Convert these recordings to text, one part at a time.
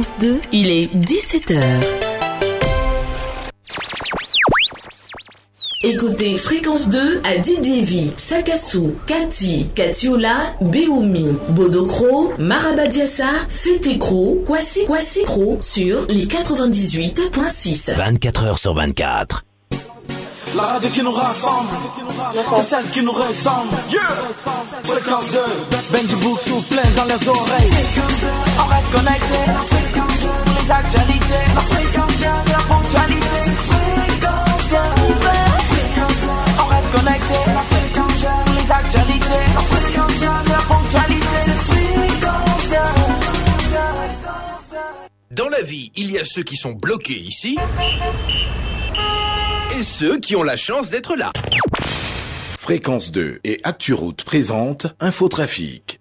Fréquence 2, il est 17h. Écoutez Fréquence 2 à Didiévi, Sakassou, Kati, Katiola, Beoumi, Bodokro, Marabadiassa, Fetekro, Kwasi Kwasi Kro sur les 98.6. 24 heures sur 24. La radio qui nous rassemble, c'est celle qui nous ressemble. Yeah. Fréquence 2, Benji Bouksou plein dans les oreilles. On reste connecté, les actualités, la fréquence, la ponctualité. Fréquence 2, on reste connecté, les actualités, la fréquence, la ponctualité. Fréquence 2. Dans la vie, il y a ceux qui sont bloqués ici et ceux qui ont la chance d'être là. Fréquence 2 et ActuRoute présente Infotrafic.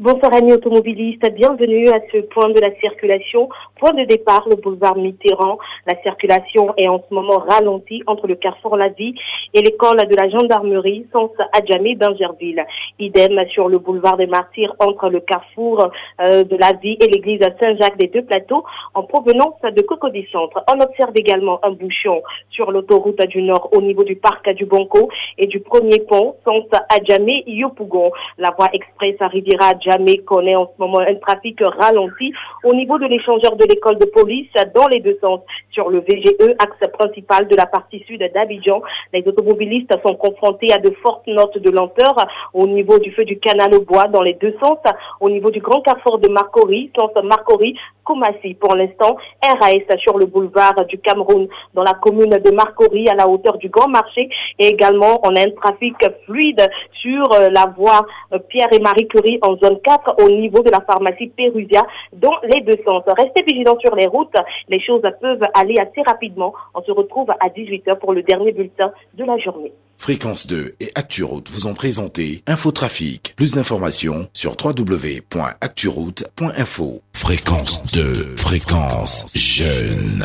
Bonsoir amis automobilistes, bienvenue à ce point de la circulation. Point de départ, le boulevard Mitterrand. La circulation est en ce moment ralentie entre le carrefour La Vie et l'école de la gendarmerie, sens Adjamé d'Angerville. Idem sur le boulevard des Martyrs entre le carrefour euh, de La Vie et l'église Saint-Jacques des Deux Plateaux en provenance de Cocody Centre. On observe également un bouchon sur l'autoroute du Nord au niveau du parc du Bonco et du premier pont, sens Adjamé Yopougon. La voie express à Riviera Jamais connaît en ce moment un trafic ralenti au niveau de l'échangeur de l'école de police dans les deux sens. Sur le VGE, axe principal de la partie sud d'Abidjan, les automobilistes sont confrontés à de fortes notes de lenteur au niveau du feu du canal au bois dans les deux sens, au niveau du grand carrefour de Marcory, sens Marcory, Koumassi. Pour l'instant, RAS sur le boulevard du Cameroun dans la commune de Marcory à la hauteur du Grand Marché et également on a un trafic fluide sur euh, la voie euh, Pierre et Marie Curie en zone 4 au niveau de la pharmacie Pérusia dans les deux sens. Restez vigilants sur les routes, les choses peuvent aller assez rapidement. On se retrouve à 18h pour le dernier bulletin de la journée. Fréquence 2 et ActuRoute vous ont présenté Infotrafic. Plus d'informations sur www.acturoute.info. Fréquence 2, fréquence jeune.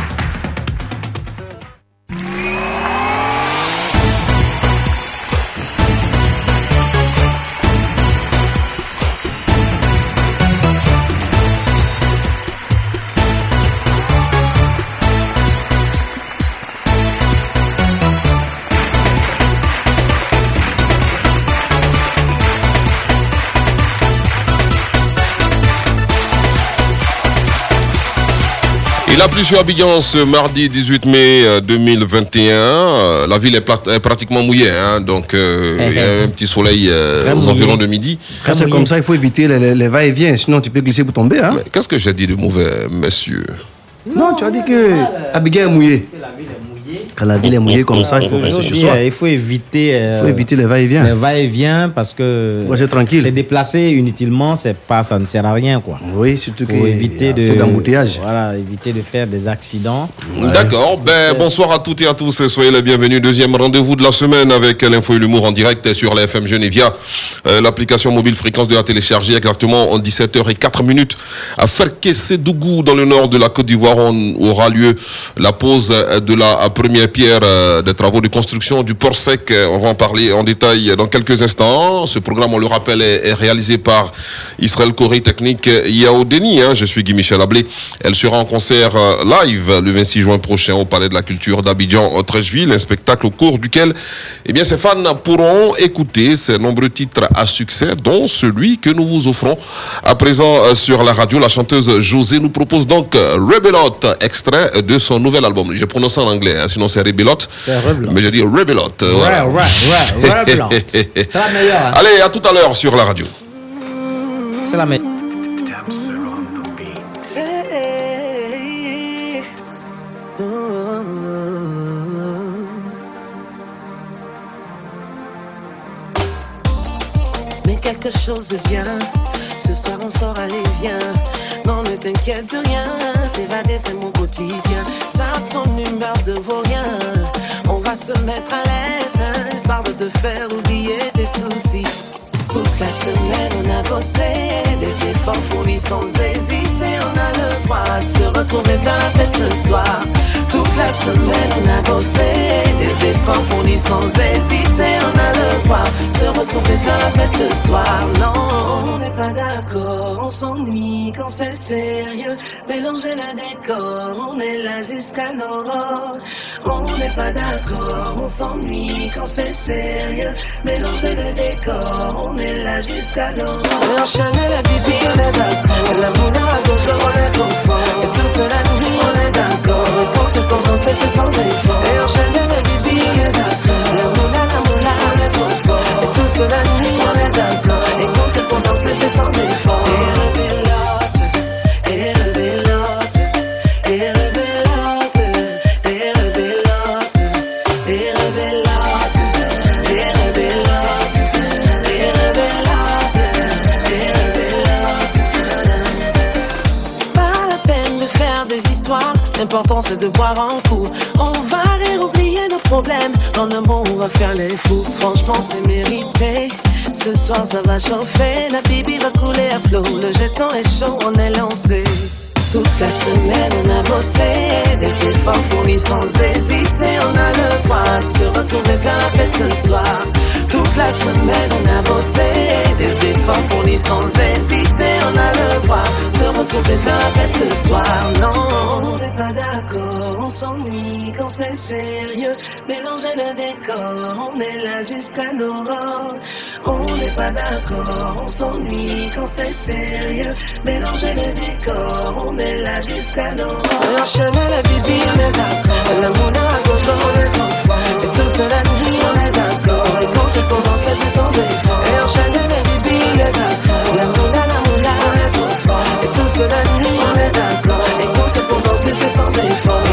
Il a plu sur Abidjan ce mardi 18 mai euh, 2021. Euh, La ville est, plat- est pratiquement mouillée, hein, donc euh, il y a un petit soleil euh, aux environs de midi. Quand c'est comme ça, il faut éviter les, les- les va-et-vient, sinon tu peux glisser pour tomber. Hein? Mais Qu'est-ce que j'ai dit de mauvais, monsieur? Non, tu as dit que Abidjan est mouillé. Quand la ville est mouillée comme ça, il faut rester chez soi. euh, il faut éviter, euh, Il faut éviter les va-et-vient. les va-et-vient parce que Faut rester tranquille. se déplacer inutilement, c'est pas, ça ne sert à rien. Quoi. Oui, surtout Faut éviter de, c'est d'embouteillage. Voilà, éviter de faire des accidents. D'accord, ben, bonsoir à toutes et à tous, soyez les bienvenus. Deuxième rendez-vous de la semaine avec l'info et l'humour en direct sur la FM Genevia. Euh, L'application mobile fréquence de la télécharger exactement en 17h04 minutes à Ferkessé-Dougou dans le nord de la Côte d'Ivoire. On aura lieu la pose de la première pierre euh, des travaux de construction du port sec. On va en parler en détail dans quelques instants. Ce programme, on le rappelle, est, réalisé par Israël Corée Technique Yaoudeni. Hein. Je suis Guy Michel Ablé. Elle sera en concert euh, live le 26 juin prochain au Palais de la Culture d'Abidjan, en Trècheville. Un spectacle au cours duquel eh ses fans pourront écouter ces nombreux titres à succès, dont celui que nous vous offrons à présent euh, sur la radio. La chanteuse José nous propose donc euh, Rebelot, extrait de son nouvel album. Je prononce en anglais, hein, sinon c'est Rebelote. Mais je dis Rebelote. Allez, à tout à l'heure sur la radio. C'est la meilleure. Mais quelque chose de bien, ce soir on sort, allez, viens. Non, ne t'inquiète de rien, c'est Mettre à l'aise, histoire de te faire oublier tes soucis. La semaine on a bossé, des efforts fournis sans hésiter. On a le droit de se retrouver vers la fête ce soir. Toute la semaine on a bossé, des efforts fournis sans hésiter. On a le droit de se retrouver vers la fête ce soir. Non, on n'est pas d'accord, on s'ennuie quand c'est sérieux. Mélanger le décor, on est là jusqu'à l'aurore. On n'est pas d'accord, on s'ennuie quand c'est sérieux. Mélanger le décor, on est là jusqu'à l'aurore. Enchaîner la bibi, on est d'accord. La mouna à gogo, on est confort. Et toute la nuit, on est d'accord. Et pour danser, c'est sans effort. Et enchaîner la bibi, on est d'accord. La mouna, la mouna, on est confort. Et toute la nuit, on est d'accord. Et pour danser, c'est sans effort. L'important c'est de boire un coup. On va rire, oublier nos problèmes, en un mot on va faire les fous. Franchement c'est mérité, ce soir ça va chauffer, la bibi va couler à flot, le jeton est chaud, on est lancé. Toute la semaine on a bossé, des efforts fournis sans hésiter, on a le droit de se retrouver vers la fête ce soir. La semaine on a bossé, des efforts fournis sans hésiter, on a le droit de se retrouver vers la fête ce soir. Non, on n'est pas d'accord, on s'ennuie quand c'est sérieux, mélanger le décor, on est là jusqu'à l'aurore. On n'est pas d'accord, on s'ennuie quand c'est sérieux, mélanger le décor, on est là jusqu'à l'aurore. On d'accord, la on est confort. Et toute la nuit, c'est pour danser, c'est sans effort. Et enchaîner la bibi, on est d'accord, la mouna, la mouna, on est confort. Et toute la nuit, on est d'accord, et quand c'est c'est sans effort.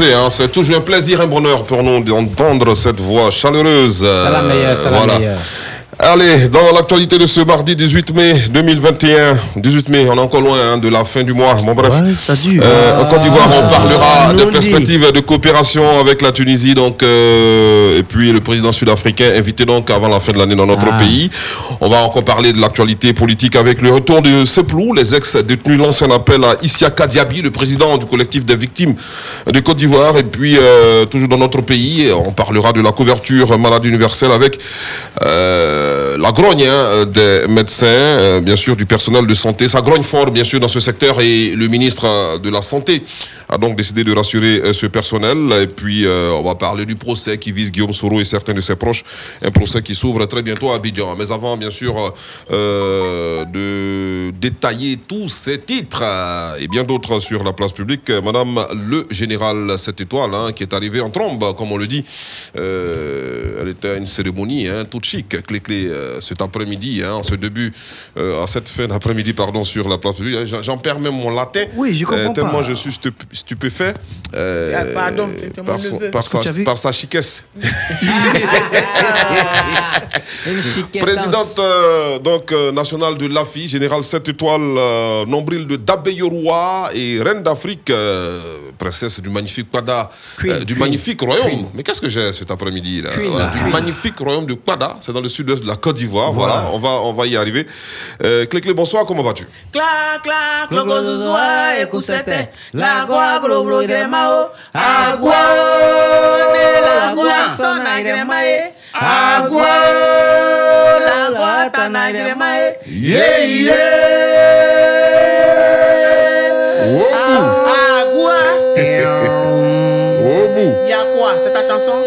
José, hein, c'est toujours un plaisir, un bonheur pour nous d'entendre cette voix chaleureuse. Voilà. Allez, dans l'actualité de ce mardi 18 mai 2021, 18 mai, on est encore loin hein, de la fin du mois. Bon bref, ça dure. Euh, en Côte d'Ivoire, Ah, on parlera des perspectives de coopération avec la Tunisie, donc euh, et puis le président sud-africain invité donc avant la fin de l'année dans notre Ah. pays. On va encore parler de l'actualité politique avec le retour de Seplou, les ex-détenus lancent un appel à Isiaka Diaby, le président du collectif des victimes de Côte d'Ivoire, et puis euh, toujours dans notre pays, on parlera de la couverture maladie universelle avec euh, la grogne hein, des médecins, euh, bien sûr du personnel de santé. Ça grogne fort, bien sûr, dans ce secteur et le ministre euh, de la Santé a donc décidé de rassurer euh, ce personnel. Et puis, euh, on va parler du procès qui vise Guillaume Soro et certains de ses proches. Un procès qui s'ouvre très bientôt à Abidjan. Mais avant, bien sûr, euh, de détailler tous ces titres et bien d'autres sur la place publique, Madame le général cette étoile hein, qui est arrivée en trombe, comme on le dit. Elle était à une cérémonie hein, toute chic, clé-clé, cet après-midi, hein, en ce début, à cette fin d'après-midi, pardon, sur la place publique. J'en- J'en perds même mon latin. Oui, je comprends Tellement pas. je suis stupéfait. euh, Ah, pardon, c'est mon par, son- neveu. par que sa, tu par sa chiquesse. Présidente euh, donc euh, nationale de l'AFI, général 7 étoiles, euh, nombril de Dabeyoroa et reine d'Afrique, euh, princesse du magnifique Kwada, Queen, euh, du queen, magnifique royaume. Mais qu'est-ce que j'ai cet après-midi là? Queen, Voilà, ah. Du magnifique royaume de Kwada, c'est dans le sud-est de la Côte d'Ivoire. Voilà. on va on va y arriver. Euh, Clé-Clé, bonsoir, comment vas-tu? Clac, clac, Agua. Yeah, bout. Il y a quoi C'est ta chanson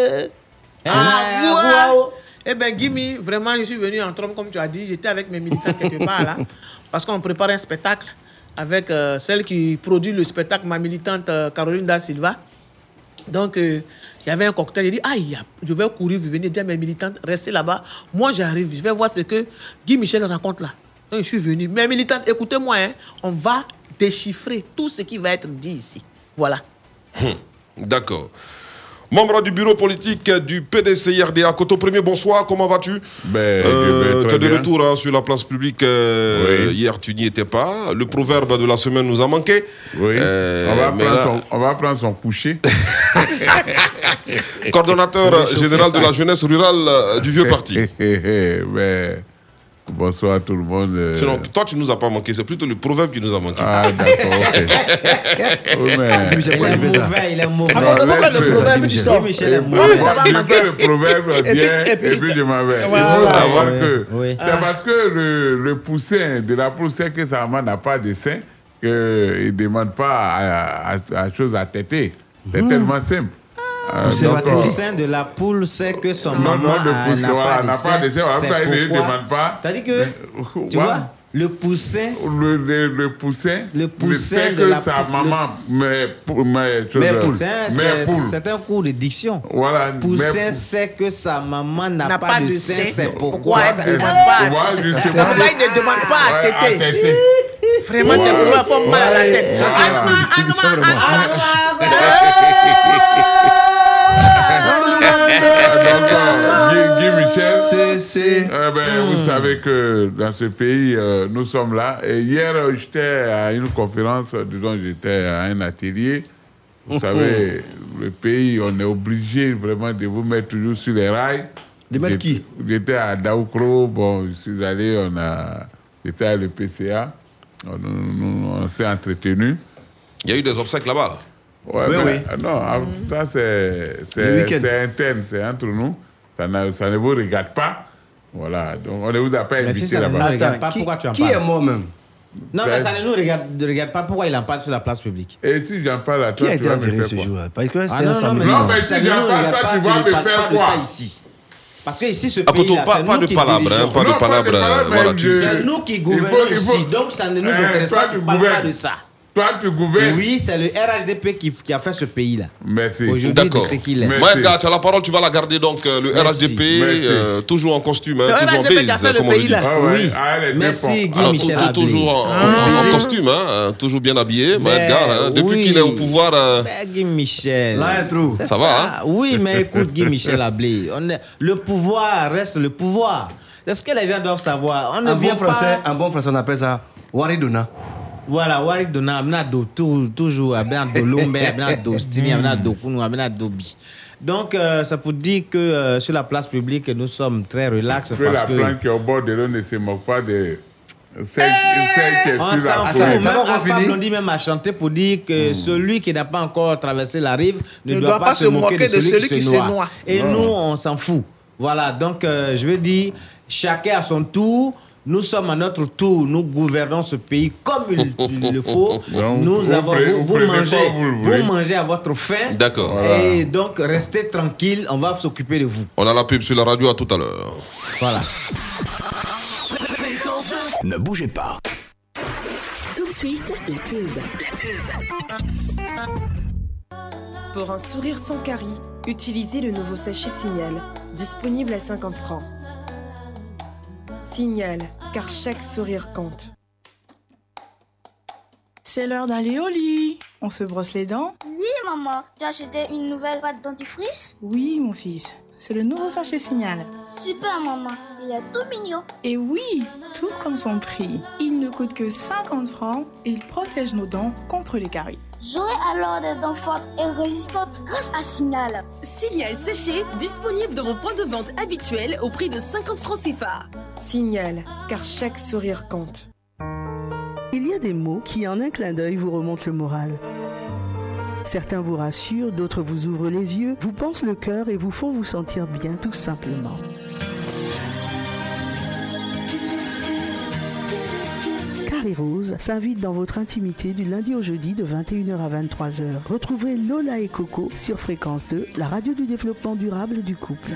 Agua. Eh bien, Gimme, vraiment, je suis venu en trompe, comme tu as dit. J'étais avec mes militants quelque part là. Parce qu'on prépare un spectacle avec euh, celle qui produit le spectacle, ma militante euh, Caroline Da Silva. Donc, euh, il y avait un cocktail. J'ai dit, aïe, je vais courir, vous venez dire mes militantes, restez là-bas. Moi, j'arrive, je vais voir ce que Guy Michel raconte là. Je suis venu. Mes militantes, écoutez-moi, hein, on va déchiffrer tout ce qui va être dit ici. Voilà. Hum, D'accord. Membre du bureau politique du PDCIRDA, Koto Premier, bonsoir, comment vas-tu? Ben, Euh, tu es de bien. retour hein, sur la place publique. euh, Oui. Hier, tu n'y étais pas. Le proverbe de la semaine nous a manqué. Oui. Euh, on, va prendre là- son, on va prendre son coucher. Coordonnateur général de la jeunesse rurale euh, du vieux parti. Ben, bonsoir à tout le monde. euh. Sinon, toi, tu nous as pas manqué. C'est plutôt le proverbe qui nous a manqué. Ah, d'accord, ok. Oui, mais... Il est mauvais, il est mauvais. Ah le proverbe du sort Michel est mauvais. je fais le proverbe bien et et puis- puis, je m'en vais. Voilà. Il faut savoir Oui, que oui. c'est parce que le, le poussin de la poule sait que sa maman n'a pas de sein qu'il ne demande pas à, à, à chose à têter. C'est tellement simple. Euh, Poussin donc, Le poussin de la poule sait que son Non, maman n'a pas n'a pas de sein. C'est pourquoi il ne demande pas. T'as dit que, Mais- tu Ouais. vois, le poussin, Le, le, le poussin, Le poussin sait de que la sa poule- maman Mère poule. c'est un- mère c'est- poule. c'est un cours de diction. Voilà, Poussin sait que sa maman n'a pas, de sein, c'est Pourquoi pourquoi? elle ne Elle- demande pas? Il ne demande pas à téter? Vraiment, tes pouvoirs font mal à la tête. Euh, ben, vous savez que dans ce pays, euh, nous sommes là. Et hier, j'étais à une conférence, disons, j'étais à un atelier. Vous savez, le pays, on est obligé vraiment de vous mettre toujours sur les rails. De mettre J'étais- qui? J'étais à Daoukro, bon, je suis allé, on a, j'étais à l'EPCA, on, on- on s'est entretenu. Il y a eu des obsèques là-bas. là. Ouais, Oui, mais- oui. ah Non, ah, ça c'est interne, c'est entre nous. Ça, n'a- ça ne vous regarde pas. Voilà, donc on ne vous a pas Mais si invité ça ne nous là-bas. regarde pas, qui, pourquoi tu en qui parles est mort même Non, mais ça ne nous regarde, ne regarde pas. Pourquoi il en parle sur la place publique? Et si j'en parle à Qui toi, a tu été vas me enterré faire ce jour? Parce que Ah c'était un non, non, mais Non, non, mais si ne j'en nous parle, regarde toi, pas, tu vas ne me faire pas de quoi? ça ici. Parce que ici, ce À pays-là, pas- c'est pas nous de qui palabres, hein, dirigeons. pas de Non, pas de palabres. Voilà, C'est nous qui gouvernons ici, donc ça ne nous Eh, intéresse pas. tu parles pas de ça. Toi, tu gouvernes. Oui, c'est le RHDP qui, qui a fait ce pays-là. Merci. Aujourd'hui, ce qu'il est. Mais-. Edgar, tu as la parole, tu vas la garder donc. euh, le Merci. RHDP, Merci. euh, toujours en costume, hein, toujours en base, fait le comme on le pays, dit. là. Ah ouais, Oui. ah, Merci, Guy. Alors, Michel toujours en, Ah. en costume, hein, hein, toujours bien habillé. Mais Edgar, hein, depuis oui. qu'il est au pouvoir, euh, Ben, Guy Michel. Là, un trou. C'est Ça va, hein Oui, mais écoute, Guy Michel Ablé, on est... le pouvoir reste le pouvoir. C'est ce que les gens doivent savoir. On ne En vient bon français, en bon français, on appelle ça Waridona. Voilà, Warik Dona, Abna Do, tou- toujours, Abna Do Lombe, Abna Do Stini, Abna Do Kounou, Abna Do Bi. Donc, euh, ça pour dire que euh, sur la place publique, nous sommes très relax Que parce la que. qui est au bord de l'eau ne se moque pas de celle, est On sur la s'en fout. Même Alpha fini. Blondie même a chanté pour dire que Hmm. celui qui n'a pas encore traversé la rive ne, doit, pas, se moquer de celui, qui, se noie. Et Ah. nous, on s'en fout. Voilà, donc euh, je veux dire, chacun à son tour. Nous sommes à notre tour, nous gouvernons ce pays comme il, il le faut. Donc, nous vous avons, vous, vous vous prenez mangez, vous mangez à votre faim. D'accord. Et donc, restez tranquille, on va s'occuper de vous. On a la pub sur la radio à tout à l'heure. Voilà. Ne bougez pas. Tout de suite, la pub. Pour un sourire sans carie, utilisez le nouveau sachet Signal, disponible à 50 francs. Signal, car chaque sourire compte. C'est l'heure d'aller au lit. On se brosse les dents Oui, maman. Tu as acheté une nouvelle pâte dentifrice Oui, mon fils. C'est le nouveau sachet Signal. Super, maman. Il est tout mignon. Et oui, tout comme son prix. Il ne coûte que 50 francs et il protège nos dents contre les caries. J'aurai alors des dents fortes et résistantes grâce à Signal. Signal séché, disponible dans vos points de vente habituels au prix de 50 francs CFA. Signal, car chaque sourire compte. Il y a des mots qui, en un clin d'œil, vous remontent le moral. Certains vous rassurent, d'autres vous ouvrent les yeux, vous pensent le cœur et vous font vous sentir bien, tout simplement. Carré Rose s'invite dans votre intimité du lundi au jeudi de 21h à 23h. Retrouvez Lola et Coco sur Fréquence 2, la radio du développement durable du couple.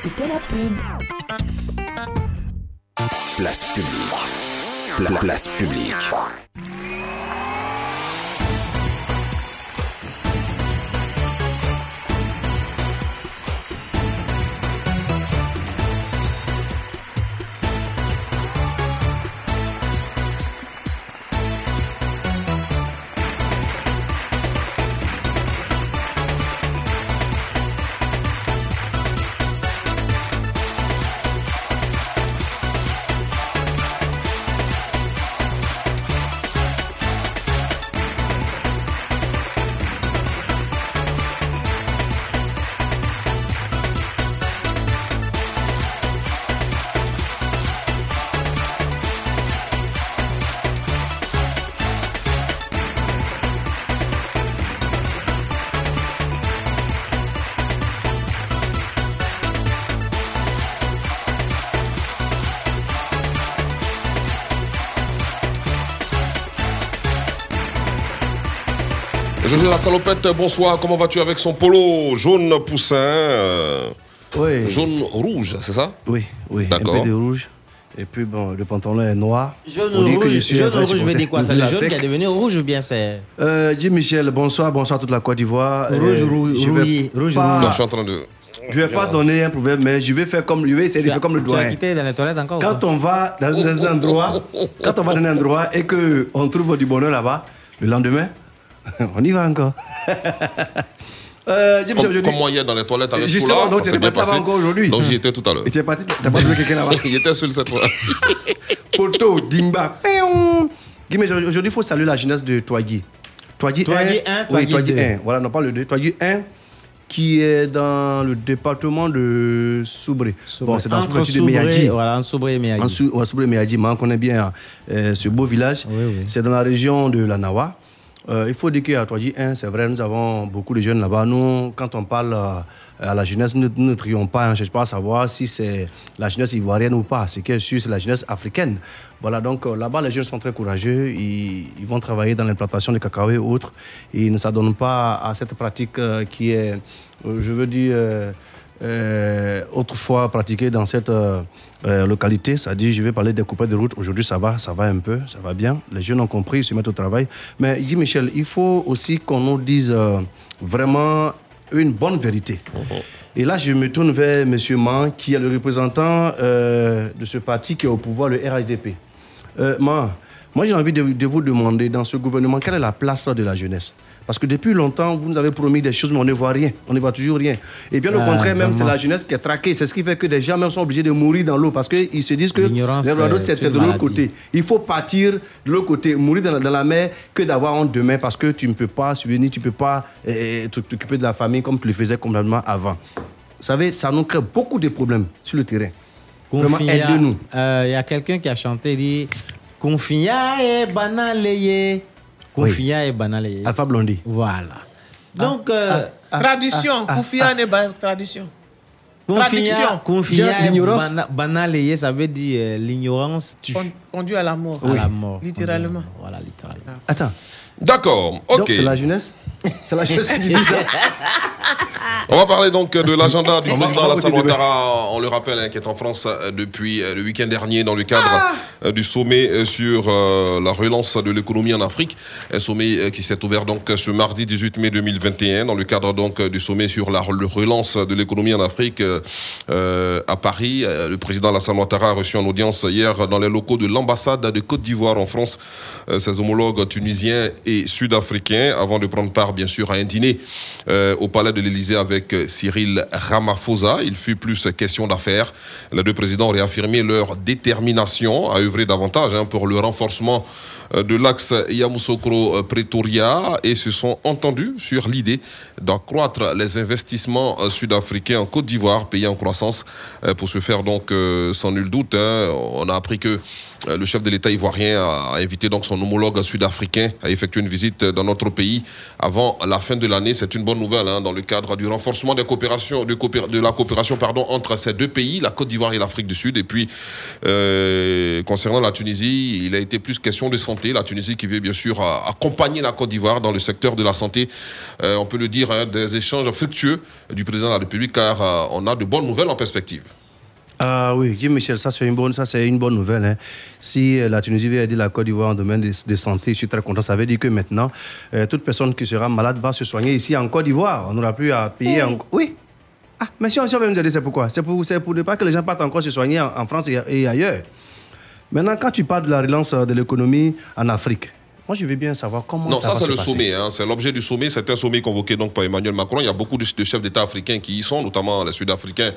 C'était la pub. Place publique. Pla- place publique. La salopette, bonsoir. Comment vas-tu avec son polo jaune poussin euh, Oui. Jaune rouge, c'est ça? Oui, oui. D'accord. Un peu de rouge. Et puis, bon, le pantalon est noir. Jaune On dit que je rouge, suis un jaune rouge veut dire quoi de C'est la le jaune sec. qui est devenu rouge ou bien c'est. Euh, Jim Michel, bonsoir, bonsoir à toute la Côte d'Ivoire. Rouge, Euh, rouge, je vais rouillé, rouge. Non, je suis en train de. Je vais pas donner un proverbe, mais je vais faire comme, je vais essayer de faire comme le Tu as doyen. quitté dans les toilettes encore ou Quand on va dans, dans un endroit, quand on va dans un endroit et que on trouve du bonheur là-bas, le lendemain, on y va encore. euh, Michel, Comme, comme moi hier dans les toilettes avec Justement, Poula, donc ça tu s'est bien passé. encore aujourd'hui. Donc j'y étais tout à l'heure. Et tu es parti, t'as pas trouvé quelqu'un là-bas Il était seul cette fois. Poto, Dimba. Aujourd'hui, il faut saluer la jeunesse de Toigui. Toigui Toigui 1, Oui, 2. 1. Voilà, non pas le 2. Toigui 1, qui est dans le département de Soubré. Bon, c'est dans le petit de Soubré, Meyadji. Voilà, en Soubré et Meyadji. En Soubré Meyadji, mais on connaît bien euh, ce beau village. C'est dans la région de la Nawa. Euh, il faut dire qu'à Toigui 1, c'est vrai, nous avons beaucoup de jeunes là-bas. Nous, quand on parle euh, à la jeunesse, nous ne trions pas, on ne cherche pas à savoir si c'est la jeunesse ivoirienne ou pas. Ce qui est sûr, c'est la jeunesse africaine. Voilà, donc euh, là-bas, les jeunes sont très courageux. Ils, ils vont travailler dans l'implantation de cacao et autres. Ils ne s'adonnent pas à cette pratique qui est, je veux dire, autrefois pratiquée dans cette euh, euh, localité. C'est-à-dire, je vais parler des coupés de route. Aujourd'hui, ça va, ça va un peu, ça va bien. Les jeunes ont compris, ils se mettent au travail. Mais Guy Michel, il faut aussi qu'on nous dise euh, vraiment une bonne vérité. Et là, je me tourne vers M. Man, qui est le représentant euh, de ce parti qui est au pouvoir, le RHDP. Euh, Man, moi, j'ai envie de vous demander, dans ce gouvernement, quelle est la place de la jeunesse? Parce que depuis longtemps, vous nous avez promis des choses, mais on ne voit rien. On ne voit toujours rien. Et bien, au Ah, contraire, même, c'est la jeunesse qui est traquée. C'est ce qui fait que des gens même sont obligés de mourir dans l'eau parce qu'ils se disent que L'ignorance, l'Eldorado, c'est de l'autre côté. Il faut partir de l'autre côté, mourir dans la, dans la mer, que d'avoir honte demain parce que tu ne peux pas subvenir, tu ne peux pas euh, t'occuper de la famille comme tu le faisais complètement avant. Vous savez, ça nous crée beaucoup de problèmes sur le terrain. Vraiment, Confiya, aidez-nous. euh, Il y a quelqu'un qui a chanté, il dit Confiya et banaleye. Confiya et banaleye. Alpha Blondie. Voilà. Donc, euh, Tradition. ah, ah, Koufia n'est pas tradition. Confiant, confiant, l'ignorance. ça veut dire euh, l'ignorance tue. Conduit à la mort. À la mort. Littéralement. Voilà, littéralement. Attends. D'accord, ok. Donc, c'est la jeunesse C'est la jeunesse qui dit ça. On va parler donc de l'agenda du président Alassane. Ouattara, on le rappelle, hein, qui est en France euh, depuis euh, le week-end dernier dans le cadre Ah euh, du sommet sur euh, la relance de l'économie en Afrique. Un sommet qui s'est ouvert donc ce mardi 18 mai 2021 dans le cadre donc du sommet sur la re- relance de l'économie en Afrique euh, à Paris. Le président Alassane Ouattara a reçu en audience hier dans les locaux de l'ambassade de Côte d'Ivoire en France ses homologues tunisiens et sud-africains avant de prendre part bien sûr à un dîner euh, au palais de l'Élysée avec euh, Cyril Ramaphosa. Il fut plus question d'affaires. Les deux présidents ont réaffirmé leur détermination à œuvrer davantage hein, pour le renforcement euh, de l'axe Yamoussoukro-Pretoria et se sont entendus sur l'idée d'accroître les investissements sud-africains en Côte d'Ivoire, pays en croissance. Pour ce faire donc, sans nul doute, hein, on a appris que le chef de l'État ivoirien a invité donc son homologue sud-africain à effectuer une visite dans notre pays avant la fin de l'année. C'est une bonne nouvelle hein, dans le cadre du renforcement de, la coopération entre ces deux pays, la Côte d'Ivoire et l'Afrique du Sud. Et puis, euh, concernant la Tunisie, il a été plus question de santé. La Tunisie qui veut bien sûr euh, accompagner la Côte d'Ivoire dans le secteur de la santé. Euh, on peut le dire, hein, des échanges fructueux du président de la République car euh, on a de bonnes nouvelles en perspective. Ah oui, Jim Michel, ça c'est une bonne, ça c'est une bonne nouvelle. hein. Si euh, la Tunisie veut aider la Côte d'Ivoire en domaine de, de santé, je suis très content. Ça veut dire que maintenant, euh, toute personne qui sera malade va se soigner ici en Côte d'Ivoire. On n'aura plus à payer. en- Oui. Ah, mais si on, si on veut nous aider, c'est pourquoi? C'est pour, c'est pour ne pas que les gens partent encore se soigner en, en France et, et ailleurs. Maintenant, quand tu parles de la relance de l'économie en Afrique, moi je veux bien savoir comment Non, ça, ça, va c'est se le passer. sommet. hein. C'est l'objet du sommet. C'est un sommet convoqué donc par Emmanuel Macron. Il y a beaucoup de, de chefs d'État africains qui y sont, notamment les Sud-Africains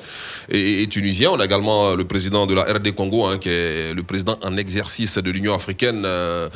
et, et Tunisiens. On a également euh, le président de la RD Congo, hein, qui est le président en exercice de l'Union africaine, euh,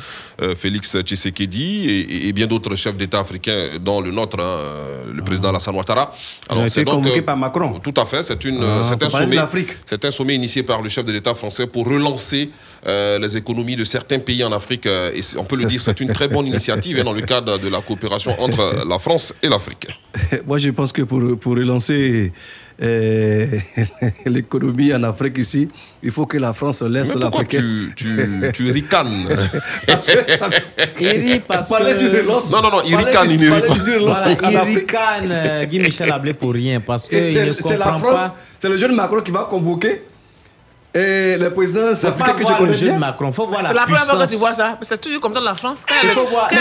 euh, Félix Tshisekedi, et, bien d'autres chefs d'État africains, dont le nôtre, hein, le président Alassane Ouattara. Été c'est donc, euh, par Macron. Tout à fait. C'est une, Ah, c'est un sommet. C'est un sommet initié par le chef de l'État français pour relancer les économies de certains pays en Afrique. Et c'est- on peut le dire, c'est une très bonne initiative hein, dans le cadre de la coopération entre la France et l'Afrique. Moi, je pense que pour, pour relancer euh, l'économie en Afrique ici, il faut que la France laisse l'Africain. tu, tu, tu ricanes? Il rit parce que... d'une relance. Non, non, non, il ricane, il ne rit pas. Voilà, il ricane euh, Guy Michel Ablé pour rien parce ne C'est la France, c'est le jeune Macron qui va convoquer et le président Faut pas que tu voir le connais jeune bien. Macron, faut voir C'est la la première fois que tu vois ça. C'est toujours comme ça dans la France. Quand il a faut les- voir- quand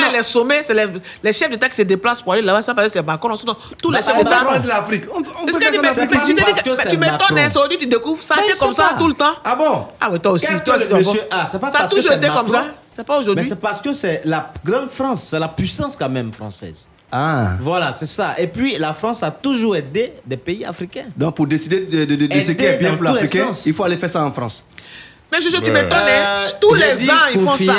c'est les, les chefs d'État qui se déplacent pour aller là-bas. Ça parce que c'est Macron. Tous les Bah, chefs on va d'État. parler de l'Afrique. On, on Est-ce peut que tu mais- mais mais c'est m'étonnes, hein, aujourd'hui, tu découvres ça a Mais été ils comme ça tout le temps. Ah bon? Ah oui, toi aussi. Toi aussi, le tu monsieur vois. A C'est pas Ça a parce que toujours c'est été comme ça. C'est pas Mais aujourd'hui. c'est parce que c'est la grande France, c'est la puissance quand même française. Ah. Voilà, c'est ça. Et puis la France a toujours aidé des pays africains. Donc pour décider de, de- de- de ce qui est bien pour sens. il faut aller faire ça en France. Mais je, je, tu m'étonnes. hein. Euh, Tous les ans, ils font ça.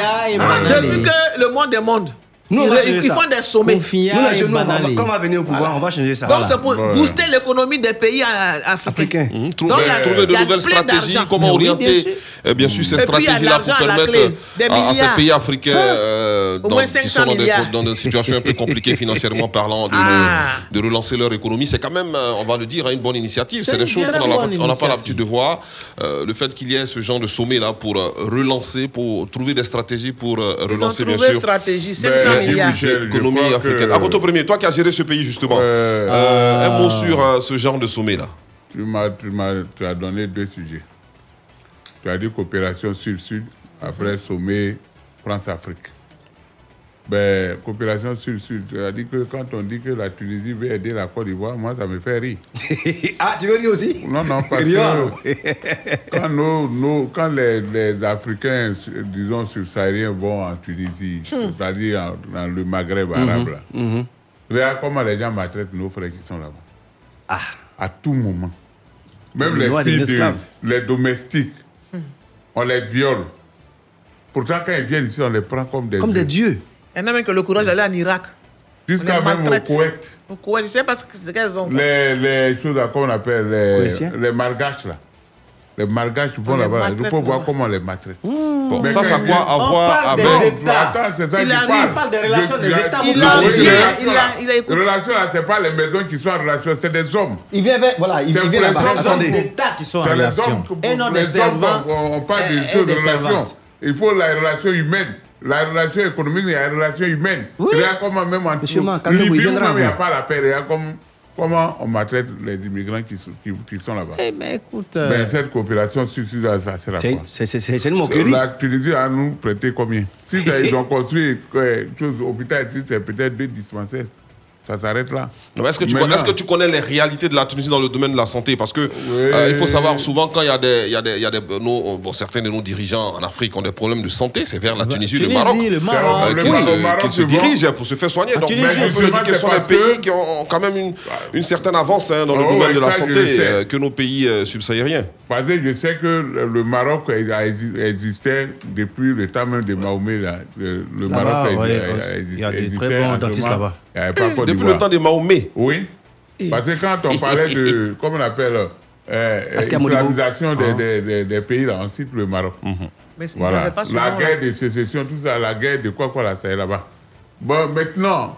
Depuis que le monde est monde. Nous, on ils, va ils- font des sommets. Confia Nous, les et jeunes, on va, Banalé. quand on va venir au pouvoir, on va changer ça. Donc Voilà. c'est pour Ouais. booster l'économie des pays euh, africains. Africain. Mhm, Donc, Trouver, a- trouver de nouvelles stratégies, comment oui, orienter bien sûr. eh bien sûr, ces stratégies-là pour permettre des à, à ces pays africains euh, dans- qui 500 sont dans des, milliards. dans des situations un peu compliquées financièrement parlant de, Ah. de relancer leur économie. C'est quand même, euh, on va le dire, une bonne initiative. C'est des choses qu'on n'a pas- l'habitude de voir. Euh, le fait qu'il y ait ce genre de sommet-là pour euh, relancer, pour trouver des stratégies pour euh, relancer, bien sûr, stratégie, Ben, 500 Guy milliards. Michel, je l'économie africaine. que- À contre premier, toi qui as géré ce pays justement, euh, un mot sur euh, ce genre de sommet-là. Tu m'as, tu m'as- tu as donné deux sujets. Tu as dit coopération sud-sud, après sommet France-Afrique. Ben, coopération sud-sud, tu as dit que quand on dit que la Tunisie veut aider la Côte d'Ivoire, moi ça me fait rire. ah, tu veux dire aussi? Non, non, parce que quand, nos- nos- quand les, les Africains, disons, subsahariens vont en Tunisie, c'est-à-dire en- dans le Maghreb arabe, là, Mhm. regarde comment les gens maltraitent nos frères qui sont là-bas. Ah. À tout moment. Même Le les filles, de- les domestiques, on les viole. Pourtant, quand ils viennent ici, on les prend comme des Comme des dieux. Il y en a même ont le courage d'aller en Irak. Jusqu'à On les même au. Koweït. Au Koweït, je sais pas ce que- ce qu'elles ont. Les, les choses là, qu'on appelle les, les malgaches là. Les malgaches On vont les là-bas. là. Il faut voir comment on les maltraite. Mmh. Bon, Mais ça, ça a quand- quoi à On voir parle avec... Attends, c'est ça Il a- il parle. parle des relations des États. Il a- il a- relations il a- là. il a écouté. Relations là, c'est pas les maisons qui sont en relation, c'est des hommes. Il vient vers. Voilà, il, C'est il vient pour les là-bas. hommes. États qui sont en C'est les relation. hommes que- Et non les des servants. On, on parle des choses de relations. Il faut la relation humaine. La relation économique, il y a la relation humaine. Il y a comment même en calmez-vous, il Libye, il n'y a pas la paix. Il y a comme, comment on maltraite les immigrants qui, sont- qui, qui sont là-bas. Eh ben écoute. euh, Ben, cette coopération ça, c'est la C'est- quoi? C'est une moquerie. La Tunisie a nous prêté combien? Si ils ont construit euh, chose, hôpital c'est peut-être deux dispensaires. Ça s'arrête là. Est-ce que, tu Maintenant- connais, est-ce que tu connais les réalités de la Tunisie dans le domaine de la santé? Parce que euh, il faut savoir souvent quand il y a des, il y a des, il y a des nos- bon, certains de nos dirigeants en Afrique ont des problèmes de santé, c'est vers la Tunisie, le Tunisie, Maroc, le Maroc. euh, qu'ils Maroc, se, qu'ils se dirigent pour se faire soigner. En Donc, Tunisie, on je peut dire que ce sont des pays que- qui ont quand même une, une certaine avance hein, dans le Oh, domaine ouais, de la ça, santé euh, que nos pays euh, subsahariens. Parce que je sais que le Maroc existait depuis le temps même de Mahomet. Là. Le, Maroc a, ouais, a- a ouais, exi- il y a des existait très bons dentistes là-bas. Côte Depuis le temps des Mahomet. Oui. Parce que quand on parlait de, comment on appelle, euh, Est-ce qu'il y a Modibo islamisation des, Ah. des, des, des pays, là, on cite le Maroc. Mais il n'y Voilà. pas souvent. La guerre de sécession, tout ça, la guerre de quoi, quoi, là, ça est là-bas. Bon, maintenant,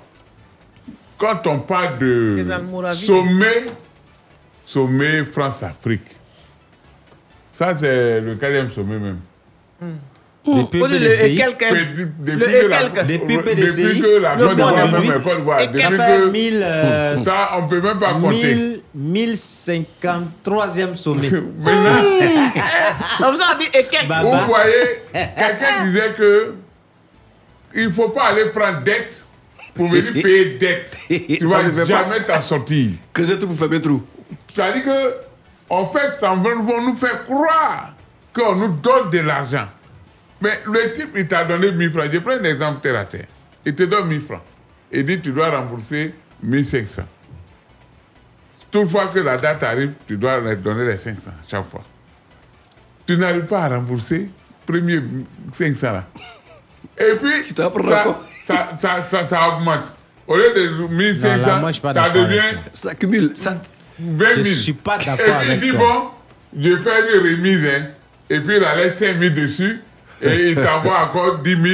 quand on parle de sommet, sommet France-Afrique, ça, c'est le quatrième sommet même. Depuis Oh, le- PDCI. et quelqu'un. Depuis, que et la, quelques. Depuis depuis PDCI, que depuis qu'a fait que 1000, euh, ça, on peut même pas compter. 1000 1053e sommet. Maintenant, Comme ça, on dit et quelques. Vous voyez, quelqu'un disait que il ne faut pas aller prendre dette pour venir payer dette. tu vas jamais t'en sortir. Creuser tout pour faire mes trous. C'est-à-dire que, en fait, ça va vont nous faire croire qu'on nous donne de l'argent. Mais le type, il t'a donné 1000 francs. Je prends un exemple terre à terre. Il te donne 1000 francs. Il dit tu dois rembourser 1500. Toutefois que la date arrive, tu dois leur donner les 500 chaque fois. Tu n'arrives pas à rembourser premier 500 là. Et puis, ça, ça, quoi ça, ça, ça, ça augmente. Au lieu de 1500, Non, là, moi, ça devient. Ça cumule. Ça... 20 000. Je suis pas d'accord Et puis avec il dit, toi. bon, je fais une remise, hein, et puis il a laissé 5 000 dessus, et il t'envoie encore 10 000.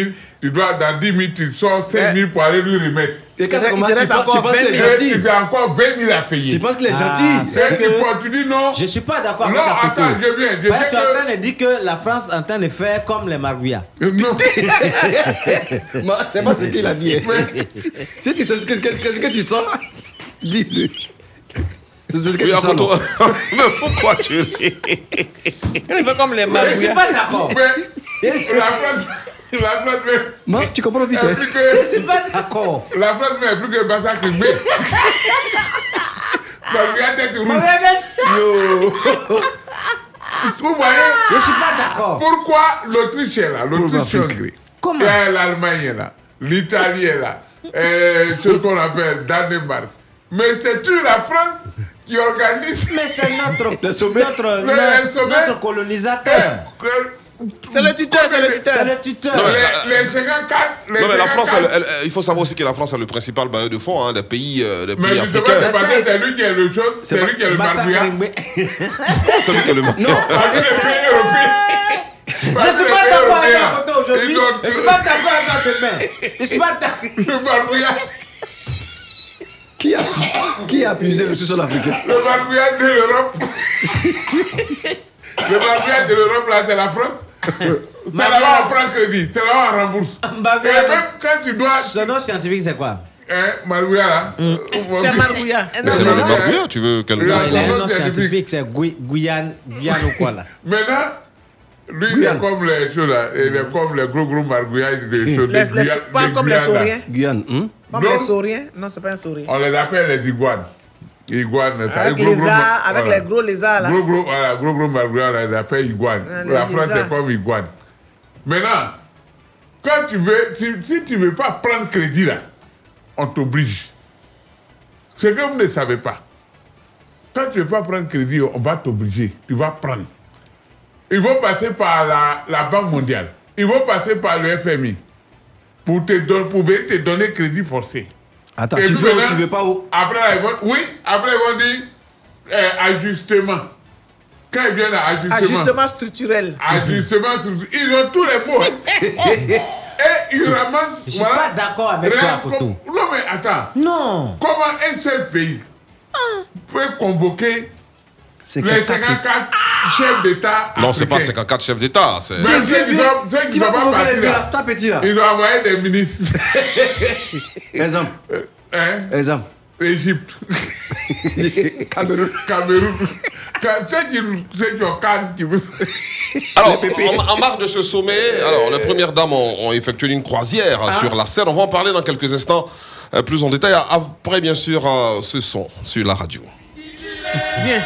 Tu dois, dans 10 000, tu sors 5 000 pour aller lui remettre. Et tu reste penses tu encore penses qu'il est 20 Et gentil. tu as encore 20 000 à payer. Tu penses qu'il est Ah, gentil. c'est tu, que- penses- tu dis non. Je suis pas d'accord avec Non, ta attends, je viens. Je Parce sais que tu es en que. train de dire que la France est en train de faire comme les Marguillas. Non. Ma- C'est pas ce qu'il a dit. Mais- Si tu sais ce que, qu'est-ce que- ce que tu sens, dis-le. Que tu à non Mais pourquoi tu ris? Il fait comme les Je suis pas d'accord. Mais la France, la France, mais. Non, tu comprends vite. est hein. plus Je suis que. pas d'accord. La France, mais est plus que Bassa Krimbé. Parce qu'il y a tête rouge. Yo. Vous voyez? Je suis pas d'accord. Pourquoi l'Autriche est là? L'Autriche est Hongrie. Comment? l'Allemagne est là. L'Italie est là. Et ce qu'on appelle Danemark. Mais c'est toujours la France qui organise. Mais c'est notre, Le sommet. notre, Le- le sommet. notre colonisateur. C'est le tuteur, c'est le C'est tuteur. le tuteur. Non, mais- Les, les 54. Les Non mais la 54, France, elle- elle- il faut savoir aussi que la France est le principal bailleur de fonds hein, des pays, euh, des Mais pays africains. c'est parce que c'est lui qui est le chose, c'est lui qui est le. Kringbe. C'est lui qui est le Non, Parce que les pays européens. Je suis pas d'accord avec photo aujourd'hui. Je suis pas d'accord avec ta demain. Je suis pas d'accord. Le marguillat, qui a, qui a abusé le sous-sol africain? Le marguillat de l'Europe. le marguillat de l'Europe, là, c'est la France. C'est là-bas on prend crédit, c'est là-bas on rembourse. Et même quand tu dois. Son nom scientifique, c'est quoi? Hein, là. C'est. Mais c'est Marguerite, tu veux quel Non, il a un nom nom scientifique. c'est Guyane, Guyane ou quoi là? Maintenant, lui, il est comme les choses là. Il est comme les gros gros marguillats de Guyane- Pas comme les sauriens. Guyane. hein Comme Non. les sauriens. Non, c'est pas un saurien. On les appelle les iguanes. Iguanes, ça Avec gros, gros, lézards, avec voilà. les gros lézards là. Gros, gros, voilà, gros, gros on les appelle iguanes. Ah, les La France, c'est comme iguane. Maintenant, quand tu veux, si, si tu ne veux pas prendre crédit là, on t'oblige. Ce que vous ne savez pas, quand tu ne veux pas prendre crédit, on va t'obliger. Tu vas prendre. Ils vont passer par la, la Banque mondiale. Ils vont passer par le FMI pour te, don- pour venir te donner crédit forcé. Attends, Et tu veux, maintenant, tu veux pas où Après, ils vont, oui, après, ils vont dire euh, ajustement. quand ils viennent à ajustement. Ajustement structurel. Ajustement structurel. Ils ont tous les mots. hein. Et ils ramassent. Je suis pas d'accord avec toi, Koto. Non, mais attends. Non. Comment un seul pays peut convoquer 54 chefs d'État Non, c'est pas africains 54 chefs d'État. c'est- Mais qui vas doivent pas partir, là, toi, petit, là. Ils ont envoyé des ministres. Exemple. Hein? Exemple. Égypte. Cameroun. Cameroun. Alors, en, en marge de ce sommet, alors les premières dames ont, ont effectué une croisière Ah. euh, sur la scène. On va en parler dans quelques instants euh, plus en détail. Après, bien sûr, euh, ce son sur la radio. Viens.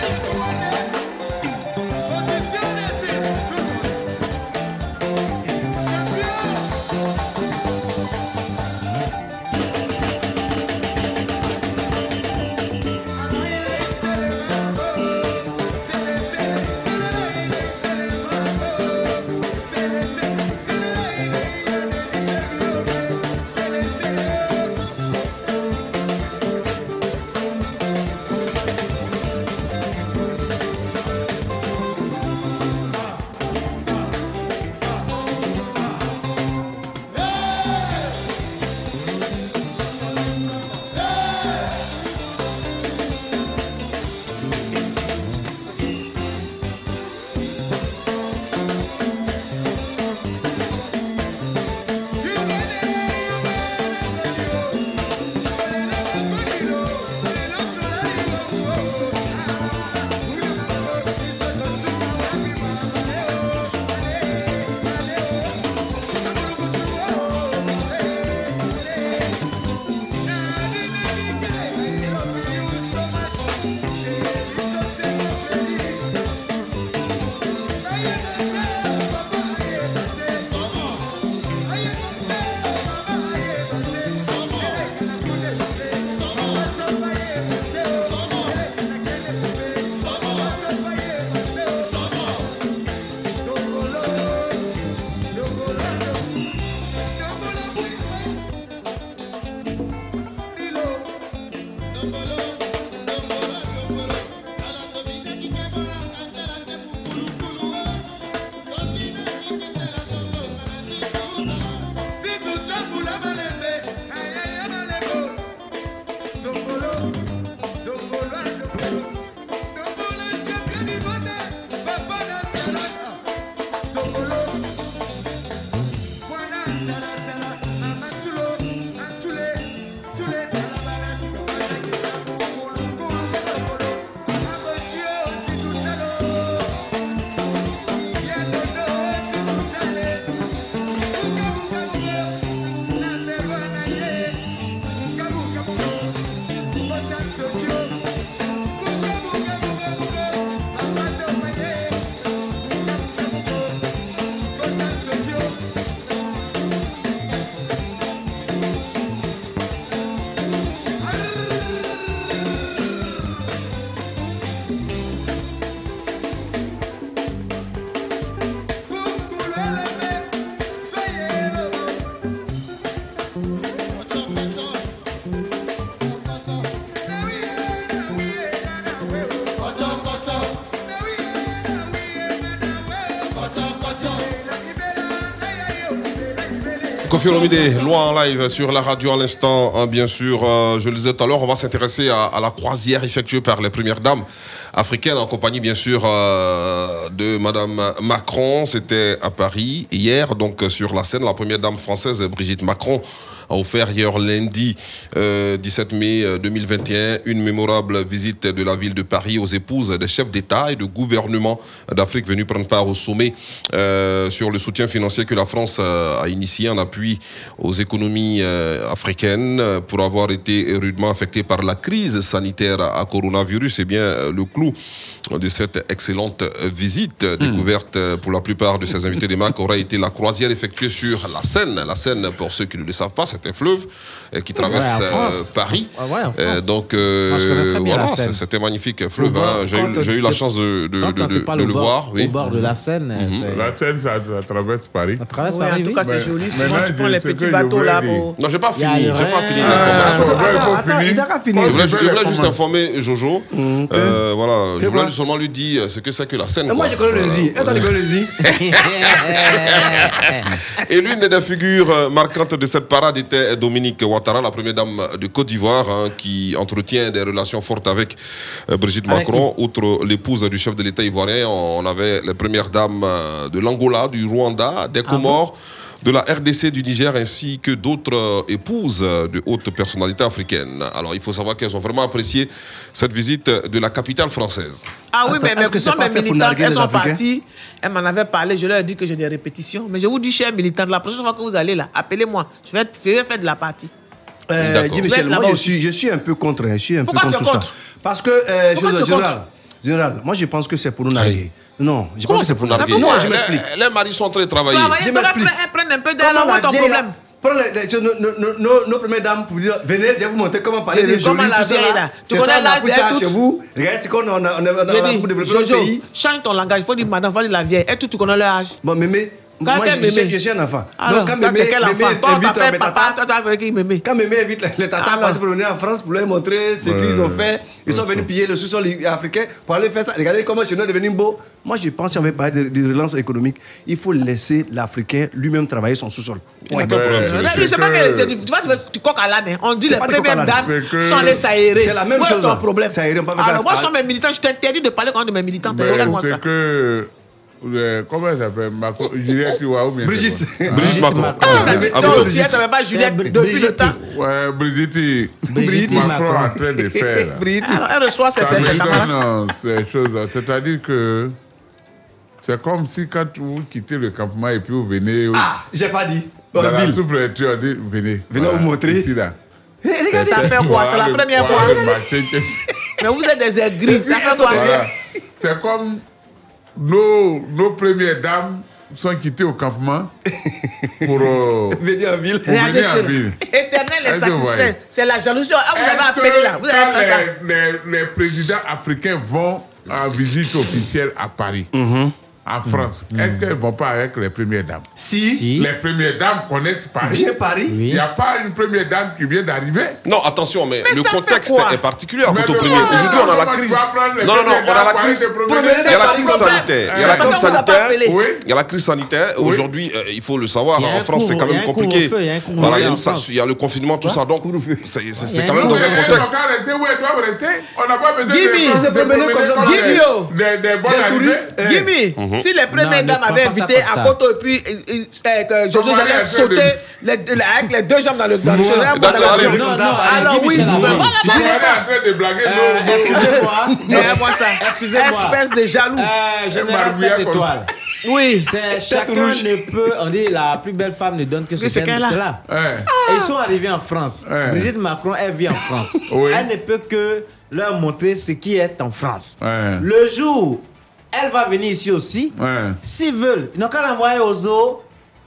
どうも。Kofi Olomide, loi en live sur la radio à l'instant. hein, bien sûr, euh, je le disais tout à l'heure, on va s'intéresser à, à la croisière effectuée par les premières dames africaines en compagnie, bien sûr, euh, de Madame Macron. C'était à Paris hier, donc euh, sur la scène, la première dame française, Brigitte Macron, a offert hier lundi euh, 17 mai euh, 2021 une mémorable visite de la ville de Paris aux épouses des chefs d'État et de gouvernement d'Afrique venus prendre part au sommet euh, sur le soutien financier que la France euh, a initié en appui aux économies euh, africaines euh, pour avoir été rudement affectées par la crise sanitaire à coronavirus. C'est bien euh, le clou de cette excellente euh, visite euh, découverte euh, pour la plupart de ces invités des MAC aurait été la croisière effectuée sur la Seine. La Seine, pour ceux qui ne le savent pas, c'est un fleuve euh, qui traverse Ouais, euh, Paris. Ah ouais, Euh, donc euh, je voilà, Seine. c'est- c'était un magnifique fleuve. Hein. J'ai eu, la chance de, de, de- de- le bord- voir. Oui. au bord de la Seine, Mhm. c'est- La Seine, ça, ça traverse Paris. Ça traverse Ouais, en tout cas, c'est joli. Souvent, tu prends les petits bateaux là pour. Non, j'ai pas fini, j'ai pas fini Ah, l'information. attends, attends, attends. Je voulais, je Je juste informer Jojo. Euh, voilà, je quoi voulais seulement lui dire ce que c'est que la scène. Et moi, je connais le toi, tu connais le Z Et l'une des figures marquantes de cette parade Dominique Ouattara, la première dame de Côte d'Ivoire, hein, qui entretient des relations fortes avec euh, Brigitte Avec Macron. Outre l'épouse du chef de l'État ivoirien, on avait les premières dames euh, de l'Angola, du Rwanda, des Comores. De la RDC du Niger ainsi que d'autres euh, épouses de hautes personnalités africaines. Alors il faut savoir qu'elles ont vraiment apprécié cette visite de la capitale française. Ah oui, Attends, mais, mais est-ce que ce sont mes militantes, elles les sont parties, elles m'en avaient parlé, je leur ai dit que j'ai des répétitions. Mais je vous dis, chers militantes, la prochaine fois que vous allez là, appelez-moi, je vais, faire de la partie. Euh, Michel, moi je suis, je suis un peu contre, hein, je suis un Pourquoi peu tu contre es tout contre? Ça. Parce que, euh, tu général, moi je pense que c'est pour nous narguer. Non, pense que c'est pour narguer Non, je les, m'explique. les maris sont très travaillés. Je prends- m'explique. prends- prends un peu d'air, Comment là, la ton problème les- nos, premières dames pour vous dire, venez, je vais vous montrer comment parler J'ai des la là? Tu C'est connais on a ça toute chez vous. Regardez ce qu'on a, on a, on a, on a, J'ai on a dit, pour développer notre Jojo, pays. change ton langage, il faut dire madame, il faut dire la vieille. Et tout, tu connais leur âge? Bon, mémé, Quand moi je, je, je suis un enfant. Alors, Donc quand toi, mémé, quel mémé enfant? Toi, on invite t'appelle mes papa, toi, avec mémé. quand mémé invite les, les tatas pour venir en France pour leur montrer ce qu'ils ont fait, ils sont venus piller le sous-sol africain pour aller faire ça. Regardez comment chez nous est devenu beau. Moi, je pense qu'on veut parler de, de relance économique. Il faut laisser l'Africain lui-même travailler son sous-sol. Euh, monsieur. lui, c'est pas que- que tu tu vois, tu coques à l'âne. hein. On dit C'est les premières dames sont allées s'aérer. C'est la même chose, problème? Alors, moi, je suis mes militants, je t'interdis de parler quand de mes militants. Regarde-moi ça. Euh, comment elle s'appelle? Macron- Juliette ou bien Brigitte. Brigitte Macron. Ah, Ah, mais ah, non, Brigitte. N'avait pas Juliette Bri- depuis le Brigitte. temps. Ouais, Brigitte. Brigitte Macron Macron. est en train de faire. là. Brigitte. Alors, elle reçoit ses non, ces choses-là. C'est-à-dire que c'est comme si quand vous quittez le campement et puis vous venez Ah, j'ai pas dit. dans la sous-préfecture, on dit venez. Venez vous montrer. Ici, là. Ça fait quoi? C'est la Voilà première fois. voilà Mais vous êtes des aigris. Ça fait quoi? Voilà. C'est comme nos, nos premières dames sont quittées au campement pour, euh, Venir en ville. pour Regardez venir en cela. ville. Éternel est satisfait. C'est la jalousie. Ah, vous avez appelé là. Vous avez quand fait ça. les, les- les présidents africains vont en visite officielle à Paris, en France, est-ce qu'elles ne vont pas avec les premières dames Si, Si. Les premières dames connaissent Paris. j'ai Paris. Il n'y a pas une première dame qui vient d'arriver. Non, attention, mais, Mais le contexte est particulier à Aujourd'hui, on a la crise. Non, non, non, on a la crise. Il y a la crise sanitaire. Il y a la crise sanitaire. Il y a la crise sanitaire. Aujourd'hui, euh, il faut le savoir, en France, c'est quand même compliqué. il y a Voilà, il y le confinement, tout ça. Donc, c'est quand même dans un contexte. On n'a pas besoin Gimme, de, des, touristes. Gimme, si les premières dames avaient invité à. Koto et puis euh, euh, euh, Jojo j'allais sauter de- les- les- avec les deux jambes dans le dans le Alors oui, train de blaguer. Euh. Excusez-moi. Excusez-moi. Espèce de jaloux. Général Barbouillat 7 comme étoiles. Oui. C'est chacun rouge. ne peut. On dit la plus belle femme ne donne que ce qu'elle a. ils sont arrivés en France. Ouais. Brigitte Macron, elle vit en France. Oui. Elle ne peut que leur montrer ce qui est en France. Ouais. Le jour, elle va venir ici aussi. Ouais. S'ils veulent, ils n'ont qu'à l'envoyer aux zoo,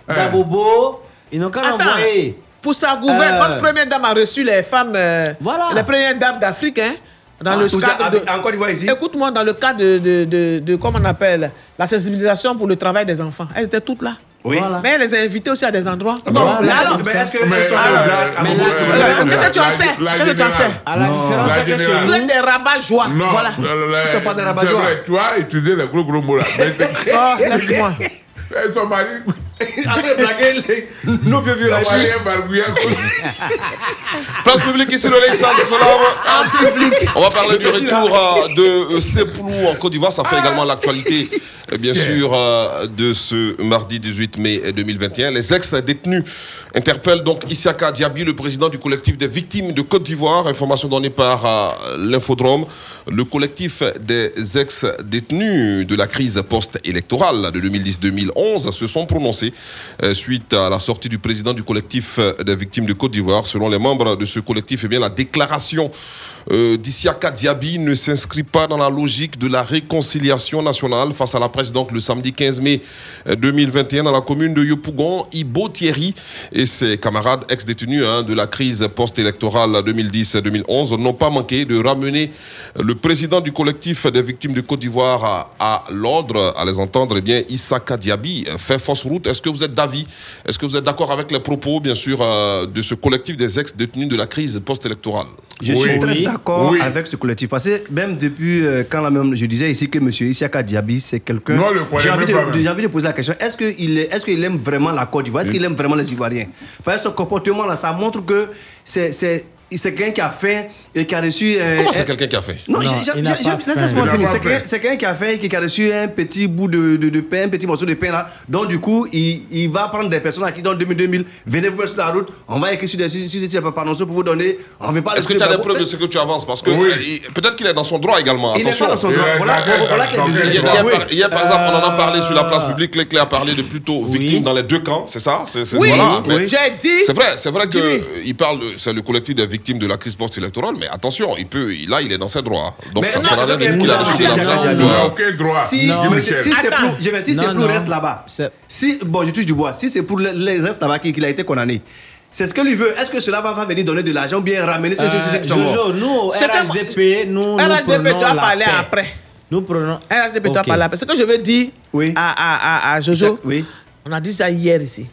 Ouais. Dabobo. Ils n'ont qu'à l'envoyer. Pour sa gouverne, Euh. notre première dame a reçu les femmes, euh, Voilà. les premières dames d'Afrique, hein, dans Ah, le cadre de... En Côte d'Ivoire ici. Écoute-moi, dans le cadre de, de, de, de- comment on appelle, la sensibilisation pour le travail des enfants. Elles étaient toutes là. Oui. Voilà. Mais elle les a invitées aussi à des endroits. Bon, Voilà. mais Alors, est-ce que- est-ce que Mais, sont euh, à mais comme Qu'est-ce ça que tu en sais? la Qu'est-ce que tu en sais? À la Non. différence de que chez. Vous êtes des rabat-joie. Non, Voilà. Ils sont pas des c'est rabat-joie. vrai, Tu as utilisé les gros gros mots là. Mais c'est- Oh, laisse-moi. Et son mari, En de blaguer les- nos vieux vieux là. Place publique ici, le Alexandre Solave. On va parler du retour euh, de euh, Sepoulou en Côte d'Ivoire. Ça fait également l'actualité, euh, bien sûr, euh, de ce mardi 18 mai 2021. Les ex-détenus interpellent donc Issaka Diaby, le président du collectif des victimes de Côte d'Ivoire. Information donnée par euh, l'Infodrome. Le collectif des ex-détenus de la crise post-électorale de 2010-2011 se sont prononcés euh, suite à la sortie du président du collectif euh, des victimes de Côte d'Ivoire. Selon les membres de ce collectif, eh bien, la déclaration euh, d'Issiaka Diaby ne s'inscrit pas dans la logique de la réconciliation nationale face à la presse. Donc, le samedi 15 mai euh, 2021, dans la commune de Yopougon, Ibo Thierry et ses camarades ex-détenus hein, de la crise post-électorale 2010-2011 n'ont pas manqué de ramener le président du collectif des victimes de Côte d'Ivoire à, l'ordre. À les entendre, eh bien, Issaka euh, fait fausse route. Est-ce que vous êtes d'avis? Est-ce que vous êtes d'accord avec les propos, bien sûr, euh, de ce collectif des ex-détenus de la crise post-électorale? Je suis très d'accord avec ce collectif. Parce que même depuis euh, quand la même, je disais ici que M. Issaka Diaby, c'est quelqu'un. J'ai envie, de- envie poser la question est-ce qu'il est, est-ce qu'il aime vraiment la Côte d'Ivoire? Est-ce qu'il aime vraiment les Ivoiriens? Parce que ce comportement-là, ça montre que c'est. C'est quelqu'un qui a fait et qui a reçu. euh, Comment un- c'est quelqu'un qui a fait? Non, laisse-moi finir. C'est quelqu'un qui a fait et qui a reçu un petit bout de, de, de pain, un petit morceau de pain là. Donc, du coup, il, il va prendre des personnes à qui, dans 2000, 2000, venez vous mettre sur la route, on va écrire sur des par pour vous donner. On veut pas Est-ce que tu as des preuves de ce que tu avances? Parce que Oui. euh, peut-être qu'il est dans son droit également. Il Attention. pas dans son droit. Voilà, voilà Hier, par, exemple, on en a parlé sur la place Euh, publique. Leclerc a parlé de plutôt victimes dans les deux camps, c'est ça? Oui, j'ai dit. C'est vrai, c'est vrai qu'il parle, de- c'est le collectif des victimes de la crise post-électorale, mais attention, il peut, là, il est dans ses droits. Donc Mais ça non, sert à rien de mais dire qu'il a ou, euh, Aucun droit. Si, si c'est je vais- si c'est non. reste là-bas, si, bon, je touche du bois, si c'est pour le, le reste là-bas qu'il a été condamné, c'est ce que lui veut. Est-ce que cela va, va venir donner de l'argent ou bien ramener sont morts Jojo, nous, RHDP, nous, nous RHDP, prenons tu vas la parler après. Nous prenons... RHDP, tu vas parler après. Ce que je veux dire Oui. à, à, à, à Jojo, Oui. on a dit ça hier ici.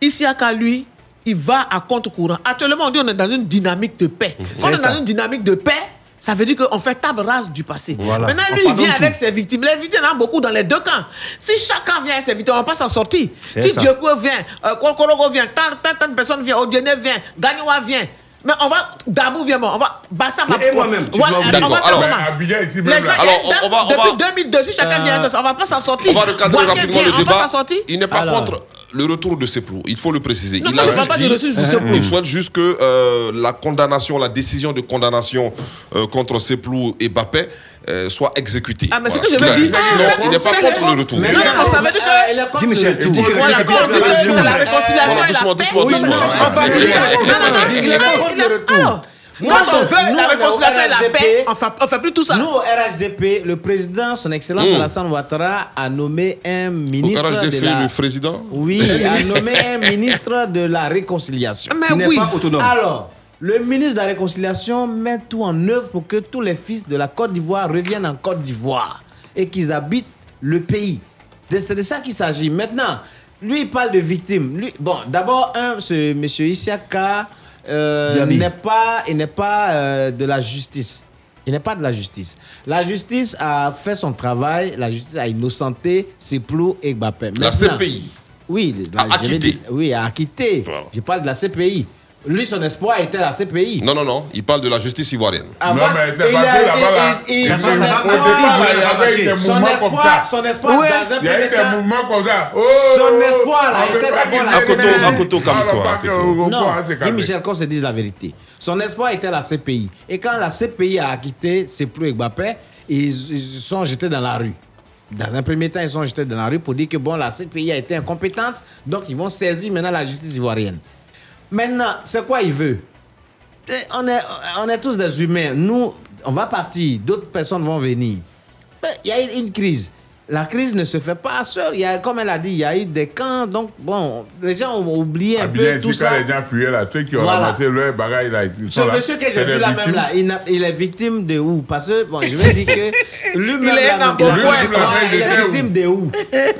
Ici, à lui, il va à contre-courant. Actuellement, on dit qu'on est dans une dynamique de paix. Quand on est ça. dans une dynamique de paix, ça veut dire qu'on fait table rase du passé. Voilà. Maintenant, lui, il vient tout. avec ses victimes. Les victimes, il y en a beaucoup dans les deux camps. Si chacun vient avec ses victimes, on ne va pas s'en sortir. Si ça. Dioko vient, euh, Kokorogo vient, tant, tant, tant de personnes viennent, Odiene vient, Gagnoa vient. Mais on va, Dabou vient, on va, Bassa Mais et moi-même, Voilà, on va faire alors- Abidjan, ici, les même gens. Alors, on- on va- on depuis va- 2002, si chacun vient, on va pas s'en sortir. On va recadrer rapidement vient, le on va débat. s'en sortir. Il n'est pas Alors. contre le retour de Seplou. Il faut le préciser. Non, il a juste pas dit, de il souhaite juste que euh, la condamnation, la décision de condamnation euh, contre Seplou et Bappé euh, soit exécutée. Ah, mais ce que je qu'il veux a dit. dire, Sinon, il n'est pas contre le- le retour. Mais Il non, est non, contre- ça veut dire que- il est contre Dis, Michel, tu dis que c'est la réconciliation doucement, doucement, doucement. non, Ah, non, non, il est contre le retour. Nous, Quand on veut nous, la réconciliation et la RHDP. paix, on fait, on fait plus tout ça. Nous, au RHDP, le président, son excellence Mm. Alassane Ouattara, a nommé un ministre Au RHDP, de la... le président Oui, a nommé un ministre de la réconciliation. Mais Qui n'est oui. pas autonome. Alors, le ministre de la Réconciliation met tout en œuvre pour que tous les fils de la Côte d'Ivoire reviennent en Côte d'Ivoire et qu'ils habitent le pays. C'est de ça qu'il s'agit. Maintenant, lui, il parle de victimes. Lui, bon, d'abord, un, ce monsieur Issaka euh, n'est pas, il n'est pas euh, de la justice. Il n'est pas de la justice. La justice a fait son travail. La justice a innocenté Seplou et Mbappé. La CPI. oui, A la- vais acquitté. dire- oui, a acquitté. Voilà. Je parle de la CPI. Lui, son espoir était la CPI. Non, non, non. Il parle de la justice ivoirienne. Avant, Non, mais il a- là, son espoir- là, son espoir, dans un Il y a eu des mouvements comme ça. Oh, Son espoir, là, on était d'abord la Akoto. Akoto, calme-toi, Non. Michel qu'on se dise la vérité. Son espoir était la CPI. Et quand la CPI a acquitté Seplou et Mbappé, ils, ils sont jetés dans la rue. Dans un premier temps, ils sont jetés dans la rue pour dire que bon, la CPI a été incompétente, donc ils vont saisir maintenant la justice ivoirienne. Maintenant, c'est quoi il veut? Eh, on est, on est tous des humains. Nous, on va partir, d'autres personnes vont venir. Mais Il y a une, une crise. La crise ne se fait pas seule. Il y a, comme elle a dit, il y a eu des camps. Donc, bon, les gens ont oublié un Abidjan, peu tout ça. les gens fuyaient là, ceux qui ont Voilà. ramassé leur bagaille là, Ce là. monsieur que j'ai vu là même là, il, est victime de où? Parce que, bon, je vais dire que lui-même Il est là, il est victime de où? Ouais,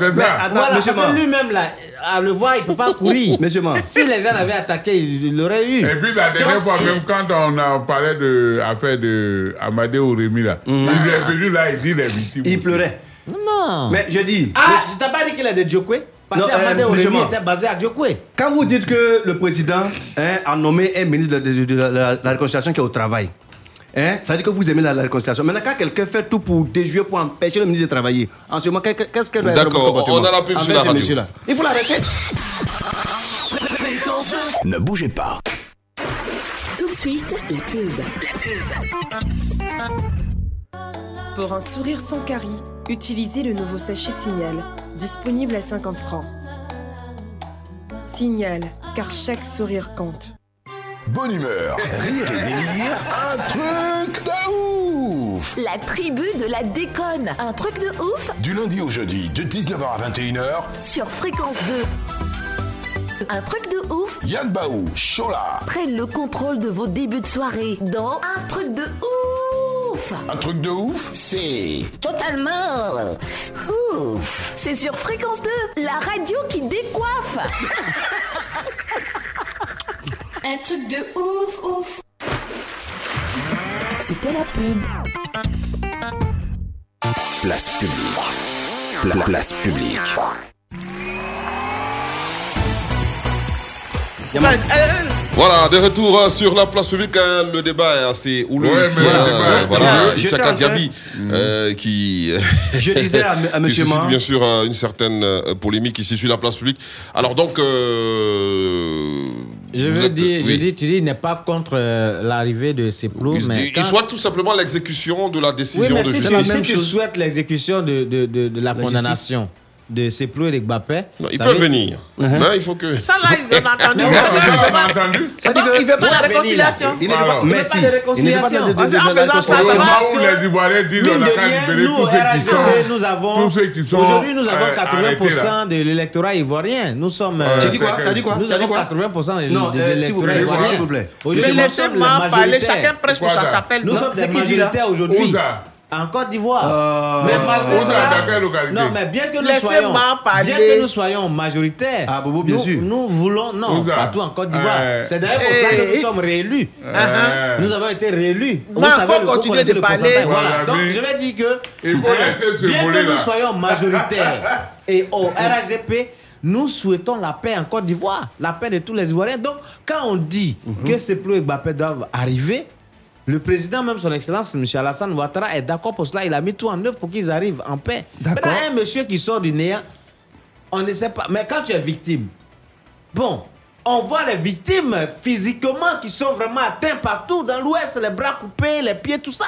c'est ça. Attends, Voilà, monsieur lui-même là, à le voir, il ne peut pas courir. Monsieur. Si les gens l'avaient attaqué, il l'aurait eu. Et puis la dernière Donc, fois, même quand on a parlé de l'affaire de Amadé Rémi là, il est venu là, il dit les victimes. Il aussi. pleurait. Non. Mais je dis. Ah, je t'ai pas dit qu'il a des Djokwe Parce Amadé euh, justement. était basé à Diokwe. Quand vous dites que le président hein, a nommé un ministre de, de- de la, la- la réconciliation qui est au travail, hein, ça veut dire que vous aimez la, la réconciliation. Maintenant, quand quelqu'un fait tout pour déjouer, pour empêcher le ministre de travailler, en ce moment, qu'est- qu'est-ce que doit être D'accord, on a la pub sur la radio. Il faut l'arrêter. Ne bougez pas. Tout de suite, la pub. La pub. Pour un sourire sans carie, utilisez le nouveau sachet Signal, disponible à 50 francs. Signal, car chaque sourire compte. Bonne humeur, rire et délire, un truc de ouf. La tribu de la déconne. Un truc de ouf. Du lundi au jeudi, de 19h à 21h, sur Fréquence 2. Un truc de ouf. Yann Baou, Chola. prennent le contrôle de vos débuts de soirée dans Un truc de ouf. Un truc de ouf, c'est... Totalement ouf. C'est sur Fréquence 2, la radio qui décoiffe Un truc de ouf, ouf C'était la pub. Place publique. Pla- place publique. Voilà, de retour hein, sur la place publique, hein, le débat est assez houleux Ouais, ici. mais hein, débat voilà, train- Diaby, euh, qui. Je disais à m- à qui monsieur suscite bien sûr une certaine euh, polémique ici sur la place publique. Alors donc. euh, Je veux êtes- dire, je oui. dis, tu dis, il n'est pas contre euh, l'arrivée de ces plots, Il, mais il quand- souhaite tout simplement l'exécution de la Oui, décision mais de si, tu, justice. si tu souhaites l'exécution de, de, de, de la, La condamnation de ces plots et des Gbapé, Ils peuvent venir. Mais il faut que. Ça là, ils ont entendu. Ça, il. C'est donc, il veut pas la réconciliation. il Il veut pas de réconciliation. Il de- de- En de- de- faisant ça, ça va. où les Ivoiriens disent on a de nous, nous avons. Aujourd'hui, nous avons euh, 80% arrêtés, de l'électorat ivoirien. Nous sommes. Ouais, euh, Tu dis quoi? Dit Nous dit avons quoi? 80% de, Non, de euh, s'il vous l'électorat plaît, ivoirien. s'il vous plaît. Laissez-moi parler, chacun prêche pour ça ça? s'appelle. Nous Non, sommes dit là? majoritaires aujourd'hui. Ça En Côte d'Ivoire. Euh, mais malgré ça, cela. dans quelle localité? Non, mais bien que nous soyons. parler. Bien que nous soyons majoritaires. Ah, Bobo, bien nous, sûr. Nous voulons. Non, Où ça partout en Côte d'Ivoire. Euh, C'est d'ailleurs pour cela que eh, nous sommes réélus. Euh, Nous avons été réélus. Moi, savez, faut continuer de le parler. Voilà. Voilà, Donc, mais- je vais dire que. Il hein, bien que nous soyons majoritaires et au RHDP, nous souhaitons la paix en Côte d'Ivoire, la paix de tous les Ivoiriens. Donc, quand on dit que ces plots et Mbappé doivent arriver, le président, même son Excellence, M. Alassane Ouattara, est d'accord pour cela. Il a mis tout en œuvre pour qu'ils arrivent en paix. D'accord. Maintenant, un monsieur qui sort du néant, on ne sait pas. Mais quand tu es victime, bon, on voit les victimes physiquement qui sont vraiment atteintes partout dans l'Ouest, les bras coupés, les pieds, tout ça.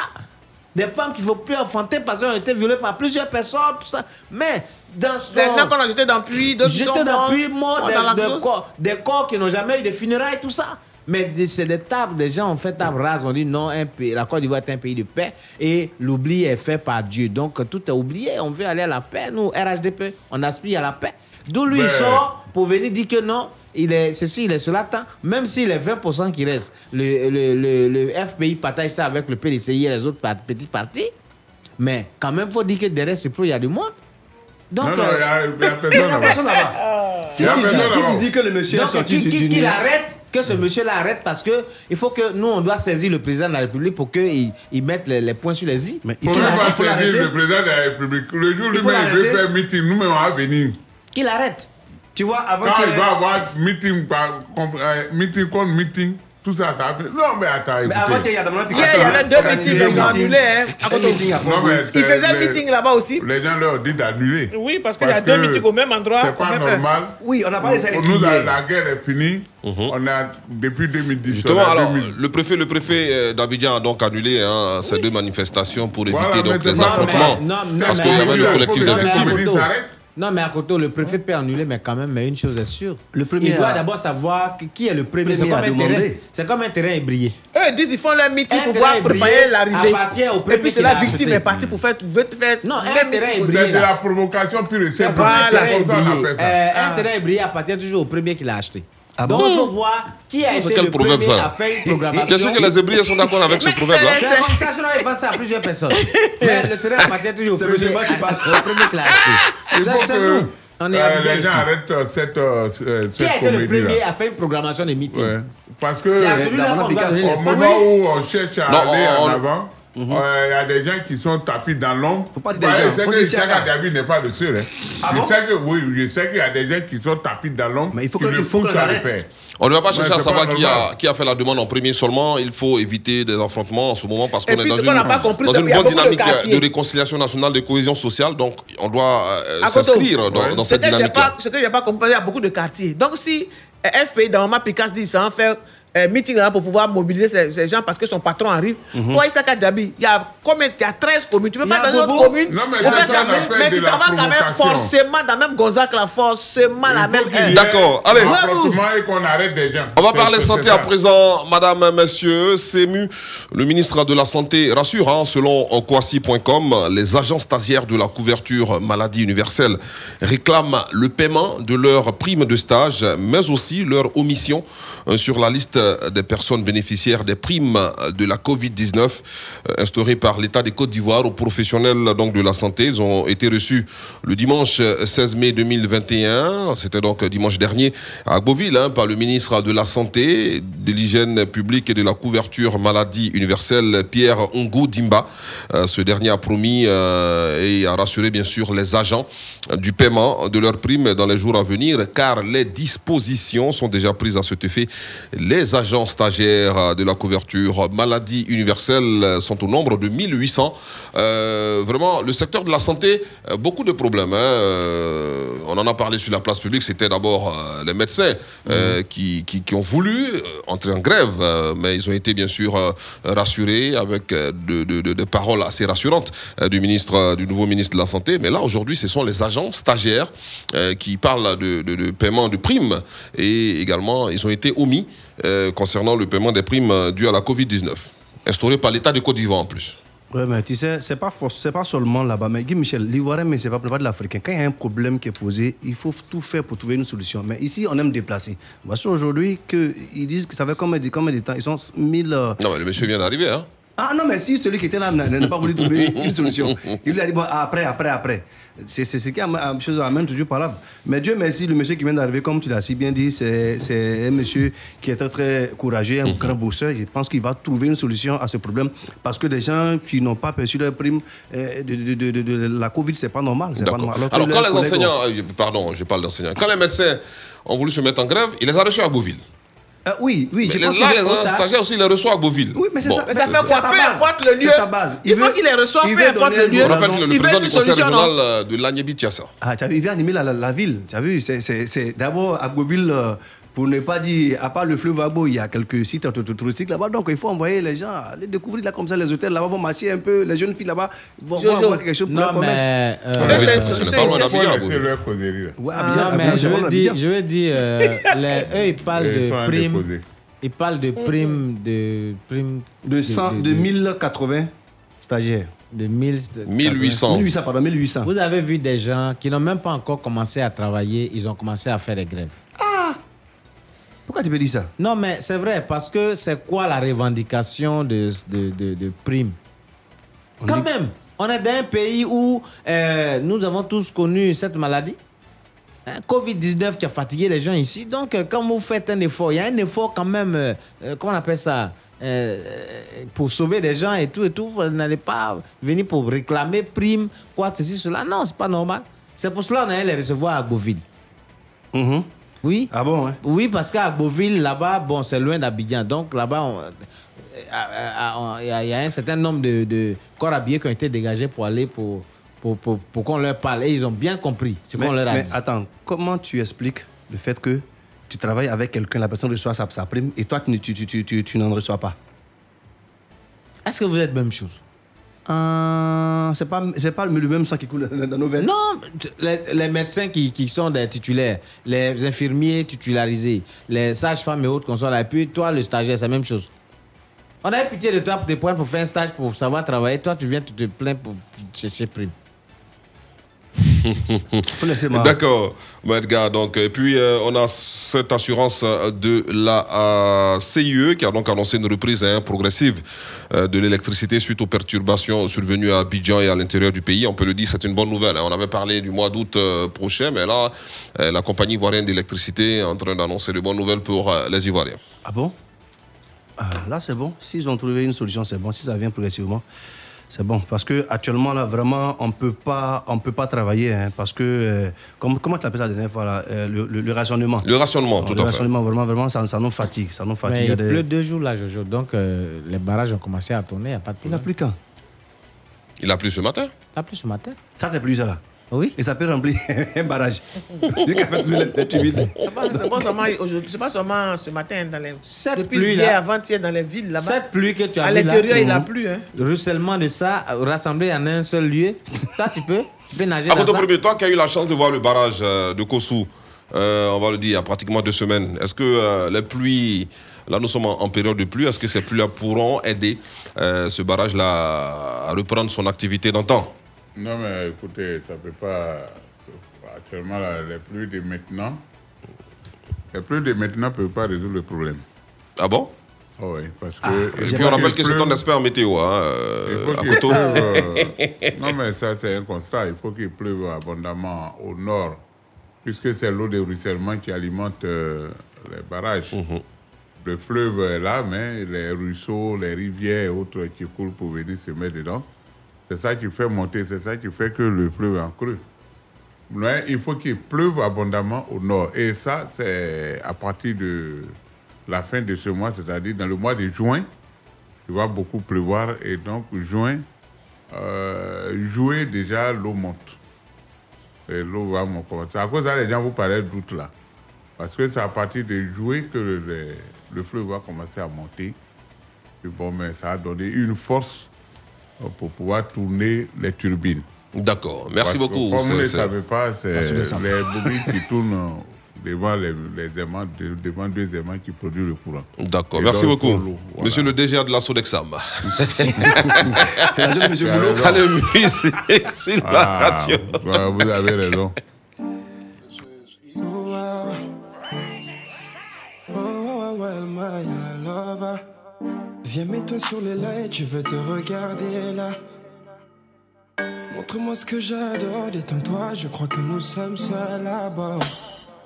Des femmes qui ne vont plus enfanter parce qu'elles ont été violées par plusieurs personnes, tout ça. Mais dans son... Maintenant qu'on a jeté dans le puits, d'autres qui sont Jetés dans morts. le puits, morts, des, sauce. corps, des corps qui n'ont jamais eu de funérailles, tout ça. Mais c'est des tables, des gens ont fait table rase, on dit non, un pays, la Côte d'Ivoire est un pays de paix et l'oubli est fait par Dieu. Donc tout est oublié, on veut aller à la paix. Nous, RHDP, on aspire à la paix. D'où lui Mais- il sort pour venir dire que non, il est ceci, il est cela, tant, même s'il est 20% qui reste. Le, le, le, le FPI partage ça avec le PDCI et les autres petits partis. Mais quand même, il faut dire que derrière ce pro, il y a du monde. Donc, Non, non, euh, il y y a personne Il y a là-bas. personne là-bas. Si tu dis- si tu que le monsieur est donc, sorti du- qu'il néant- arrête, que ce monsieur-là arrête parce que il faut que nous, on doit saisir le président de la République pour qu'il il mette les, les points sur les i. Mais Il faut pas saisir le président de la République. Le jour lui-même, il veut faire meeting, nous-mêmes, on va venir. Qu'il arrête. Tu vois, avant Quand il va avoir meeting, par, euh, meeting contre meeting, tout ça, ça Non, mais attends, Mais écoutez. avant hier, il y avait deux meetings qui ont annulé. Hein, Non, Congo. mais Il c'est- faisait un les- meeting là-bas aussi. Les gens leur disent d'annuler. Oui, parce qu'il y a deux meetings au même endroit. C'est pas normal. Oui, on a parlé de ça ici Nous, la, guerre est finie. On a, depuis 2010. Justement, alors, 2000. le préfet, le préfet euh, d'Abidjan a donc annulé hein, ces deux manifestations pour éviter Voilà, mais donc les pas- affrontements. Parce mais- qu'il y avait mais- des mais- collectifs de mais- victimes. Non, mais à côté, le préfet peut annuler, mais quand même, mais une chose est sûre. Le premier il doit a- d'abord savoir qui- est le premier. Premier C'est comme, a un demandé. terrain- c'est comme un terrain ébrié. Eux ils disent qu'ils font leur meeting Un pour pouvoir préparer l'arrivée. Et puis c'est la victime est partie pour faire, veut faire Non, un terrain ébrié. C'est de la provocation pure et C'est simple. un. Euh, Ah. Un terrain ébrié appartient toujours au premier qui l'a acheté. Ah Donc bon il faut voir qui a C'est été quel le proverbe, premier ça à faire une programmation. Bien sûr que les ébriers sont d'accord avec ce proverbe-là. C'est comme ça, sinon ils vendent ça à plusieurs personnes. Mais le terrain appartient toujours au C'est premier, monsieur Marc qui parle. au premier. Il C'est nous. On est euh, les gens arrêtent euh, cette, euh, euh, Qui cette a été le premier à faire une programmation de meeting Ouais. Parce que C'est à celui-là on a qu'on doit au moment où on cherche à Non, aller on- en on- avant, il y a des gens qui sont tapis dans l'ombre. Faut pas dire des gens, Je sais faut que n'est pas le seul. hein. Ah je bon? sais que, oui, je sais qu'il y a des gens qui sont tapis dans l'ombre. Mais il faut que- le il faut faire. On ne va pas Ouais, chercher à savoir qui a, qui a fait la demande en premier seulement. Il faut éviter des affrontements en ce moment parce qu'on est dans une, compris, dans une bonne de dynamique de réconciliation nationale, de cohésion sociale. Donc, on doit euh, s'inscrire dans, dans Ce cette que pas- Ce que je n'ai pas compris, il y a beaucoup de quartiers. Donc, si euh, FPI, dans ma Picasse dit, ça va faire un meeting là pour pouvoir mobiliser ces, ces gens parce que son patron arrive. Mhm. Toi, Isaka Diaby, il y a combien Il y a 13 communes. Tu peux Il y pas dans une autre commune Non, mais mais, tu vas quand même forcément, dans même Gonzac, là, forcément la même. D'accord, allez. Qu'on arrête des gens. On va parler c'est santé à présent, madame, messieurs. CMU, le ministre de la Santé rassure, hein, selon Kwasi.com, les agents stagiaires de la couverture maladie universelle réclament le paiement de leurs primes de stage, mais aussi leur omission euh, sur la liste des personnes bénéficiaires des primes de la Covid-19 euh, instaurées par l'État des Côtes d'Ivoire aux professionnels donc, de la santé. Ils ont été reçus le dimanche 16 mai 2021, c'était donc dimanche dernier, à Beauville, hein, par le ministre de la Santé, de l'Hygiène publique et de la couverture maladie universelle, Pierre Ongo Dimba. Euh, ce dernier a promis euh, et a rassuré bien sûr les agents euh, du paiement de leurs primes dans les jours à venir, car les dispositions sont déjà prises à cet effet. Les agents stagiaires euh, de la couverture maladie universelle euh, sont au nombre de 1800. Euh, vraiment, le secteur de la santé, euh, beaucoup de problèmes. hein. Euh, on en a parlé sur la place publique. C'était d'abord les médecins euh, qui, qui, qui ont voulu entrer en grève, mais ils ont été bien sûr rassurés avec de, de- de- de paroles assez rassurantes du ministre, du nouveau ministre de la santé. Mais là, aujourd'hui, ce sont les agents stagiaires qui parlent de, de- de paiement de primes et également, ils ont été omis euh, concernant le paiement des primes euh, dues à la Covid-19, instauré par l'État de Côte d'Ivoire en plus. Ouais, mais tu sais, c'est pas, pas seulement là-bas. Mais Guy Michel, l'Ivoirien, mais c'est pas, pas de l'Africain. Quand il y a un problème qui est posé, il faut tout faire pour trouver une solution. Mais ici, on aime déplacer. Voici aujourd'hui qu'ils disent que ça fait combien de, combien de temps? Ils sont 1000. euh, Non, mais le monsieur vient d'arriver, hein Ah non, mais si celui qui était là n'a pas voulu trouver une solution, il lui a dit bon, après, après, après. C'est ce qui amène toujours par là. Mais Dieu merci, le monsieur qui vient d'arriver, comme tu l'as si bien dit, c'est un monsieur qui est très, très courageux, un grand bosseur. Je pense qu'il va trouver une solution à ce problème parce que les gens qui n'ont pas perçu leur prime euh, de, de- de- la Covid, c'est pas normal. pas normal. Alors, quand les enseignants, euh, pardon, je parle d'enseignants, quand les médecins ont voulu se mettre en grève, ils les a reçus à Beauville. Euh, oui, oui, je pense là, que les ça. stagiaires aussi, ils les reçoivent à Beauville. Oui, mais c'est Bon, ça. Mais ça fait quoi sa Peu base. importe le lieu. C'est sa base. Il faut veut- qu'il les reçoive, peu importe le lieu. On rappelle que le veut président du conseil régional euh, de l'Agnébi Tiassa. Ah, tu as vu, il vient animer la, la, la ville. Tu as vu, c'est- c'est c'est- d'abord à Beauville, euh, pour ne pas dire, à part le fleuve Abo, il y a quelques sites tou- tou- touristiques là-bas. Donc il faut envoyer les gens aller découvrir là comme ça les hôtels là-bas, vont marcher un peu. Les jeunes filles là-bas vont, avoir quelque chose pour Non, leur commerce. mais, euh, mais c'est- leur causerie. Ouais, Ah, non, mais je veux dire, je veux dire euh, les- eux, ils parlent de primes. Ils parlent de primes de primes de, 100, de 1080 stagiaires. de 1000 1800. 1800, pardon, 1800. Vous avez vu des gens qui n'ont même pas encore commencé à travailler, ils ont commencé à faire des grèves. Pourquoi tu peux dire ça? Non, mais c'est vrai, parce que c'est quoi la revendication de, de, de, de primes Quand même, on est dans un pays où euh, nous avons tous connu cette maladie. Hein, Covid-19 qui a fatigué les gens ici. Donc, euh, quand vous faites un effort, il y a un effort quand même, euh, comment on appelle ça Euh, pour sauver des gens et tout et tout. Vous n'allez pas venir pour réclamer prime, quoi, ceci, cela. Non, c'est pas normal. C'est pour cela qu'on allait les recevoir à Beauville. Oui. Ah bon, hein? Oui, parce qu'à Beauville, là-bas, bon, c'est loin d'Abidjan. Donc là-bas, euh, il y, a- il y a un certain nombre de, de corps habillés qui ont été dégagés pour aller pour, pour, pour, pour qu'on leur parle. Et ils ont bien compris ce qu'on leur a mais dit. attends, comment tu expliques le fait que tu travailles avec quelqu'un, la personne reçoit sa, sa prime et toi, tu, tu, tu, tu n'en reçois pas? Est-ce que vous êtes même chose? Euh, c'est pas, c'est pas le même sang qui coule dans nos veines. Non, les, médecins qui, qui sont des titulaires, les infirmiers titularisés, les sages-femmes et autres qu'on soit là, et puis toi, le stagiaire, c'est la même chose. On a eu pitié de toi pour te prendre pour faire un stage pour savoir travailler. Toi, tu viens, tu te plains pour chercher prime. D'accord, Edgar. Donc, et puis, euh, on a cette assurance euh, de la euh, CIE qui a donc annoncé une reprise hein, progressive euh, de l'électricité suite aux perturbations survenues à Abidjan et à l'intérieur du pays. On peut le dire, c'est une bonne nouvelle. hein. On avait parlé du mois d'août prochain, mais là, la compagnie ivoirienne d'électricité est en train d'annoncer de bonnes nouvelles pour les Ivoiriens. Ah bon? Ah, là, c'est bon. S'ils ont trouvé une solution, c'est bon. Si ça vient progressivement, c'est bon. Parce que actuellement, là, vraiment, on peut pas, on peut pas travailler, hein, parce que, euh, comme- comment tu appelles ça la dernière fois, là, euh, le, le- le rationnement? Le rationnement, tout le à fait. rationnement, vraiment, vraiment, ça, ça nous fatigue. Ça nous fatigue. Mais Il y a il des- pleut deux jours là, Jojo. Donc euh, les barrages ont commencé à tourner. Il n'y a pas de Il n'a plus quand Il a plu ce matin Il a plu ce matin. Ça, c'est plus ça, là. Oui? Et ça peut remplir un barrage. Lui qui a fait tous les- les tubiles. C'est pas, seulement aujourd'hui- c'est pas seulement ce matin dans les. Depuis pluie, hier, avant-hier, dans les villes là-bas. Cette pluie que tu as À l'intérieur, il a plu. Hein. Le ruissellement de ça, rassemblé en un seul lieu. Toi, tu peux, tu peux nager dans ça. premier, toi qui as eu la chance de voir le barrage euh, de Kossou, euh, on va le dire, il y a pratiquement deux semaines, est-ce que euh, les pluies, là nous sommes en, en période de pluie, est-ce que ces pluies-là pourront aider euh, ce barrage-là à reprendre son activité d'antan? Non, mais écoutez, ça peut pas. Actuellement, là, les pluies de maintenant. Les pluies de maintenant ne peuvent pas résoudre le problème. Ah bon? Ah oui, parce que. Ah, il et puis on rappelle que c'est ton expert météo, hein, Il euh, faut à pleuve, euh, non, mais ça, c'est un constat. Il faut qu'il pleuve abondamment au nord, puisque c'est l'eau de ruissellement qui alimente euh, les barrages. Mhm. Le fleuve est là, mais les ruisseaux, les rivières et autres qui coulent pour venir se mettre dedans, c'est ça qui fait monter, c'est ça qui fait que le fleuve est en creux. Mais il faut qu'il pleuve abondamment au nord. Et ça, c'est à partir de la fin de ce mois, c'est-à-dire dans le mois de juin, il va beaucoup pleuvoir et donc juin, euh, juillet déjà l'eau monte. Et l'eau va mon- commencer. À cause de ça, les gens vous parlaient d'août là. Parce que c'est à partir de juillet que le, le- le fleuve va commencer à monter. Et bon, mais ça a donné une force pour pouvoir tourner les turbines. D'accord, merci Parce que beaucoup. Comme vous ne savez pas, c'est les bobines qui tournent euh, devant les, les aimants, de- devant deux aimants qui produisent le courant. D'accord, merci beaucoup. voilà. Monsieur le DGA de la Sodexam. C'est la de Monsieur Boulot. Ah, le musique sur la Ah, radio. bah, vous avez raison. Viens, mets-toi sur les lights, je veux te regarder là. Montre-moi ce que j'adore, détends-toi, je crois que nous sommes seuls à bord.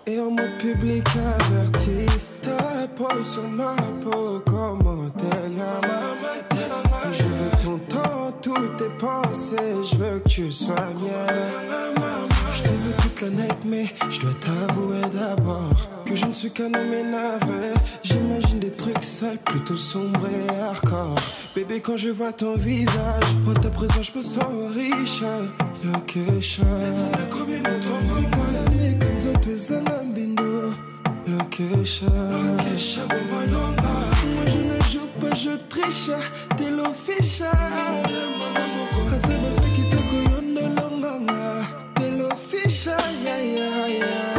Et en mode public averti, ta peau sur ma peau, comment elle a Je veux ton temps, toutes tes pensées, je veux que tu sois mienne. Je te veux toute la night, mais je dois t'avouer d'abord que je ne suis qu'un homme énervé. J'imagine des trucs sales, plutôt sombres et hardcore. Bébé, quand je vois ton visage, en ta présence, je me sens riche. Location. Location. Location, Moi, je ne joue pas, je triche. T'es. T'es l'official, yeah, yeah, yeah.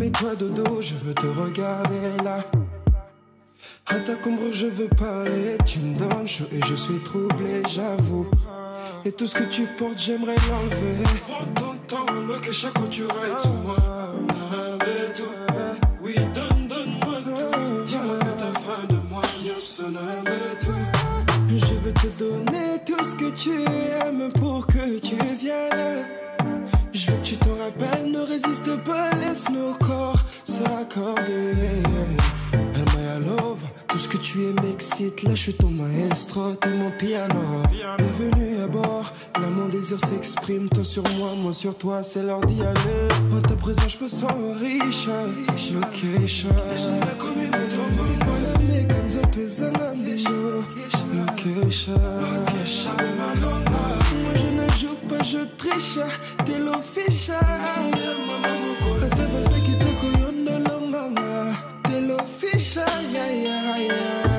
Mets-toi dodo, je veux te regarder là. À ta combre, je veux parler. Tu me donnes chaud et je suis troublé, j'avoue. Et tout ce que tu portes, j'aimerais l'enlever. Prends ton temps, le chaque fois tu rides sur moi. Oui, donne, donne-moi tout. Dis-moi que t'as faim de moi, te donner tout ce que tu aimes pour que tu viennes. Je veux que tu t'en rappelles, ne résiste pas, laisse nos corps s'accorder. Elle m'a love, tout ce que tu es m'excite, là je suis ton maestro, t'es mon piano. Bienvenue à bord, là mon désir s'exprime, toi sur moi, moi sur toi, c'est l'heure d'y aller. En ta présence, je me sens riche, location. C'est apesanga bijo lokesha moi je ne joue pas je triche telofisha aza baza kitoko yo ndolonganga telofisha yayaya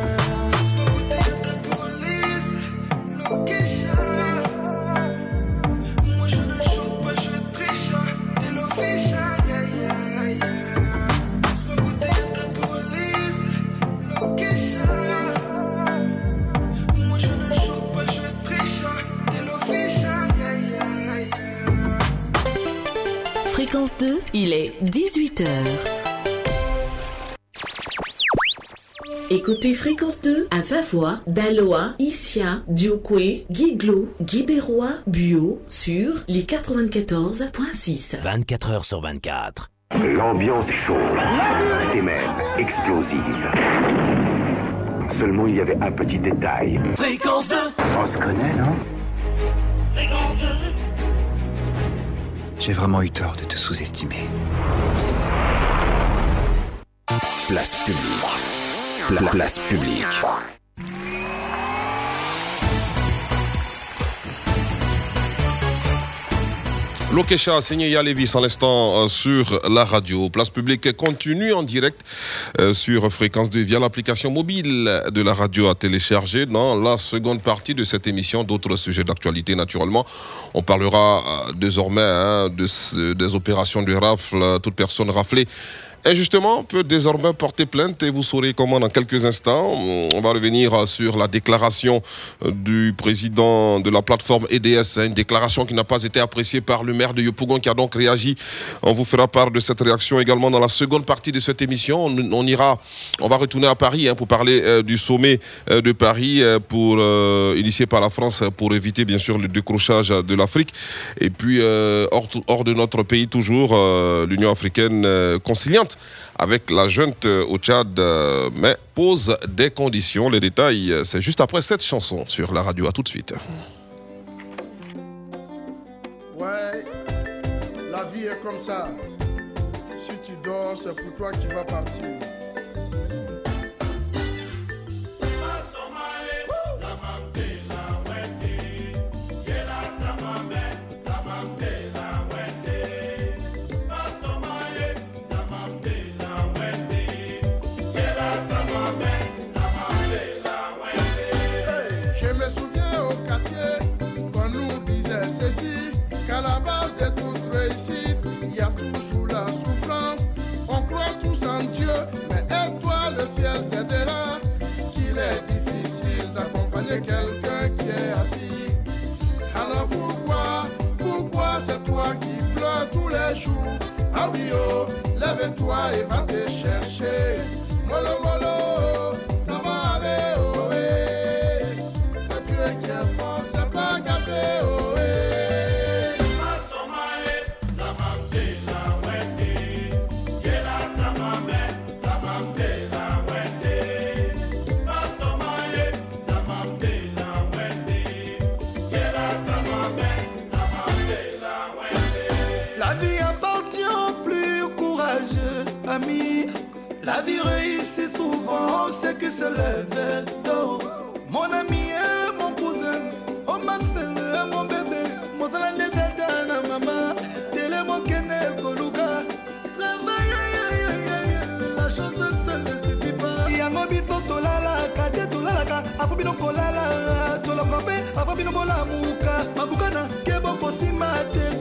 Fréquence 2, il est 18h. Écoutez Fréquence 2 à Vavois, Daloa, Issia, Diokwe, Guiglo, Guibérois, Buo sur les 94.6. 24 heures sur 24. L'ambiance est chaude et même explosive. Seulement, il y avait un petit détail. Fréquence 2 On se connaît, non? J'ai vraiment eu tort de te sous-estimer. Place publique. Pla- place publique. Lokesha a signé Yalevis en l'instant euh, sur la radio. Place publique continue en direct euh, sur Fréquence 2 via l'application mobile de la radio à télécharger dans la seconde partie de cette émission. D'autres sujets d'actualité, naturellement. On parlera euh, désormais hein, de des opérations de rafle. Toute personne raflée Injustement, peut désormais porter plainte et vous saurez comment dans quelques instants. On va revenir euh, sur la déclaration euh, du président de la plateforme EDS, hein, une déclaration qui n'a pas été appréciée par le maire de Yopougon qui a donc réagi. On vous fera part de cette réaction également dans la seconde partie de cette émission. On, ira, on va retourner à Paris hein, pour parler euh, du sommet de Paris euh, pour initié par la France pour éviter bien sûr le décrochage de l'Afrique. Et puis hors, hors de notre pays toujours, l'Union africaine euh, avec la junte au Tchad, euh, mais pose des conditions. Les détails, euh, c'est juste après cette chanson sur la radio. À tout de suite. Ouais, la vie est comme ça. Si tu dors, c'est pour toi qui vas partir. Qu'il est difficile d'accompagner quelqu'un qui est assis. Alors pourquoi, pourquoi c'est toi qui pleures tous les jours? Ah oui, oh, lève-toi et va te chercher. Molo, molo, La vie réussit souvent, c'est que se lève tôt. Mon ami et mon cousin, oh ma soeur, mon bébé, mon salade tata na maman, télé mon kene koluka. Aïe, aïe, la chance seule ne suffit pas. Yango biso tolalaka, te tolalaka, apo bino kolala, tolaka mpe, apo bino bolamuka, mabukana, ke bokosima te, te, te,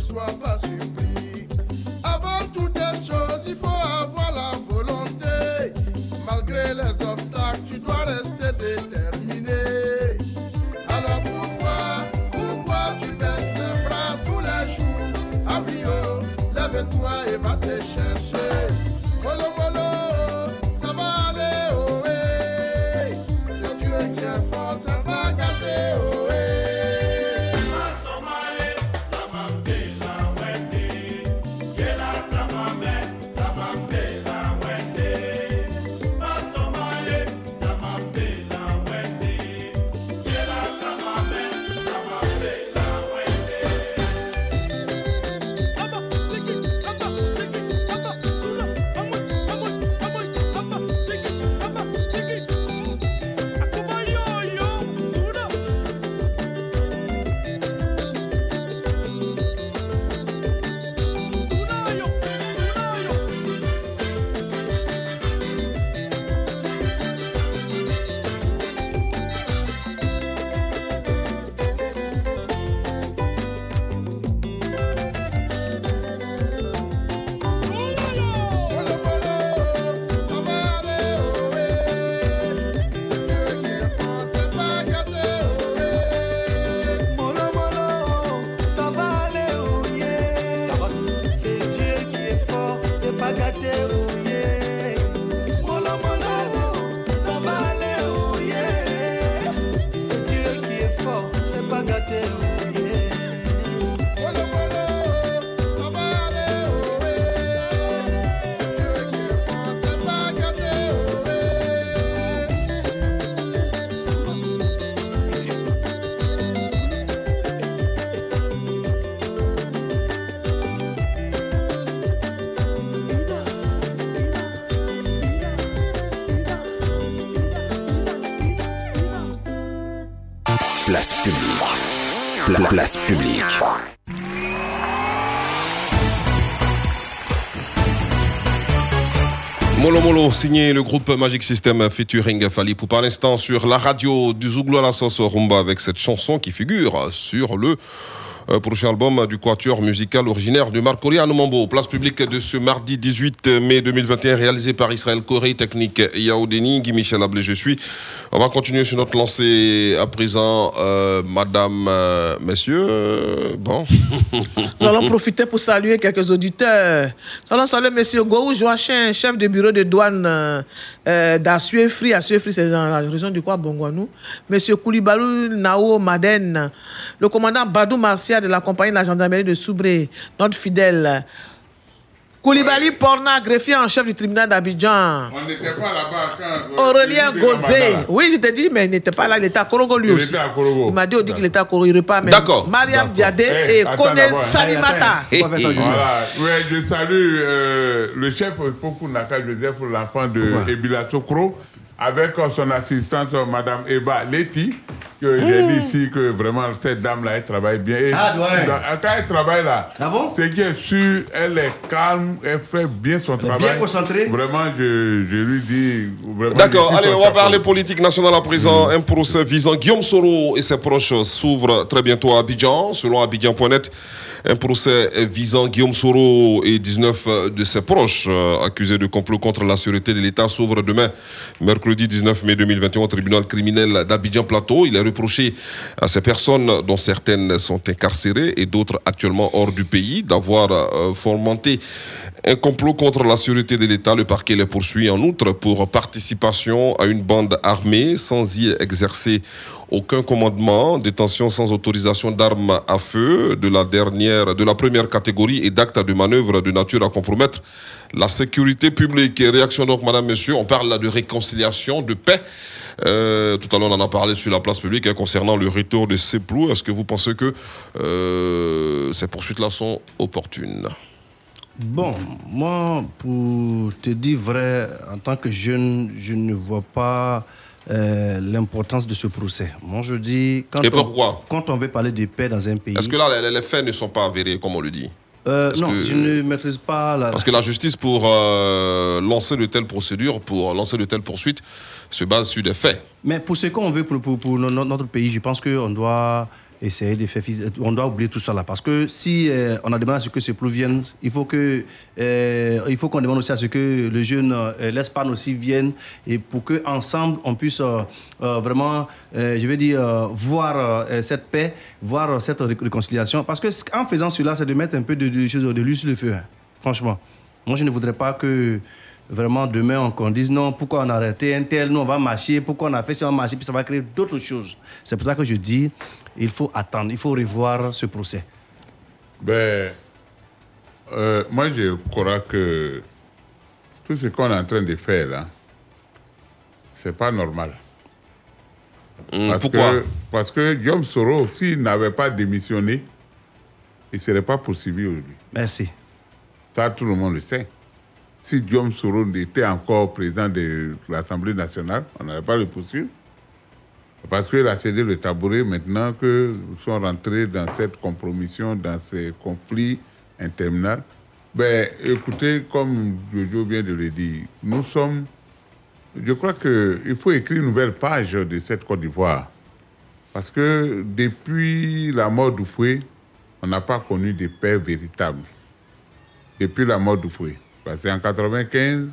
ne sois pas surpris. Avant toutes les choses, il faut avoir place publique. Molo Molo, signé le groupe Magic System featuring Fali pour par l'instant sur la radio du Zouglou à la sauce rumba avec cette chanson qui figure sur le euh, prochain album du quatuor musical originaire de Marcory Mambo. Place publique de ce mardi 18 mai 2021 réalisé par Israël Corée, technique Yaoudeni, Guy Michel Ablé, je suis. On va continuer sur notre lancée à présent, euh, madame, euh, messieurs, euh, bon. Nous allons profiter pour saluer quelques auditeurs. Nous allons saluer M. Gou Joachim, chef de bureau de douane euh, d'Assuefri. Assuefri, c'est dans la région du Kwa-Bongwanou. M. Koulibalou Nao Maden, le commandant Badou Marcia de la compagnie de la gendarmerie de Soubré, notre fidèle. Koulibaly Porna, greffier en chef du tribunal d'Abidjan. On n'était pas là-bas quand. Aurélien Gozé. Gozé. Oui, je te dis, mais il n'était pas là, il était à Korogo lui Il aussi. était à Korogo. Il m'a dit, on dit qu'il était à Korogo, il repart même. D'accord. Mariam Diadé et Kone. Salimata. Voilà, ouais, je salue euh, le chef Poku Naka Joseph, l'enfant de Ebila Sokro, avec son assistante, Madame Eba Leti, que j'ai dit ici que vraiment cette dame-là, elle travaille bien. Et Ah, doyen. dans- quand elle travaille là, c'est qu'elle est sûre, elle est calme, elle fait bien son travail. bien concentrée? Vraiment, je, je lui dis. D'accord, allez, on va parler politique nationale à présent. Un procès visant Guillaume Soro et ses proches s'ouvre très bientôt à Abidjan. Selon Abidjan.net, un procès visant Guillaume Soro et 19 de ses proches euh, accusés de complot contre la sûreté de l'État s'ouvre demain, mercredi 19 mai 2021, au tribunal criminel d'Abidjan Plateau. Il est reproché à ces personnes, dont certaines sont incarcérées et d'autres actuellement hors du pays, d'avoir euh, fomenté un complot contre la sûreté de l'État. Le parquet les poursuit en outre pour participation à une bande armée sans y exercer aucun commandement, détention sans autorisation d'armes à feu de la dernière, de la première catégorie et d'actes de manœuvre de nature à compromettre la sécurité publique. Et réaction donc, madame, monsieur, on parle là de réconciliation, de paix. Euh, tout à l'heure, on en a parlé sur la place publique hein, concernant le retour de Seplou. Est-ce que vous pensez que euh, ces poursuites-là sont opportunes? Bon, moi, pour te dire vrai, en tant que jeune, je ne vois pas euh, l'importance de ce procès. Moi, je dis. Quand Et on- pourquoi? Quand on veut parler de paix dans un pays. Est-ce que là, les, les faits ne sont pas avérés, comme on le dit? Euh, non, que- je ne maîtrise pas la. Parce que la justice, pour euh, lancer de telles procédures, pour lancer de telles poursuites, se base sur des faits. Mais pour ce qu'on veut pour, pour, pour no- no- notre pays, je pense qu'on doit essayer de faire. On doit oublier tout là. Parce que si euh, on a demandé à ce que ce plou vienne, il faut que euh, il faut qu'on demande aussi à ce que le jeune euh, l'Espagne aussi vienne et pour que ensemble on puisse vraiment, je vais dire, voir cette paix, voir cette ré- réconciliation. Parce que en faisant cela, c'est de mettre un peu de, choses- de l'huile sur le feu. hein. Franchement, moi je ne voudrais pas que vraiment demain on, qu'on dise non, pourquoi on a arrêté un tel, nous on va marcher, pourquoi on a fait ça, on va marcher, puis ça va créer d'autres choses. C'est pour ça que je dis, il faut attendre, il faut revoir ce procès. Ben, euh, moi, je crois que tout ce qu'on est en train de faire là, c'est pas normal. parce pourquoi? que, Parce que Guillaume Soro, s'il n'avait pas démissionné, il ne serait pas poursuivi aujourd'hui. Merci. Ça, tout le monde le sait. Si Guillaume Soro était encore président de l'Assemblée nationale, on n'allait pas le poursuivre. Parce qu'il a cédé le tabouret maintenant que sont rentrés dans cette compromission, dans ces conflits interminables. Ben, écoutez, comme Jojo vient de le dire, nous sommes. Je crois qu'il faut écrire une nouvelle page de cette Côte d'Ivoire. Parce que depuis la mort du fouet, on n'a pas connu de paix véritable. Depuis la mort du fouet. Parce qu'en 95,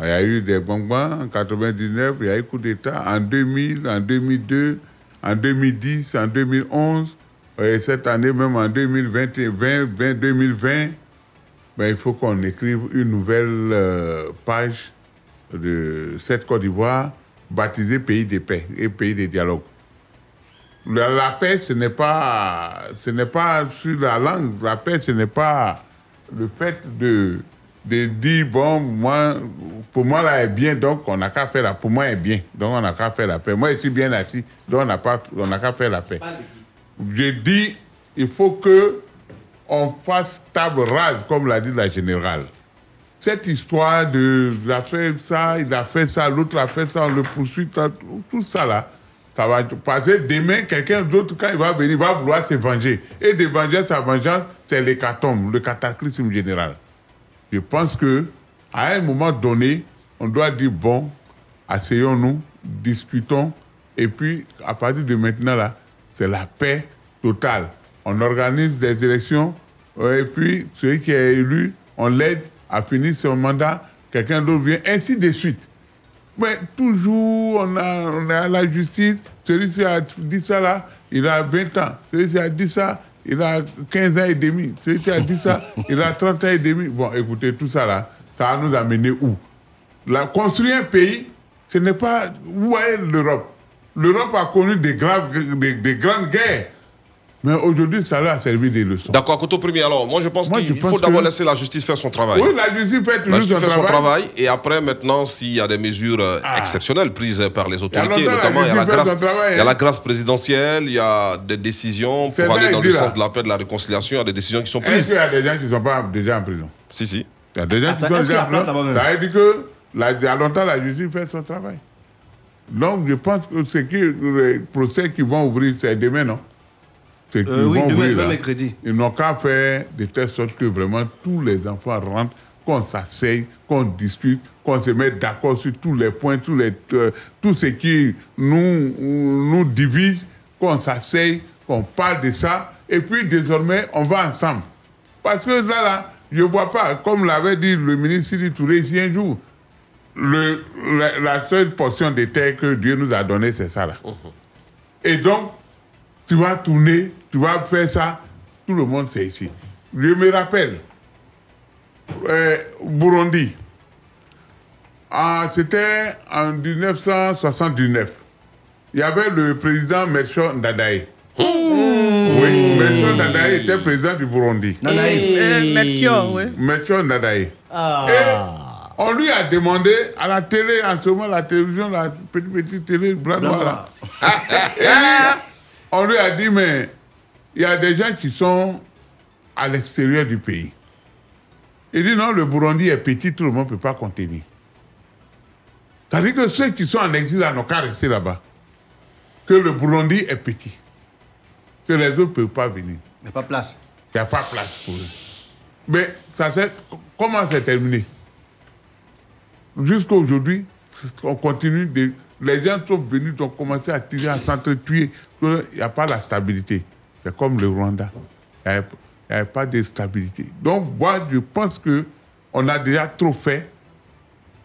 il y a eu des bonbons. En 99, il y a eu coup d'État. En 2000, en 2002, en 2010, en 2011, et cette année même en 2020, 20, 20, 2020, ben, il faut qu'on écrive une nouvelle euh, page de cette Côte d'Ivoire baptisée Pays de paix et Pays de dialogue. La, la paix, ce n'est pas, ce n'est pas sur la langue. La paix, ce n'est pas le fait de, de dire, bon, moi, pour moi, là, est bien, donc on n'a qu'à faire la Pour moi, est bien, donc on n'a qu'à faire la paix. Moi, je suis bien assis, donc on n'a pas- on n'a qu'à faire la paix. Je dis, il faut que on fasse table rase, comme l'a dit la générale. Cette histoire de, il a fait ça, il a fait ça, l'autre a fait ça, on le poursuit, tout ça là, Ça va passer demain, quelqu'un d'autre, quand il va venir, va vouloir se venger. Et de venger sa vengeance, c'est l'hécatombe, le cataclysme général. Je pense que à un moment donné, on doit dire bon, asseyons-nous, discutons, et puis à partir de maintenant là, c'est la paix totale. On organise des élections, euh, et puis celui qui est élu, on l'aide à finir son mandat, quelqu'un d'autre vient, ainsi de suite. Mais toujours, on a, on a la justice, celui qui a dit ça là, il a 20 ans, celui qui a dit ça, il a 15 ans et demi, celui qui a dit ça, il a 30 ans et demi. Bon, écoutez, tout ça là, ça va nous amener où? La, Construire un pays, ce n'est pas... Où est l'Europe? L'Europe a connu des, graves, des grandes guerres. Mais aujourd'hui, ça leur a servi des leçons. D'accord, Koto Premier, alors, moi je pense qu'il faut d'abord que- laisser la justice faire son travail. Oui, la justice fait La toujours justice son fait son travail. travail et après, maintenant, s'il y a des mesures euh, exceptionnelles prises par les autorités, la notamment il y, a la grâce, son travail, il y a la grâce présidentielle, il y a des décisions pour aller dans le là. sens de la paix, de la réconciliation, il y a des décisions qui sont Est-ce prises. qu'il y a des gens qui ne sont pas déjà en prison? Si, si. Il y a des gens qui Attends, sont est-ce déjà en prison. Ça veut dire que la- il y a longtemps, la justice fait son travail. Donc, je pense que c'est que les procès qui vont ouvrir, c'est demain, non? Euh, oui, vont demain- ouvrir, demain, là. mercredi. Ils n'ont qu'à faire de telle sorte que vraiment tous les enfants rentrent, qu'on s'asseye, qu'on discute, qu'on se mette d'accord sur tous les points, tous les, euh, tout ce qui nous, nous divise, qu'on s'asseye, qu'on parle de ça, et puis désormais, on va ensemble. Parce que là, là, je ne vois pas, comme l'avait dit le ministre Sidi Touré ici un jour, le, la, la seule portion de terre que Dieu nous a donnée, c'est ça là. Et donc, tu vas tourner, tu vas faire ça, tout le monde sait ici. Je me rappelle, euh, Burundi, Ah, c'était en 1979. Il y avait le président Melchior Ndadaye. Oui, Melchior Ndadaye était président du Burundi. Ndadaye. Eh, Melchior, oui. Melchior Ndadaye. Ah. Et on lui a demandé à la télé, en ce moment, la télévision, la petite, petite télé blanc noir. là. Et on lui a dit, mais il y a des gens qui sont à l'extérieur du pays. Il dit, non, le Burundi est petit, tout le monde ne peut pas contenir. C'est-à-dire que ceux qui sont en exil n'ont qu'à rester là-bas. Que le Burundi est petit. Que les autres ne peuvent pas venir. Il n'y a pas place. Il n'y a pas place pour eux. Mais ça c'est comment c'est terminé? Jusqu'à aujourd'hui, on continue de. Les gens sont venus, ont commencé à tirer, à s'entretuer. Il n'y a pas la stabilité. C'est comme le Rwanda. Il n'y avait, pas de stabilité. Donc, moi, je pense qu'on a déjà trop fait.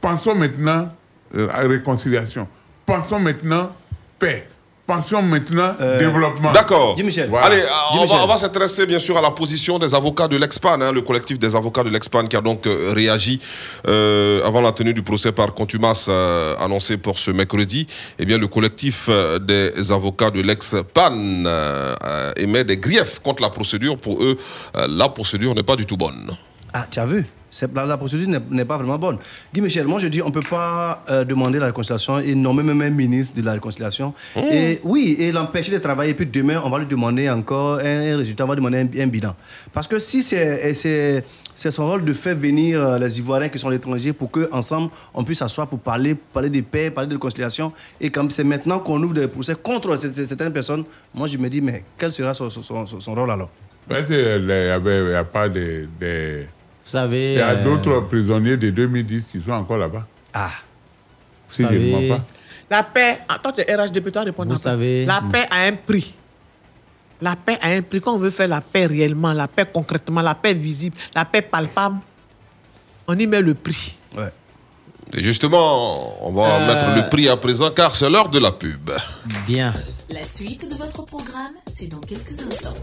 Pensons maintenant euh, à réconciliation. Pensons maintenant paix. Pensons maintenant développement. D'accord. Voilà. Allez, euh, on va, on va s'intéresser bien sûr à la position des avocats de l'Expan, hein, le collectif des avocats de l'Expan qui a donc euh, réagi euh, avant la tenue du procès par contumace euh, annoncé pour ce mercredi. Eh bien, le collectif euh, des avocats de l'Expan euh, euh, émet des griefs contre la procédure. Pour eux, euh, la procédure n'est pas du tout bonne. Ah, tu as vu? La, la procédure n'est- pas vraiment bonne. Guy Michel, moi je dis on ne peut pas euh, demander la réconciliation et nommer même un ministre de la réconciliation. Mmh. Et oui, et l'empêcher de travailler. Puis demain, on va lui demander encore un, un résultat, on va demander un, un bilan. Parce que si c'est et son rôle de faire venir euh, les Ivoiriens qui sont à l'étranger pour qu'ensemble on puisse s'asseoir pour parler, parler de paix, parler de réconciliation. Et comme c'est maintenant qu'on ouvre des procès contre certaines personnes, moi je me dis, mais quel sera son, son- son- son rôle alors? Ben, Il n'y a pas de. Savez. Il y a euh, d'autres prisonniers de 2010 qui sont encore là-bas. Ah. Si je ne savez- pas. La paix, ah, toi tu es RHDP, toi répondre. Vous savez- La paix a un prix. La paix a un prix. Quand on veut faire la paix réellement, la paix concrètement, la paix visible, la paix palpable, on y met le prix. Ouais. Et justement, on va Euh. mettre le prix à présent car c'est l'heure de la pub. Bien. La suite de votre programme, c'est dans quelques instants.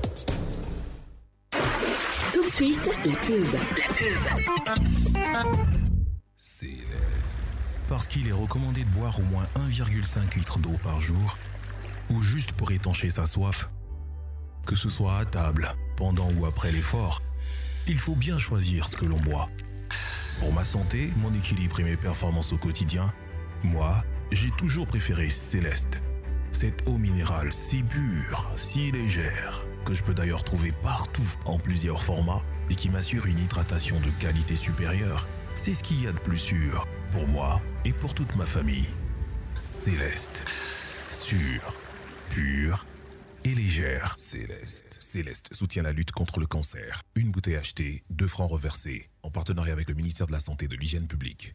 De la pub. La pub. Parce qu'il est recommandé de boire au moins 1,5 litre d'eau par jour, ou juste pour étancher sa soif. Que ce soit à table, pendant ou après l'effort, il faut bien choisir ce que l'on boit. Pour ma santé, mon équilibre et mes performances au quotidien, moi, j'ai toujours préféré Céleste. Cette eau minérale si pure, si légère, que je peux d'ailleurs trouver partout en plusieurs formats et qui m'assure une hydratation de qualité supérieure, c'est ce qu'il y a de plus sûr pour moi et pour toute ma famille. Céleste. sûre, pure et légère. Céleste. Céleste soutient la lutte contre le cancer. Une bouteille achetée, deux francs reversés, en partenariat avec le ministère de la Santé et de l'Hygiène publique.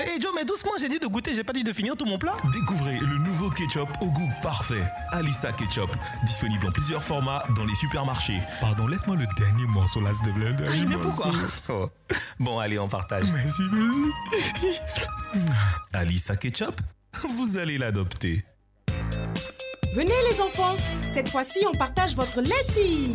Hé Joe, mais doucement, j'ai dit de goûter, j'ai pas dit de finir tout mon plat. Découvrez le nouveau ketchup au goût parfait. Alissa Ketchup, disponible en plusieurs formats dans les supermarchés. Pardon, laisse-moi le dernier morceau là, s'il te plaît. Ah, mais pourquoi Oh. Bon, allez, on partage. Merci, merci. Alissa Ketchup, vous allez l'adopter. Venez les enfants, cette fois-ci on partage votre laiti.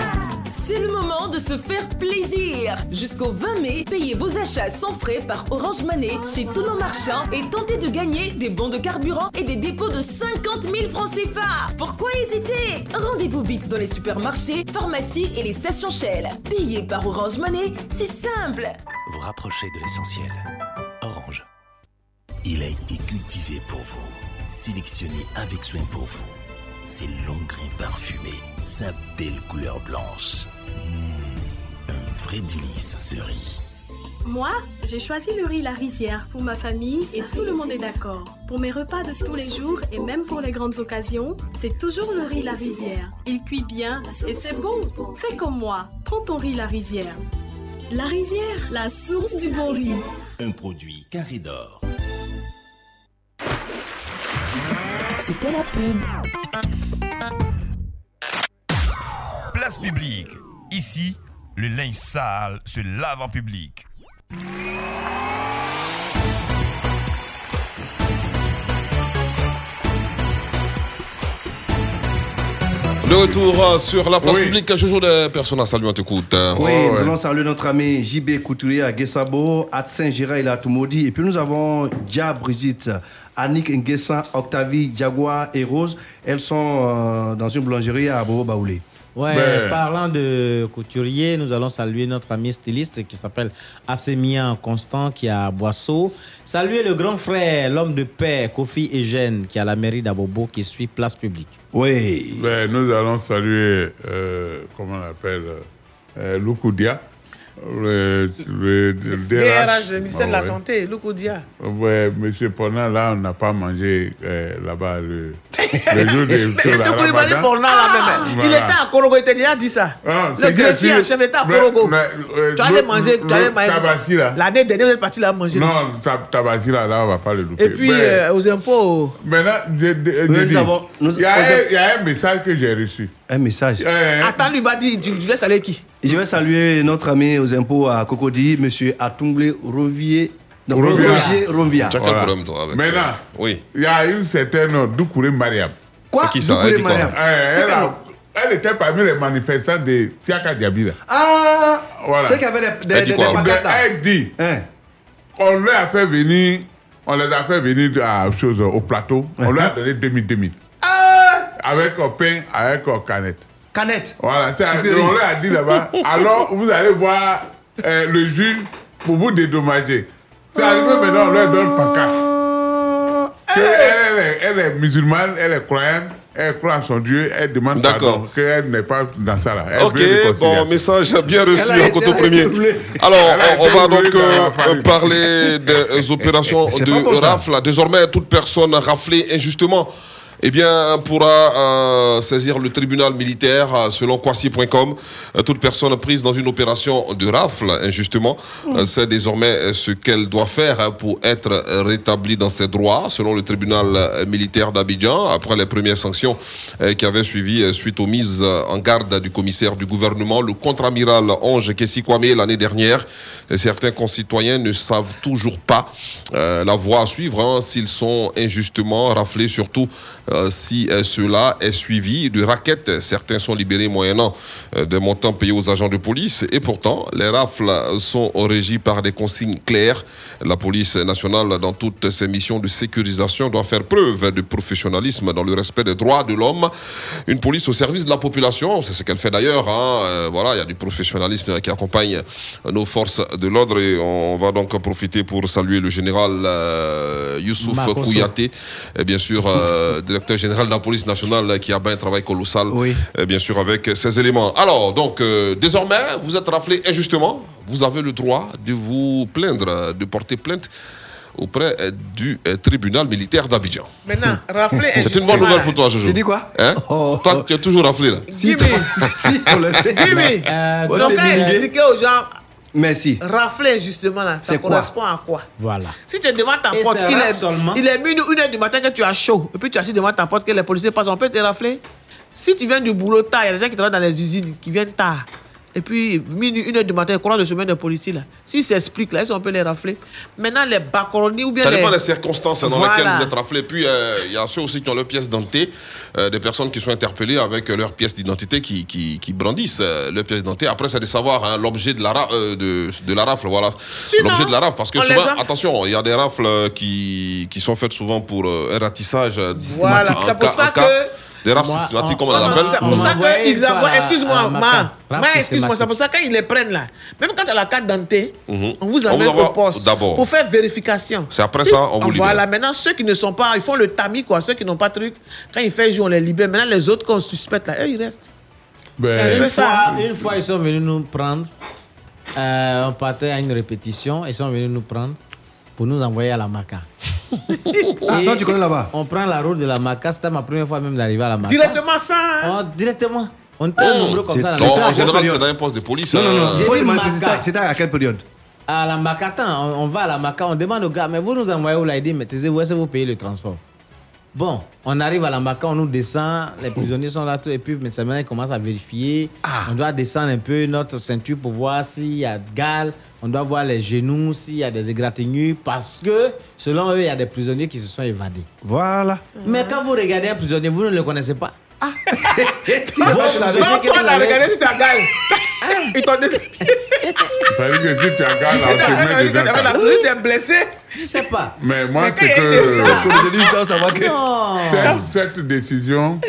C'est le moment de se faire plaisir. Jusqu'au 20 mai, payez vos achats sans frais par Orange Money chez tous nos marchands et tentez de gagner des bons de carburant et des dépôts de 50 000 francs CFA. Pourquoi hésiter? Rendez-vous vite dans les supermarchés, pharmacies et les stations Shell. Payez par Orange Money, c'est simple. Vous rapprochez de l'essentiel. Orange. Il a été cultivé pour vous, sélectionné avec soin pour vous. Ses longs grains parfumés, sa belle couleur blanche. Mmh, un vrai délice ce riz. Moi, j'ai choisi le riz La Rizière pour ma famille et tout le monde est d'accord. Pour mes repas de tous les jours et même pour les grandes occasions, c'est toujours le riz La Rizière. Il cuit bien et c'est bon. Fais comme moi, prends ton riz La Rizière. La Rizière, la source du bon riz. Un produit carré d'or. C'était la pub. Place publique. Ici, le linge sale se lave en public. De retour euh, sur la place publique, Jojo des personnes à saluer, on t'écoute. Oui, nous allons saluer notre ami JB Couturier à Guessabo, à Saint-Gira, il a Toumoudi. Et puis nous avons Dia Brigitte, Annick Nguessan, Octavie, Jaguar et Rose. Elles sont euh, dans une boulangerie à Bobo Baoulé. Ouais, Ben. parlant de couturier, nous allons saluer notre ami styliste qui s'appelle Assémian Constant qui est à Boisseau. Saluer le grand frère, l'homme de paix, Kofi Eugène qui est à la mairie d'Abobo qui suit place publique. Oui. Ben, nous allons saluer, euh, comment on appelle, euh, Lukudia, le, le, le DRH, le ministère de la Ah ouais. Santé, Lukudia. Ouais, monsieur Ponant, là, on n'a pas mangé euh, là-bas le, le jour de Mais sur M. la Koulibaly. Pornan, là même, il Voilà. était à Korogo, il t'a déjà dit ça. Ah, le greffier en chef d'État à Korogo. euh, tu allais manger, tu allais manger. Tabassi, là. L'année dernière, vous êtes parti là manger. Non, ta- Tabassi, là, là, on va pas le louper. Et puis, Mais euh, aux impôts. Maintenant, je, je- dis, il y a un message que j'ai reçu. Un message. Attends, lui va dire, tu, tu laisses aller qui? Je vais saluer notre ami aux impôts à Cocody, monsieur Atungle Rovier. Non, Rovia. Roger Rovia. Voilà. Maintenant, oui. il y a une certaine Doukouré Mariam. Quoi? C'est qui ça Doukouré quoi Mariam Euh, C'est elle, quel était parmi les manifestants de là. Ah Voilà. C'est qu'il y avait des, des, Elle dit des- quoi? des pancartes là. Elle dit on lui a fait venir on les a fait venir à, chose, au plateau. On leur a donné 2000 2000. Avec un pain, avec une canette. Canette. Voilà, c'est on leur a dit là-bas. alors, vous allez voir euh, le juge pour vous dédommager. C'est arrivé maintenant, on leur donne pancarte. Que Elle, elle est- elle est musulmane, elle est croyante, elle croit en son Dieu, elle demande D'accord. pardon, qu'elle n'est pas dans ça là. Elle Ok, bon, message bien reçu elle a premier. Alors, on, va donc euh, parler des opérations de rafle. Désormais, toute personne raflée injustement eh bien, pourra euh, saisir le tribunal militaire euh, selon Kwasi.com. Euh, toute personne prise dans une opération de rafle, injustement, euh, sait désormais ce qu'elle doit faire hein, pour être rétablie dans ses droits, selon le tribunal militaire d'Abidjan, après les premières sanctions qui avaient suivi suite aux mises en garde du commissaire du gouvernement, le contre-amiral Ange Kessi Kwame, l'année dernière. Certains concitoyens ne savent toujours pas euh, la voie à suivre hein, s'ils sont injustement raflés, surtout si euh, cela est suivi de raquettes. Certains sont libérés moyennant euh, des montants payés aux agents de police. Et pourtant, les rafles sont régis par des consignes claires. La police nationale, dans toutes ses missions de sécurisation, doit faire preuve de professionnalisme dans le respect des droits de l'homme. Une police au service de la population, c'est ce qu'elle fait d'ailleurs. hein. Euh, voilà, il y a du professionnalisme qui accompagne nos forces de l'ordre et on va donc profiter pour saluer le général euh, Youssouf. Kouyaté, bien sûr euh, directeur général de la police nationale qui a bien un travail colossal, euh, bien sûr avec ces éléments. Alors donc euh, désormais vous êtes raflé injustement, vous avez le droit de vous plaindre, de porter plainte auprès euh, du euh, tribunal militaire d'Abidjan. Maintenant, rafler C'est une bonne nouvelle pour toi, Jojo. Tu dis quoi? Hein? Toi, tu es toujours raflé là. Jimmy, Jimmy, Euh, donc bon, t'es quand délégué. expliquer aux gens, Merci. rafler justement là, ça C'est quoi correspond à quoi? Voilà. Si tu es devant ta Et porte, rare est, seulement. il est minuit, une heure du matin que tu as chaud, et puis tu es assis devant ta porte que les policiers passent, on peut te rafler? Si tu viens du boulot tard, il y a des gens qui travaillent dans les usines qui viennent tard. Et puis, minuit, une heure du matin, courant de chemin de policiers là. S'ils s'expliquent là, est-ce qu'on peut les rafler? Maintenant, les bacoronies ou bien Ça les. dépend des circonstances dans Voilà. lesquelles vous êtes raflé. Puis euh, il y a ceux aussi qui ont leurs pièces d'identité, euh, des personnes qui sont interpellées avec leurs pièces d'identité qui, qui, qui brandissent euh, leurs pièces d'identité. Après, c'est de savoir hein, l'objet de, la euh, de, de la rafle. Voilà. L'objet de la rafle. Parce que on souvent, les a- attention, il y a des rafles euh, qui, qui sont faites souvent pour un ratissage Voilà, c'est pour ça que- Des rafles systématiques, on- comme on les on- appelle. C'est pour ça qu'ils envoient. Excuse-moi, ma. Excuse-moi, c'est pour ça quand ils les prennent là. Même quand tu as la carte d'identité, Mhm. on vous amène envoie au poste d'abord. pour faire vérification. C'est après ça, on vous libère. Voilà, maintenant ceux qui ne sont pas, ils font le tamis quoi. Ceux qui n'ont pas de truc, quand ils font jour, on les libère. Maintenant les autres qu'on suspecte là, eux ils restent. Ben, Une ça. fois, une fois, ils sont venus nous prendre. Euh, on partait à une répétition. Ils sont venus nous prendre pour nous envoyer à la Maca. Ah, Et toi, tu connais là-bas On prend la route de la Maca. C'était ma première fois même d'arriver à la Maca. Directement ça. hein. Oh, directement. On était nombreux comme ça. Non, en général, c'est dans un poste de police. Non, non, non. hein. Demander, c'était- à quelle période À la Maca, attends, on, on va à la Maca, on demande au gars, mais vous nous envoyez où là Il dit, mais taisez-vous, est-ce que vous payez le transport? Bon, on arrive à la Maca, on nous descend, les prisonniers sont là, tout, et puis mais c'est maintenant ils commencent à vérifier. On doit descendre un peu notre ceinture pour voir s'il y a de gale, on doit voir les genoux, s'il y a des égratignures, parce que selon eux, il y a des prisonniers qui se sont évadés. Voilà. Mais quand vous regardez un prisonnier, vous ne le connaissez pas. Ah Non, toi on a regardé si tu as gagné. Ils t'ont dit. Ça veut dire que si tu met tu tu es blessé. Je sais pas. Mais moi, c'est que. Cette, décision,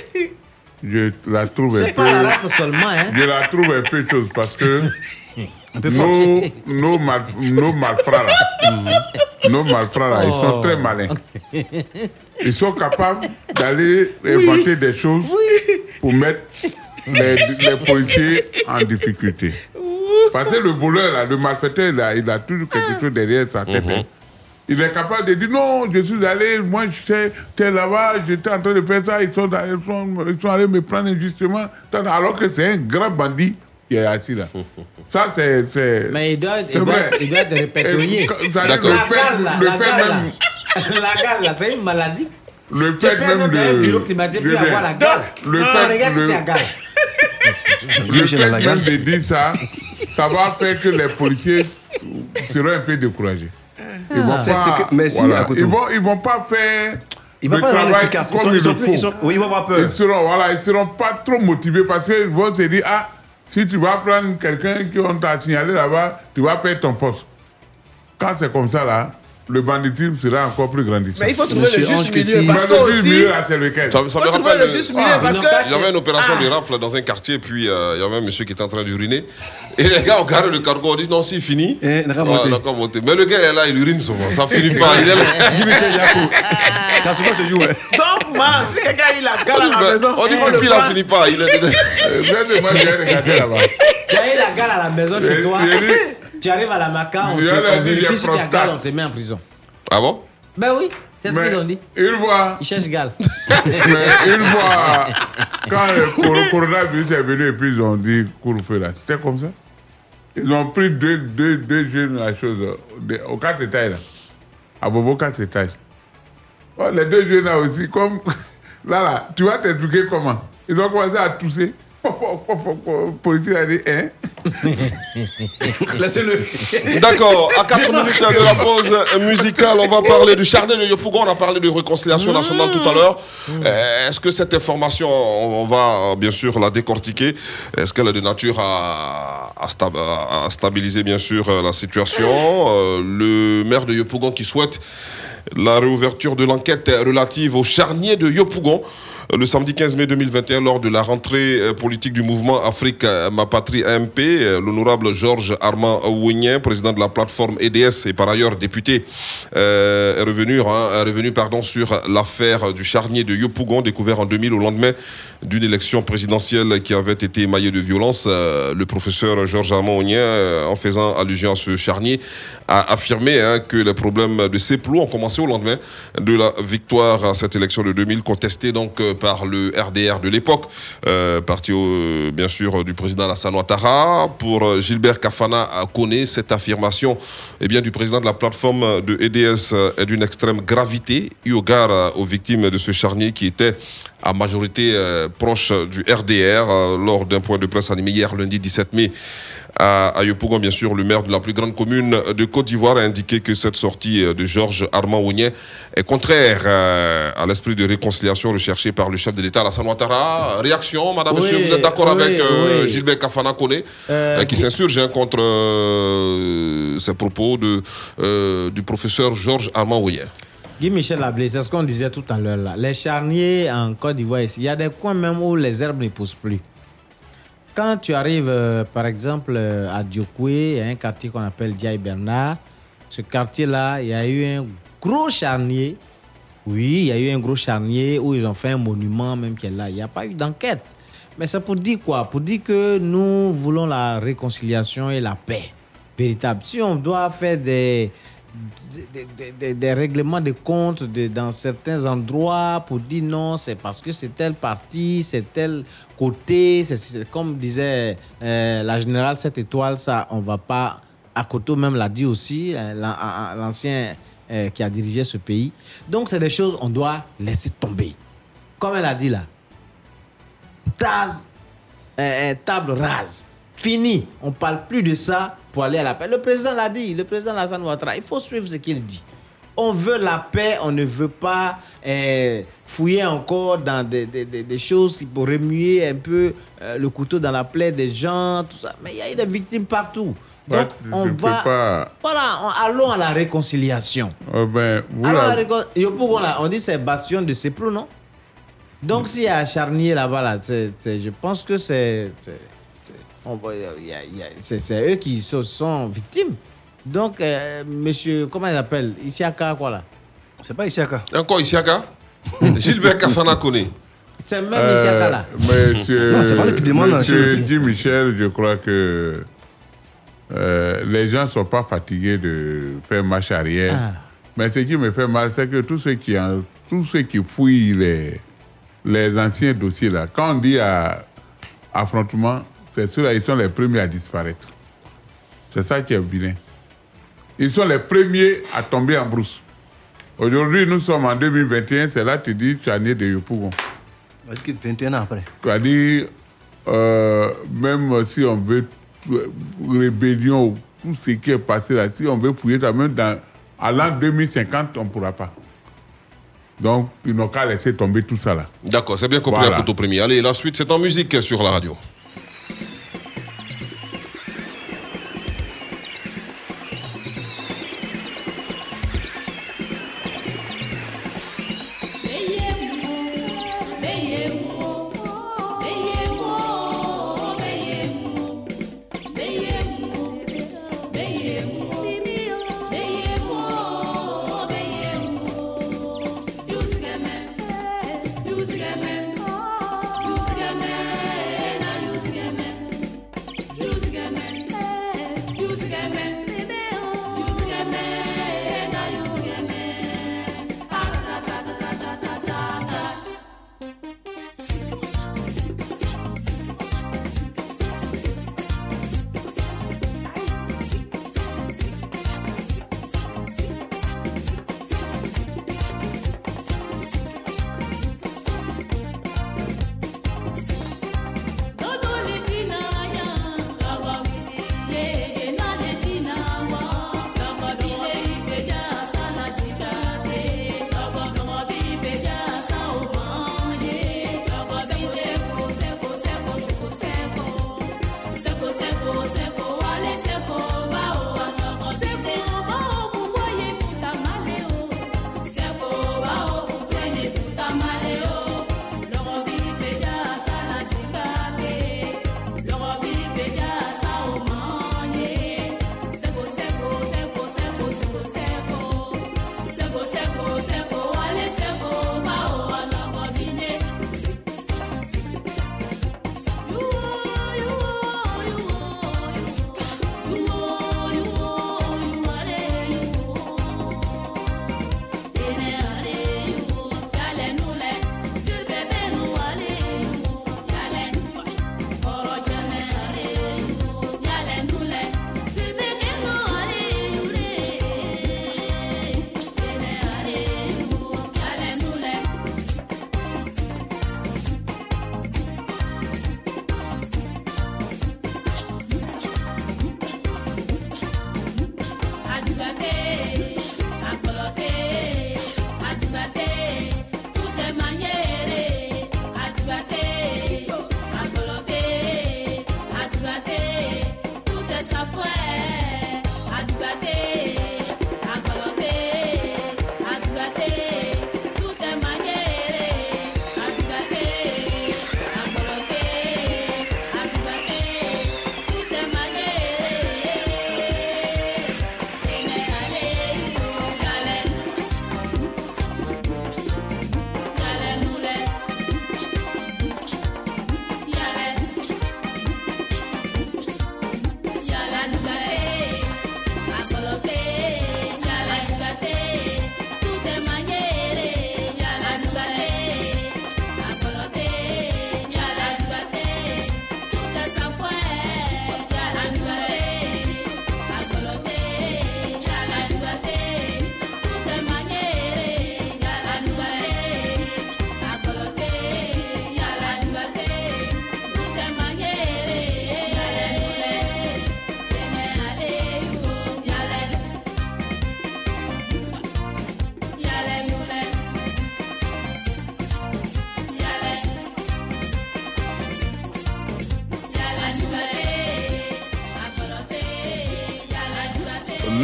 je la trouve un C'est pas la peu. seulement, hein Je la trouve un peu chose parce que peu forte. nos, nos, mal, nos malfrats là, nos malfrats là, ils sont Oh. très malins. Ils sont capables d'aller inventer des choses pour mettre les, les policiers en difficulté. Parce que le voleur, là, le malfaiteur, là, il a toujours quelque chose derrière sa tête. hein. Il est capable de dire non, je suis allé, moi j'étais j'étais là-bas, j'étais en train de faire ça, ils sont, ils sont, ils sont allés me prendre injustement, alors que c'est un grand bandit qui est assis là. Ça, c'est. Mais il doit, c'est il doit, vrai. il doit être répertorié. D'accord. Le La fait, le la fait gale, là. même. La gale, là, c'est une maladie. Le fait même même de. un bureau climatisé je puis viens. avoir la gale. Le Non, fait- regarde si le- tu as gale. Le Michel fait Lagarde. même de dire ça, ça va faire que les policiers seront un peu découragés. Ils vont C'est pas, voilà, ils vont, ils vont pas faire Ils vont le pas rendre travail efficace. Ils comme sont- il ils sont le plus- faut. ils sont- oui, ils vont avoir peur. Ils seront, voilà, ils seront pas trop motivés parce qu'ils vont se dire ah si tu vas prendre quelqu'un qui on t'a signalé là-bas, tu vas perdre ton poste. Quand c'est comme ça là, le banditisme sera encore plus grandissant. Mais il faut trouver le juste milieu. Parce que aussi, milieu, là, c'est lequel? Ça, ça me Faut trouver rappelle. le juste milieu, Ah, parce il que- y avait une opération Ah. de rafle dans un quartier, puis euh, il y avait un monsieur qui était en train d'uriner. Et les gars ont garé le cargo, on dit non, c'est fini. n'a Ouais, monter. n'a monter. Mais le gars est là, il urine souvent, ça finit pas. Il est là. Dis Michel Yakou. Ça souvent se joue. hein. Donc, man, si quelqu'un a eu la gale à la Mais maison, On dit que le puis là, prend. finit pas. Il est Euh, moi, j'ai regardé là-bas. Tu as eu la gale à la maison chez toi. Tu arrives à la maca, on, il a vérifie si tu as on te met en prison. Ah bon? Ben oui, c'est ce qu'ils ont dit. Une fois, Ils cherchent gale. mais une fois, quand le cor- coronavirus est venu et puis ils ont dit couvre-feu là, c'était comme ça? Ils ont pris deux, deux, deux jeunes la chose de- aux quatre étages. À Bobo quatre étages. Oh, les deux jeunes là aussi, comme là là, tu vas t'expliquer comment. Ils ont commencé à tousser. Policier a dit, hein? Laissez-le. D'accord, à 4 minutes de la pause musicale, on va parler du charnet de Yopougon, on a parlé de réconciliation nationale tout à l'heure. Euh, Est-ce que cette information, on va euh, bien sûr la décortiquer? Est-ce qu'elle est de nature à, à sta- à stabiliser bien sûr euh, la situation? Le maire de Yopougon qui souhaite la réouverture de l'enquête relative au charnier de Yopougon. euh, le samedi 15 mai 2021 lors de la rentrée euh, politique du mouvement Afrique euh, Ma Patrie AMP. euh, L'honorable Georges Armand Ouignen, président de la plateforme EDS et par ailleurs député, euh, est revenu, hein, est revenu pardon, sur l'affaire du charnier de Yopougon découvert en 2000 au lendemain d'une élection présidentielle qui avait été émaillée de violence. Euh, Le professeur Georges Armand Ouignen, euh, en faisant allusion à ce charnier, a affirmé hein, que les problèmes de ces plots ont commencé au lendemain de la victoire à cette élection de 2000, contestée donc euh, par le RDR de l'époque, euh, parti euh, bien sûr du président Alassane Ouattara. Pour euh, Gilbert Kafana connaît cette affirmation eh bien, du président de la plateforme de EDS est d'une extrême gravité eu égard aux victimes de ce charnier qui était à majorité proche du RDR lors d'un point de presse animé hier lundi 17 mai à, à Yopougon, bien sûr, le maire de la plus grande commune de Côte d'Ivoire a indiqué que cette sortie euh, de Georges Armand Ougnet est contraire euh, à l'esprit de réconciliation recherché par le chef de l'État, Alassane Ouattara. Réaction, madame, Oui, monsieur, vous êtes d'accord oui, avec euh, oui. Gilbert Kafana Kone, Euh, qui s'insurge hein, contre euh, ces propos de, euh, du professeur Georges Armand Ougnet Guy Michel Lablé, c'est ce qu'on disait tout à l'heure là. Les charniers en Côte d'Ivoire il y a des coins même où les herbes ne poussent plus. Quand tu arrives, euh, par exemple, euh, à Diokoué, il y a un quartier qu'on appelle Diaye Bernard. Ce quartier-là, il y a eu un gros charnier. Oui, il y a eu un gros charnier où ils ont fait un monument même qui est là. Il n'y a pas eu d'enquête. Mais c'est pour dire quoi? Pour dire que nous voulons la réconciliation et la paix véritable. Si on doit faire des, des, règlements de comptes de- dans certains endroits pour dire non, c'est parce que c'est tel parti, c'est tel côté, comme disait euh, la générale 7 étoiles, ça, on va pas. Akoto même l'a dit aussi, euh, l'an- l'ancien euh, qui a dirigé ce pays. Donc, c'est des choses on doit laisser tomber. Comme elle a dit là, euh, table rase. Fini. On parle plus de ça pour aller à la paix. Le président l'a dit, le président Lassane Ouattara, il faut suivre ce qu'il dit. On veut la paix, on ne veut pas euh, fouiller encore dans des, des- des- des choses qui pourraient remuer un peu euh, le couteau dans la plaie des gens, tout ça. Mais il y a des victimes partout. Donc, Ouais, on va. pas- Voilà, on- allons à la réconciliation. Oh, ben, la récon- on dit c'est bastion de Seplou, non? Donc, s'il y a un charnier là-bas, là, je pense que c'est. C'est- c'est- eux qui sont, sont victimes. Donc, euh, monsieur, comment il s'appelle? Isiaka, quoi là? C'est pas Isiaka. Encore Isiaka Gilbert Kafana connaît. C'est même Isiaka là. Euh, Monsieur, Non, c'est pas lui qui demande, monsieur hein, Guy Michel, je crois que euh, les gens ne sont pas fatigués de faire marche arrière. Ah. Mais ce qui me fait mal, c'est que tous ceux qui, en- tous ceux qui fouillent les, les anciens dossiers, là, quand on dit à- affrontement, c'est ceux-là, ils sont les premiers à disparaître. C'est ça qui est vilain. Ils sont les premiers à tomber en brousse. Aujourd'hui, nous sommes en 2021, c'est là que tu dis Charnier de Yopougon. On va dire que 21 ans après? C'est-à-dire, euh, même si on veut rébellion, tout ce qui est passé là, si on veut fouiller ça, même dans, à l'an 2050, on ne pourra pas. Donc, ils n'ont qu'à laisser tomber tout ça là. D'accord, c'est bien compris Voilà. à Poto Premier. Allez, la suite, c'est en musique sur la radio.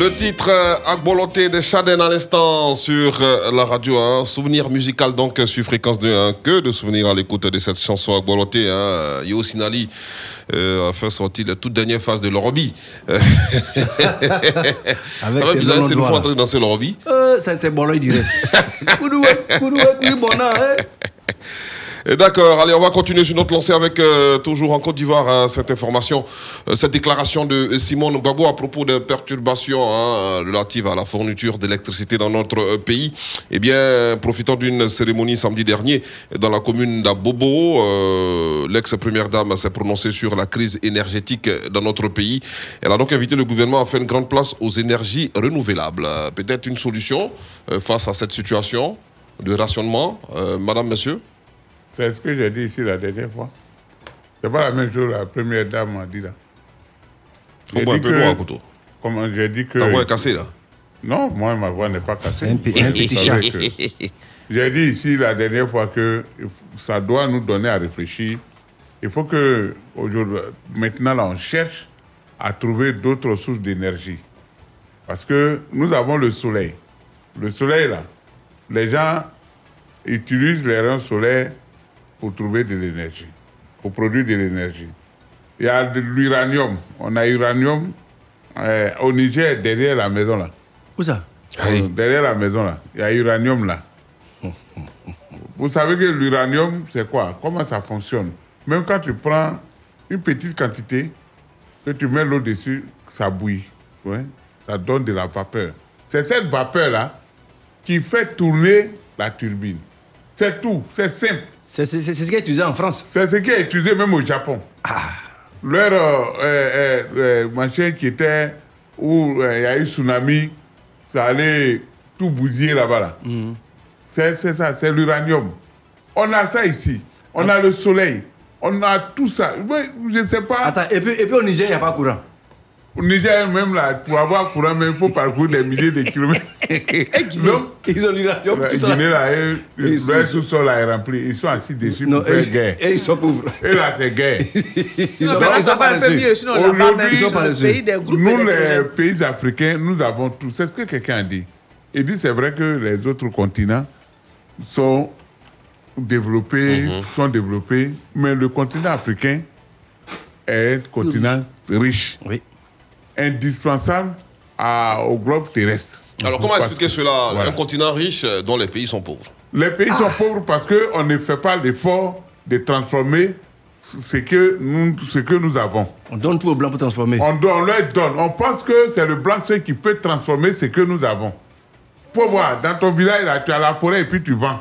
Le titre euh, Agboloté de Chaden à l'instant sur euh, la radio. Hein. Souvenir musical donc sur fréquence 2. Hein. Que de souvenirs à l'écoute de cette chanson Agboloté. Hein. Yo Sinali euh, a fait sortir la toute dernière phase de l'Orobi. Avec ses bizarre, c'est de danser l'Orobi. Euh, ça, c'est bon, là, direct. Koudoué, koudoué, oui, bon, là, hein. Et D'accord, allez, on va continuer sur notre lancée avec euh, toujours en Côte d'Ivoire hein, cette information, euh, cette déclaration de Simone Gbagbo à propos de perturbations hein, relatives à la fourniture d'électricité dans notre euh, pays. Eh bien, profitant d'une cérémonie samedi dernier dans la commune d'Abobo, l'ex-première dame s'est prononcée sur la crise énergétique dans notre pays. Elle a donc invité le gouvernement à faire une grande place aux énergies renouvelables. Peut-être une solution face à cette situation de rationnement, Madame, Monsieur? C'est ce que j'ai dit ici la dernière fois. C'est pas la même chose que la première dame m'a dit là. Boire un peu à couteau. Comment j'ai dit que. Ta voix est cassée, là Non, moi ma voix n'est pas cassée. Un petit- chat. J'ai dit ici la dernière fois que ça doit nous donner à réfléchir. Il faut que aujourd'hui, maintenant là, on cherche à trouver d'autres sources d'énergie. Parce que nous avons le soleil. Le soleil là, les gens utilisent les rayons solaires pour trouver de l'énergie, pour produire de l'énergie. Il y a de l'uranium. On a uranium euh, au Niger, derrière la maison là. Où ça? Euh, Derrière la maison là. Il y a uranium là. Vous savez que l'uranium, c'est quoi? Comment ça fonctionne? Même quand tu prends une petite quantité, que tu mets l'eau dessus, ça bouillit. Ouais. Ça donne de la vapeur. C'est cette vapeur-là qui fait tourner la turbine. C'est tout. C'est simple. C'est ce qui est utilisé en France. C'est ce qui est utilisé même au Japon. Leur euh, euh, euh, machin qui était où euh, il y a eu tsunami, ça allait tout bousiller là-bas. Là. C'est c'est ça, c'est l'uranium. On a ça ici. On a le soleil. On a tout ça. Je ne sais pas. Attends, et puis, et puis au Niger, il n'y a pas courant. Au Niger, même là, pour avoir courant, mais il faut parcourir des milliers de kilomètres. Donc, Ils ont l'uranium, la tout ça. Guinée, là, Ils sont- leur sous-sol là est rempli. Ils sont assis dessus Non, pour faire et- guerre. et ils sont pauvres. Et là, c'est guerre. Ils Non, ont mais pas- là, ils ça ont va pas mieux, sinon là-bas même, Aujourd'hui, c'est le pays des groupes nous, les pays africains, nous avons tout. C'est ce que quelqu'un a dit. Il dit c'est vrai que les autres continents sont développés, Mhm. sont développés, mais le continent africain est un continent riche, indispensable à- au globe terrestre. Alors, comment expliquer que- cela? Voilà. Un continent riche euh, dont les pays sont pauvres. Les pays sont pauvres parce qu'on ne fait pas l'effort de transformer ce que nous, ce que nous avons. On donne tout au blanc pour transformer. On, on leur donne. On pense que c'est le blanc seul qui peut transformer ce que nous avons. Pour voir, dans ton village, là, tu as la forêt et puis tu vends.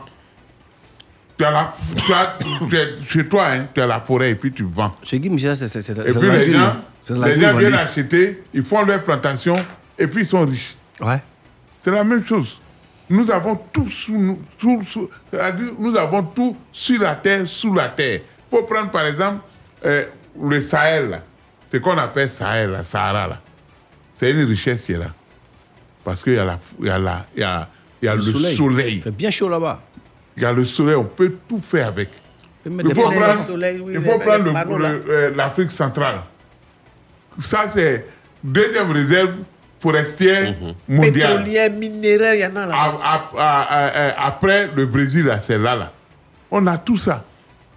Tu as la, tu as- tu es- chez toi, hein, tu as la forêt et puis tu vends. Chez Guy Michel, c'est c'est- c'est- Et c'est puis les gens. C'est les gens viennent acheter, ils font leur plantation et puis ils sont riches. Ouais. C'est la même chose. Nous avons tout sous nous, tout sous- c'est-à-dire, nous avons tout sur la terre, sous la terre. Pour prendre par exemple euh, le Sahel, là. ce qu'on appelle Sahel, la Sahara, là. c'est une richesse qui est là. Parce qu'il y a, la, il y a, la, il y a, il y a le, soleil. Il fait bien chaud là-bas. Il y a le soleil, on peut tout faire avec. Il faut prendre, soleil, oui, il faut les euh, l'Afrique centrale. Ça, c'est deuxième réserve forestière mondiale. Pétrolière, minéraire, il y en a là. À- à- à- à- après le Brésil, c'est là, là. On a tout ça.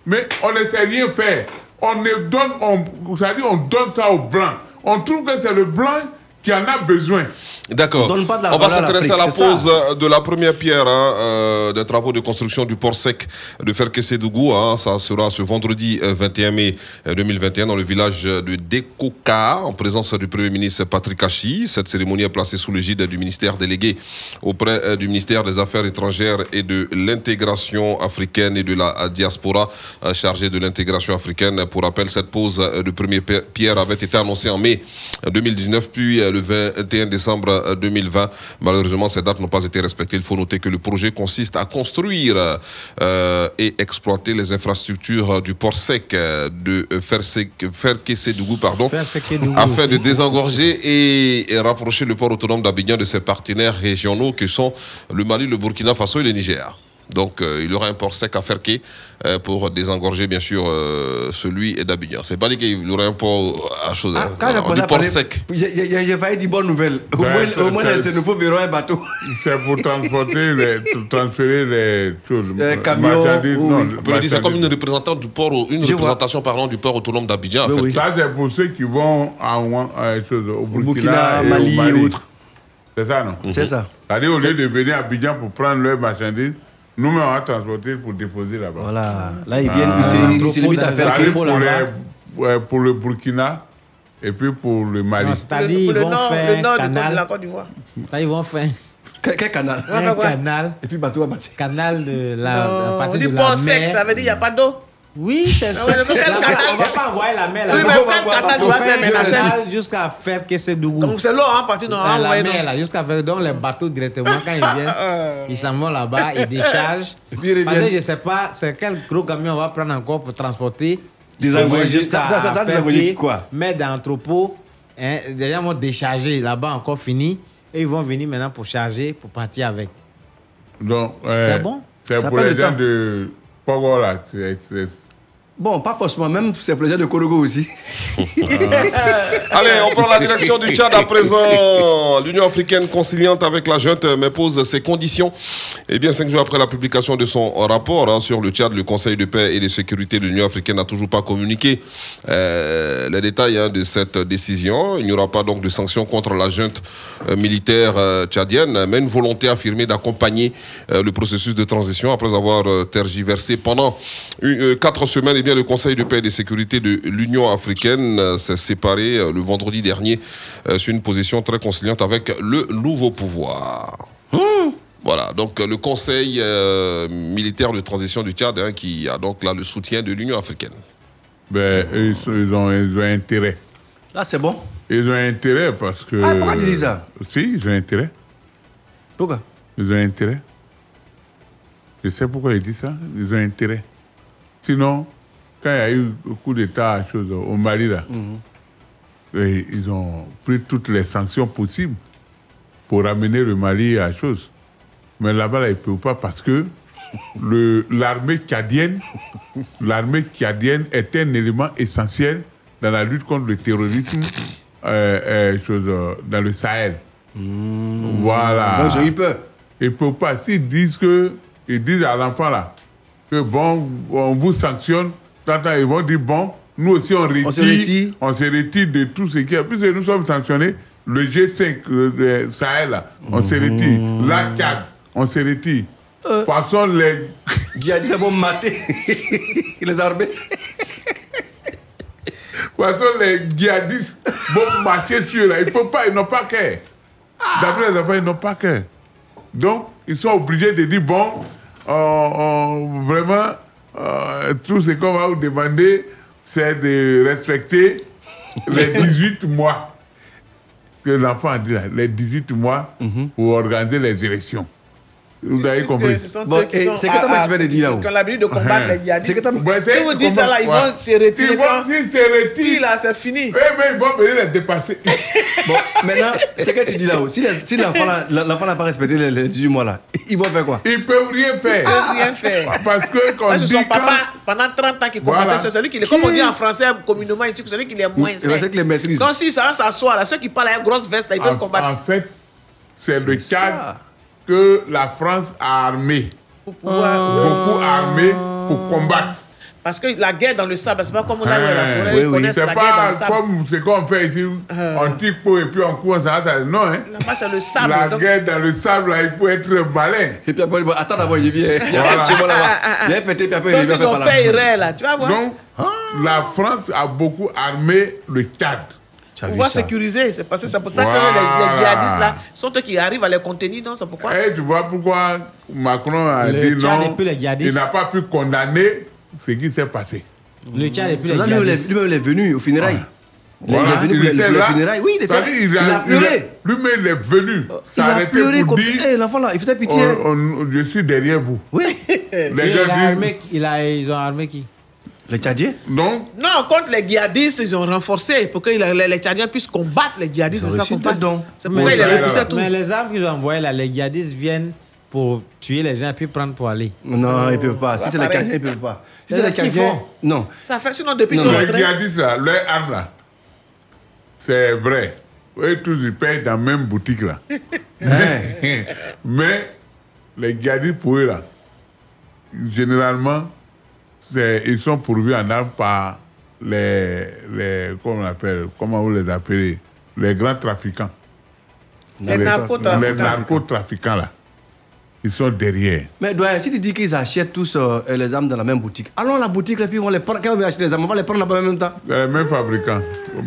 Mais on ne sait rien faire. On ne donne, on, c'est-à-dire on donne ça aux Blancs. On trouve que c'est le Blanc qui en a besoin. D'accord. On va s'intéresser à la pose euh, de la première pierre hein, euh, des travaux de construction du port sec de Ferkessédougou. Hein. Ça sera ce vendredi euh, 21 mai euh, 2021 dans le village de Dekoka, en présence du Premier ministre Patrick Hachi. Cette cérémonie est placée sous l'égide du ministère délégué auprès du ministère des Affaires étrangères et de l'intégration africaine et de la diaspora euh, chargé de l'intégration africaine. Pour rappel, cette pose de première pi- pierre avait été annoncée en mai 2019, puis le 21 décembre euh, 2020. Malheureusement, ces dates n'ont pas été respectées. Il faut noter que le projet consiste à construire euh, et exploiter les infrastructures euh, du port sec euh, de euh, Ferkessédougou, pardon, afin de désengorger et, et rapprocher le port autonome d'Abidjan de ses partenaires régionaux que sont le Mali, le Burkina Faso et le Niger. Donc euh, il y aura un port sec à Ferqué euh, pour désengorger bien sûr euh, celui d'Abidjan. C'est pas dit qu'il y aura un port à chose. hein. Quand On dit port sec. J'ai failli dire bonne nouvelle. Au moins, c'est- au moins c'est- ce nouveau verront un bateau. C'est pour transporter les, transférer les choses. Les camions, oui, non, oui. On peut le dire, c'est comme une représentante du port, une Je vois. représentation pardon, du port autonome d'Abidjan. Ça, c'est pour ceux qui vont en, en- chose, au Burkina, Burkina, et Mali au et autres. C'est ça, non? C'est ça. C'est-à-dire, au lieu de venir à Abidjan pour prendre leurs marchandises, nous-mêmes, on va transporter pour déposer là-bas. Voilà. Là, ils viennent, ils se- ils se limitent à faire pour, les- pour le Burkina et puis pour le Mali. C'est-à-dire, Pour ils le vont nord, faire le nord Côte- de la canal. Côte d'Ivoire. C'est-à-dire, Ils vont faire Quel, quel canal? Un canal. Et puis bateau à bâtir. Canal de la, Non, on dit de la port sec, mer. ça veut dire qu'il n'y a pas d'eau. Oui, c'est Ah ça. mais on va pas envoyer la mer Oui, là-bas. mais quel tu vas faire maintenant, jusqu'à faire que c'est Dougou. Donc c'est l'eau, hein, partir dans ah, la mer, non. là, jusqu'à faire donc les bateaux directement quand ils viennent, ils s'en vont là-bas, ils déchargent. Et puis ils Parce que reviennent. je sais pas, c'est quel gros camion on va prendre encore pour transporter. Jusqu'à Ça- ça- ça- pied, quoi? Mettre dans l'entrepôt, hein, déjà ils vont décharger là-bas encore fini. Et ils vont venir maintenant pour charger, pour partir avec. Donc, euh, C'est bon? C'est Ça pour prend les le gens temps. de Pogo, là. Bon, pas forcément, même c'est plaisir de Korogo aussi. Allez, on prend la direction du Tchad à présent. L'Union africaine conciliante avec la junte euh, mais pose ses conditions. Eh bien, cinq jours après la publication de son rapport hein, sur le Tchad, le Conseil de paix et de sécurité de l'Union africaine n'a toujours pas communiqué euh, les détails hein, de cette décision. Il n'y aura pas donc de sanctions contre la junte euh, militaire euh, tchadienne, mais une volonté affirmée d'accompagner le processus de transition après avoir tergiversé pendant quatre semaines. Eh bien, le Conseil de paix et de sécurité de l'Union africaine euh, s'est séparé euh, le vendredi dernier euh, sur une position très conciliante avec le nouveau pouvoir. Voilà, donc le Conseil euh, militaire de transition du Tchad hein, qui a donc là le soutien de l'Union africaine. Ben, ils ont, ils ont intérêt. Là, c'est bon. Ils ont intérêt parce que. Ah, pourquoi tu dis ça? Si, ils ont intérêt. Pourquoi? Ils ont intérêt. Je sais pourquoi ils disent ça. Ils ont intérêt. Sinon, quand il y a eu un coup d'État chose, au Mali, là, et ils ont pris toutes les sanctions possibles pour ramener le Mali à chose. Mais là-bas, là, ils ne peuvent pas parce que le- l'armée tchadienne, l'armée tchadienne est un élément essentiel dans la lutte contre le terrorisme euh, euh, chose, euh, dans le Sahel. Voilà. Donc, j'ai eu peur. Ils ne peuvent pas. S'ils disent que, ils disent à l'enfant là, que bon, on vous sanctionne, ils vont dire bon, nous aussi on retire, On se retire. on se retire de tout ce qui est. Puisque nous sommes sanctionnés, le G5 euh, de Sahel, là, on se retire. La CAD, on se retire. Euh. Passons les. Djihadistes vont mater les armées. Passons les djihadistes vont marcher sur là. Ils ne peuvent pas, ils n'ont pas cœur. D'après les enfants, ils n'ont pas cœur. Donc, ils sont obligés de dire bon, euh, euh, vraiment, euh, tout ce qu'on va vous demander, c'est de respecter les 18 mois que l'enfant a dit là, les 18 mois pour organiser les élections. Vous avez compris ce sont eux qui sont à- à- Qui ont l'habitude de combattre les djihadistes. Ouais, Si vous dites ça là, ils vont se retirer. Ils vont se retirent, là, c'est fini. Eh, mais ils vont venir les dépasser. Bon, maintenant, c'est que tu dis là-haut. Si, si l'enfant n'a pas respecté les, les 18 mois là, ils vont faire quoi? Ils ne peuvent rien faire. Ils peuvent rien faire. Parce que quand que son dit papa, pendant 30 ans, qui combattait, c'est celui qui, est- comme on dit en français communément ici, celui qui est moins Il va faire que les maîtrise. Donc si ça s'assoit là, ceux qui parlent à une grosse veste, là, ils peuvent en, combattre. en fait, c'est le C'est cadre. Que la France a armé. pouvoir- Beaucoup armé pour combattre. Parce que la guerre dans le sable, c'est pas comme y a la Hein. forêt, Oui, ils oui. connaissent C'est la guerre dans pas le sable. comme ce qu'on fait ici, on tire pot et puis on court, ça, ça. Non, hein. Là-bas, c'est le sable. La donc- guerre dans le sable, là, il faut être malin. Et puis après, bon, attends d'abord, il vient. Il y a Voilà. un moi Ah, là-bas. ah, ah. Il y a un fêté, puis après, Donc il vient s'ils faire ont fait erreur là, tu vas voir. Donc, la France a beaucoup armé le Tchad. Pouvoir sécuriser. C'est parce que c'est pour ça que les, les djihadistes là sont eux qui arrivent à les contenir. Donc c'est pourquoi? Et tu vois pourquoi Macron a Le dit non, il n'a pas pu condamner ce qui s'est passé. Le Tchad pour ça, lui-même, est- lui-même, il est venu au funérailles. Il est- Voilà, il est venu pour les- funérailles. Oui, il était Ça là. Il a il a pleuré. Lui-même, il est venu. Il a pleuré comme dire, ça. Eh, l'enfant là, il faisait pitié. on- on- je suis derrière vous. Oui. Les il a armé il a- Ils ont armé qui? Les Tchadiens Donc, Non, contre les djihadistes, ils ont renforcé pour que les, les Tchadiens puissent combattre les djihadistes. C'est ça qu'on parle. C'est pourquoi Mais repoussé tout. Les armes qu'ils ont envoyées là, les djihadistes viennent pour tuer les gens et puis prendre pour aller. Non, ils peuvent pas. Si c'est les paraît. Cadiens, ils peuvent pas. Si C'est les font. non. Ça fait sinon depuis Non, son non. Les djihadistes, là, leur arme là, c'est vrai. Eux tous, ils payent dans la même boutique là. Mais les djihadistes, pour eux là, généralement, ils sont pourvus en armes par les, les comment on appelle, comment vous les appelez, les grands trafiquants. Les narcotrafiquants. Les narcotrafiquants là. Ils sont derrière. Mais doyen, si tu dis qu'ils achètent tous euh, les armes dans la même boutique, allons à la boutique et puis on les prend. Quand on veut acheter les armes, on va les prendre là-bas en même temps. C'est les mêmes fabricants.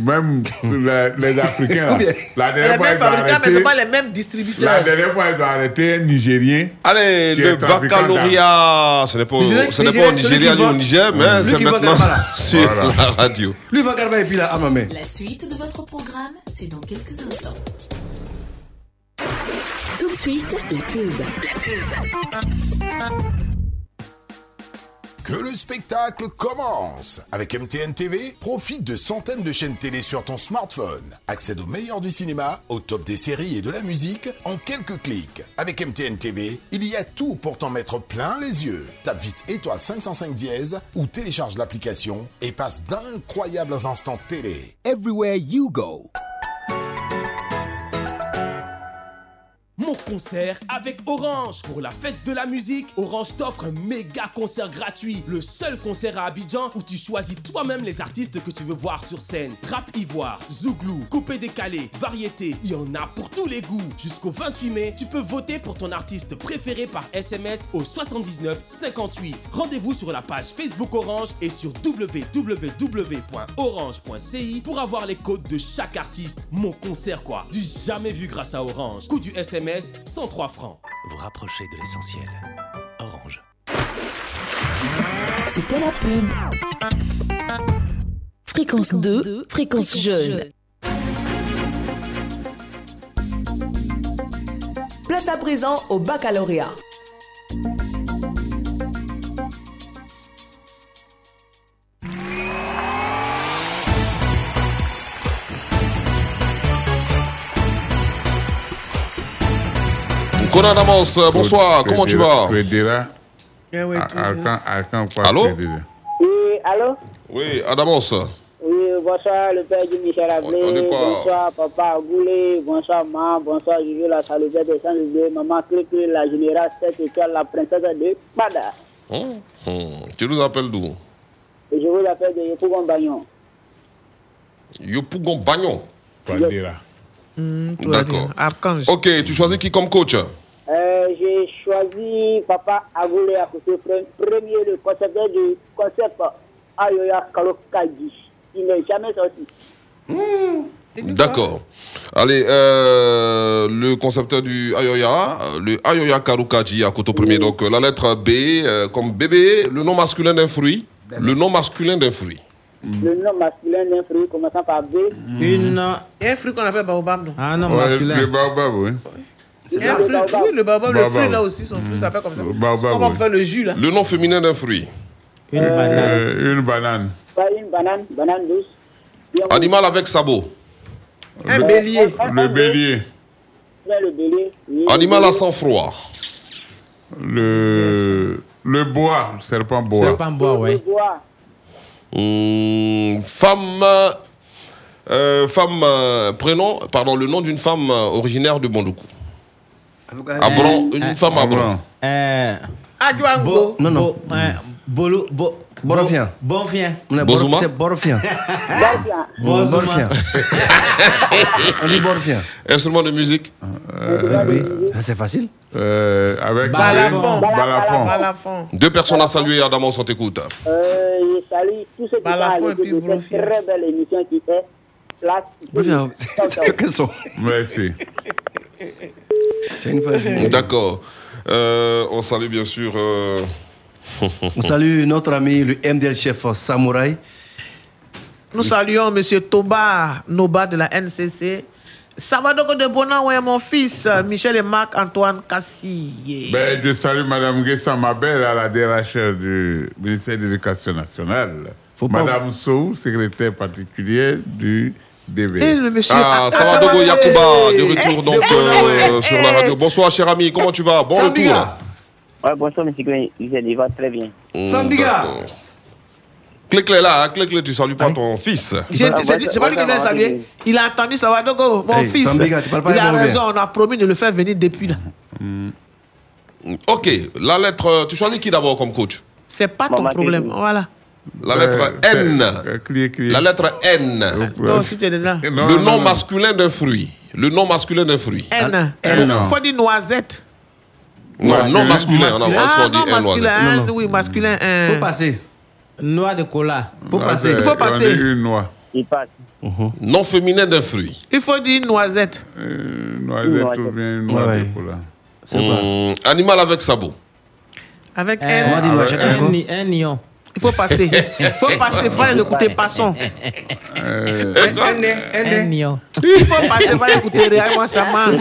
Même les, les Africains. Là. La les mêmes fabricants, mais ce pas les mêmes La distributeurs. dernière fois, ils ont arrêté un Nigérien. Allez, le baccalauréat, ce n'est pas, ce n'est pas Nigérien, au Nigeria ni au va- Niger, mais Lui c'est va maintenant sur Voilà. la radio. Lui va garder et puis là, arme à main. La suite de votre programme, c'est dans quelques instants. Tout de suite, la pub. La pub. Que le spectacle commence Avec MTN TV, profite de centaines de chaînes télé sur ton smartphone. Accède au meilleur du cinéma, au top des séries et de la musique en quelques clics. Avec MTN TV, il y a tout pour t'en mettre plein les yeux. Tape vite étoile 505 dièse ou télécharge l'application et passe d'incroyables instants télé. Everywhere you go. Mon concert avec Orange. Pour la fête de la musique, Orange t'offre un méga concert gratuit. Le seul concert à Abidjan où tu choisis toi-même les artistes que tu veux voir sur scène. Rap ivoire, zouglou, coupé décalé, variété. Il y en a pour tous les goûts. Jusqu'au 28 mai, tu peux voter pour ton artiste préféré par SMS au 79 58. Rendez-vous sur la page Facebook Orange et sur www.orange.ci pour avoir les codes de chaque artiste. Mon concert quoi. Du jamais vu grâce à Orange. Coût du SMS 103 francs. Vous rapprochez de l'essentiel. Orange. C'était la pub. Fréquence 2, fréquence jeune. Place à présent au baccalauréat. Conan Amos, euh, bonsoir, comment tu vas quoi, Allô? Oui, allô? Oui, Adamos. Oui, bonsoir le père du Michel Ablé, bonsoir papa Agoulé, bonsoir maman, bonsoir Juju la salutaire des saint de maman Cléclé, la générale 7 étoiles, la princesse de Bada. Hum, hum. Tu nous appelles d'où? Je vous appelle de Yopougon Bagnon. Yopougon Bagnon. Frédéra. D'accord. Ok, tu choisis qui comme coach? Euh, J'ai choisi papa Agoulé à côté pre- premier, le concepteur du concept Ayoya Kalokaji. Il n'est jamais sorti. D'accord. Allez, euh, le concepteur du Ayoya, euh, le Ayoya Karukaji à Koto premier. Donc euh, la lettre B, euh, comme bébé, le nom masculin d'un fruit. Le nom masculin d'un fruit. Le nom masculin d'un fruit commençant par B. Une. A un fruit qu'on appelle baobab, Ah non, Ouais, masculin. Le baobab, oui. Il y a un fruit, oui, le baobab, le fruit là aussi, son fruit s'appelle comme ça. Baobab, Comment on oui. fait le jus là Le nom féminin d'un fruit. Une banane. Euh, une banane. Pas une banane, banane douce. Bien Animal avec sabot. Un bélier. Le bélier. Bien le bélier. oui. Animal à sang-froid. Le, le bois, le serpent bois. Serpent bois. Hum, femme. euh, femme. euh, prénom, pardon, le nom d'une femme euh, originaire de Bondoukou. Abron, une euh, femme Abron. Euh, Adjuango. bo, Non, non. bolo, bo, Borofien. bo- Bonfien. On est Bozuma? C'est Borofien. Borofien. On dit Borofien. Instrument de musique. Oui. Ah, C'est facile. Euh, avec Balafon. Balafon. Balafon. Deux personnes à saluer, Adamos, on t'écoute. Euh, je salue tous ceux qui sont Balafon et puis de cette Borofien. très belle émission qui est Place. Borofien, c'est quel son Merci. D'accord. Euh, on salue bien sûr. euh, On salue notre ami, le MDL chef Samouraï. Nous saluons M. Toba Noba de la NCC. Sabadoko de Bonan, ouais, mon fils, Michel et Marc-Antoine Cassi. Ben, je salue Madame Guessa Mabel à la DRH du ministère de l'Éducation nationale. Faut pas- Madame Sou, secrétaire particulière du Le monsieur. Ah, ça va, Dogo Yakuba, de retour donc euh, sur la radio. Bonsoir, cher ami, comment tu vas? Bon retour. Ouais, bonsoir, monsieur Gwen. Il va très bien. Mm, d'accord. Clé-clé là, hein, clé-clé, tu salues pas ton fils. C'est pas lui qui vient saluer. Il a entendu ça. va. Donc, oh, mon Hey, fils, Sambiga, tu parles pas il a raison. On a promis de le faire venir depuis là. Ok, la lettre, tu choisis qui d'abord comme coach? C'est pas ton problème. Voilà. La lettre N. La lettre N. Non, si tu es là. Le nom masculin d'un fruit. Le nom masculin d'un fruit. N. N. Il faut dire noisette. Non, non masculin. On a Ah, on dit non, masculin. noisette. Oui, masculin. hein. Faut passer. Noix de cola. Faut passer. Il faut passer. Une noix. Il passe. Nom féminin d'un fruit. Il faut dire noisette. Noisette ou bien une noix Ouais. de cola. Hum, animal avec sabot. Avec Eh, N. on va dire un nion. Il faut passer. Il faut passer. Il faut les écouter. Passons. Euh. Il faut passer. Il faut les écouter. Regarde-moi ça. man.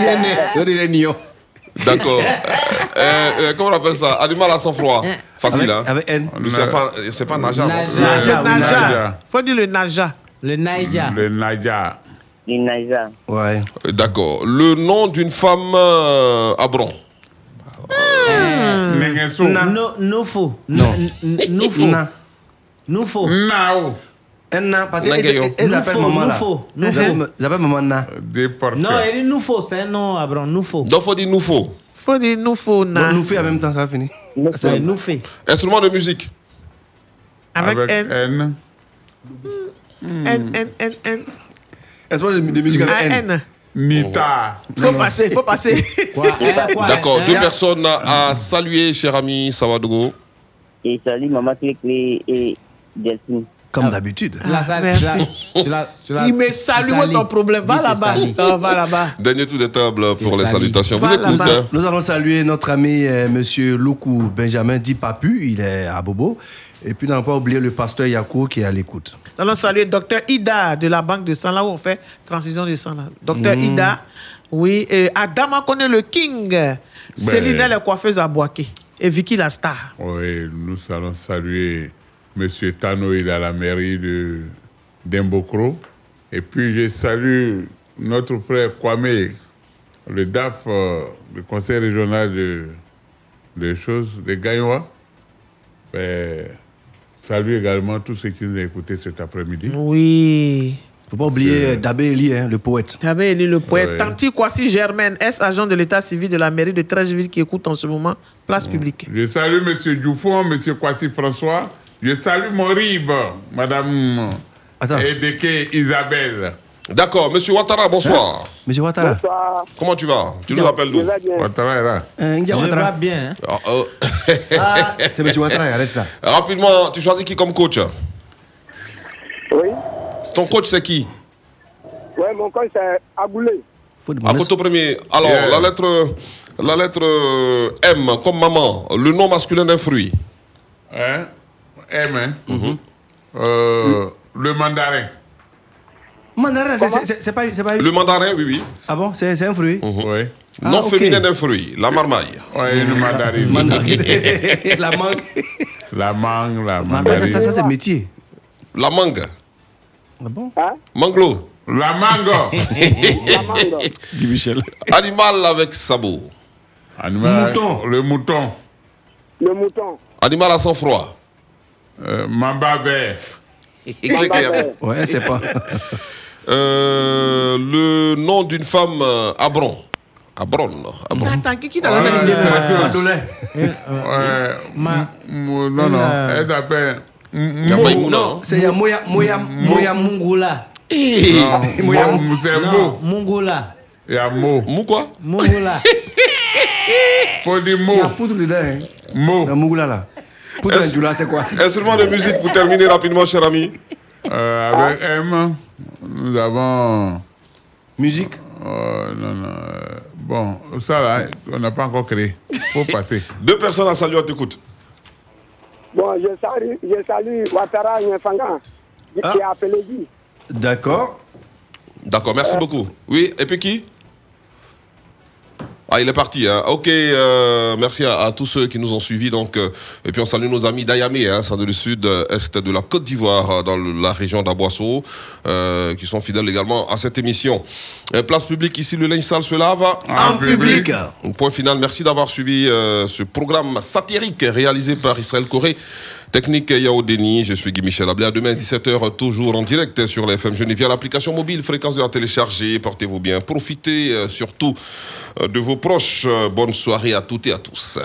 D'accord. Euh, euh, comment on appelle ça? Animal à sang-froid. Facile, hein? Avec N. Le C'est pas, c'est pas Naja. Naja. Le Naja. Naja. Il faut dire le Naja. Le Naija. Le Naja. Inaïsa. Ouais. Euh, D'accord. Le nom d'une femme euh, à bron. Nengeso. No, Nufo. Non. Nufo. Na. Nufo. Nao. Na, parce Nangayo. qu'ils appellent Nufo, maman là. Nufo, Ils Nufo. appellent- Ils maman Na. Déporté. Non, il dit Nufo, c'est un nom, Abram. Nufo. Donc, faut dire nous faut. Dire nous faut Donc, na. nous fait en même temps, ça va finir. C'est Nufé. Instrument de musique. Avec Avec N. N. N, N, N, que de musique avec Ah, N N. Nita. Il faut passer. Il faut passer. Hein, quoi, D'accord. hein? Deux personnes à saluer, cher ami Savadogo. Et salut maman Clé et Delphine. Comme d'habitude. Tu l'as sali- Merci. tu l'as- tu l'as- tu l'as- Il me salue. ton problème Va là-bas. Ah, Va là-bas. Dernier tour de table pour les salut. salutations. Vous écoutez, hein Nous allons saluer notre ami euh, Monsieur Loukou Benjamin dit Papu, il est à Bobo. Et puis, nous n'allons pas oublier le pasteur Yakou qui est à l'écoute. Nous allons saluer Docteur Ida de la banque de sang, là où on fait transfusion de sang. Docteur Mm. Ida, oui. Et Adama connaît le King. Céline, elle est coiffeuse à Boaké. Et Vicky la star. Oui, nous allons saluer M. Tano, il est à la mairie de d'Imbokro. Et puis je salue notre frère Kwame, le DAF, euh, le conseil régional de, de choses, de Gagnois. Ben, salue également tous ceux qui nous ont écoutés cet après-midi. Oui. faut pas oublier euh, Dabé Eli, hein, le poète. Dabé Eli, le poète. Ouais. Tanti Kwasi Germaine, ex-agent de l'état civil de la mairie de Trècheville qui écoute en ce moment, place publique. Je salue M. Dufon, M. Kwasi François. Je salue mon rib, Madame Attends. Edeke Isabelle. D'accord. Monsieur Ouattara, bonsoir. Monsieur Ouattara. Bonsoir. Comment tu vas? Tu nous appelles d'où? Ouattara est là. Euh, Je Ouattara. vais bien. hein. Ah, euh, Ah, c'est Monsieur Ouattara, arrête ça. Rapidement, tu choisis qui comme coach? Oui. Ton coach, c'est qui? Ouais, mon coach, c'est Aboulé. Poteau premier. Alors, Yeah. la lettre, la lettre euh, M, comme maman, le nom masculin d'un fruit. Hein? M, hein? Euh, Le mandarin. Mandarin, c'est- pas, c'est pas Le mandarin, oui, oui. Ah bon, c'est un fruit Oui. Ah, ok. féminin d'un fruit, la marmaille. Oui, une mandarine. Mandarine. La mangue. La mangue, la mandarine. ça, ça c'est métier. La mangue. Ah bon? Hein? Manglo. La mango. La mangue. Guy Michel. Animal avec sabot. Animal- Mouton. Le mouton. Le mouton. Animal à sang froid. Euh, mamba vert. Ouais, c'est pas. Euh, le nom d'une femme euh, Abron. Abron. Abron. Attends, qui t'a Ouais, donné Ma- m- non, non, Euh, elle s'appelle. Non, non c'est ya Moya Moya Moya Mungula. Non, Moya-. Mungula. Il y a Mo. Mou quoi? Mungula. Faut dire Mo. Il y a poudre dedans. Hein. Mo. La Mougoula là. D'Anjula, c'est quoi? Instrument de musique pour terminer rapidement, cher ami? Euh, avec M, nous avons. Musique? euh, non, non. euh, bon, ça là, on n'a pas encore créé. faut passer. Deux personnes à saluer, on t'écoute. Bon, je salue, je salue Ouattara Nyefanga, qui Ah. est appelé. D'accord. D'accord, merci beaucoup. Oui, et puis qui? Ah, il est parti. Hein. Ok, euh, merci à, à tous ceux qui nous ont suivis. Donc, euh, et puis on salue nos amis d'Ayamé, hein, c'est dans le sud-est de la Côte d'Ivoire, euh, dans le- la région d'Aboisseau, euh, qui sont fidèles également à cette émission. Euh, place publique ici, le linge sale se lave. En public. Point final. Merci d'avoir suivi euh, ce programme satirique réalisé par Israël Corée. Technique Yao Denis, je suis Guy Michel Ablé. À demain 17h, toujours en direct sur la FM via l'application mobile, fréquence de la télécharger. Portez-vous bien. Profitez euh, surtout euh, de vos proches. Euh, Bonne soirée à toutes et à tous.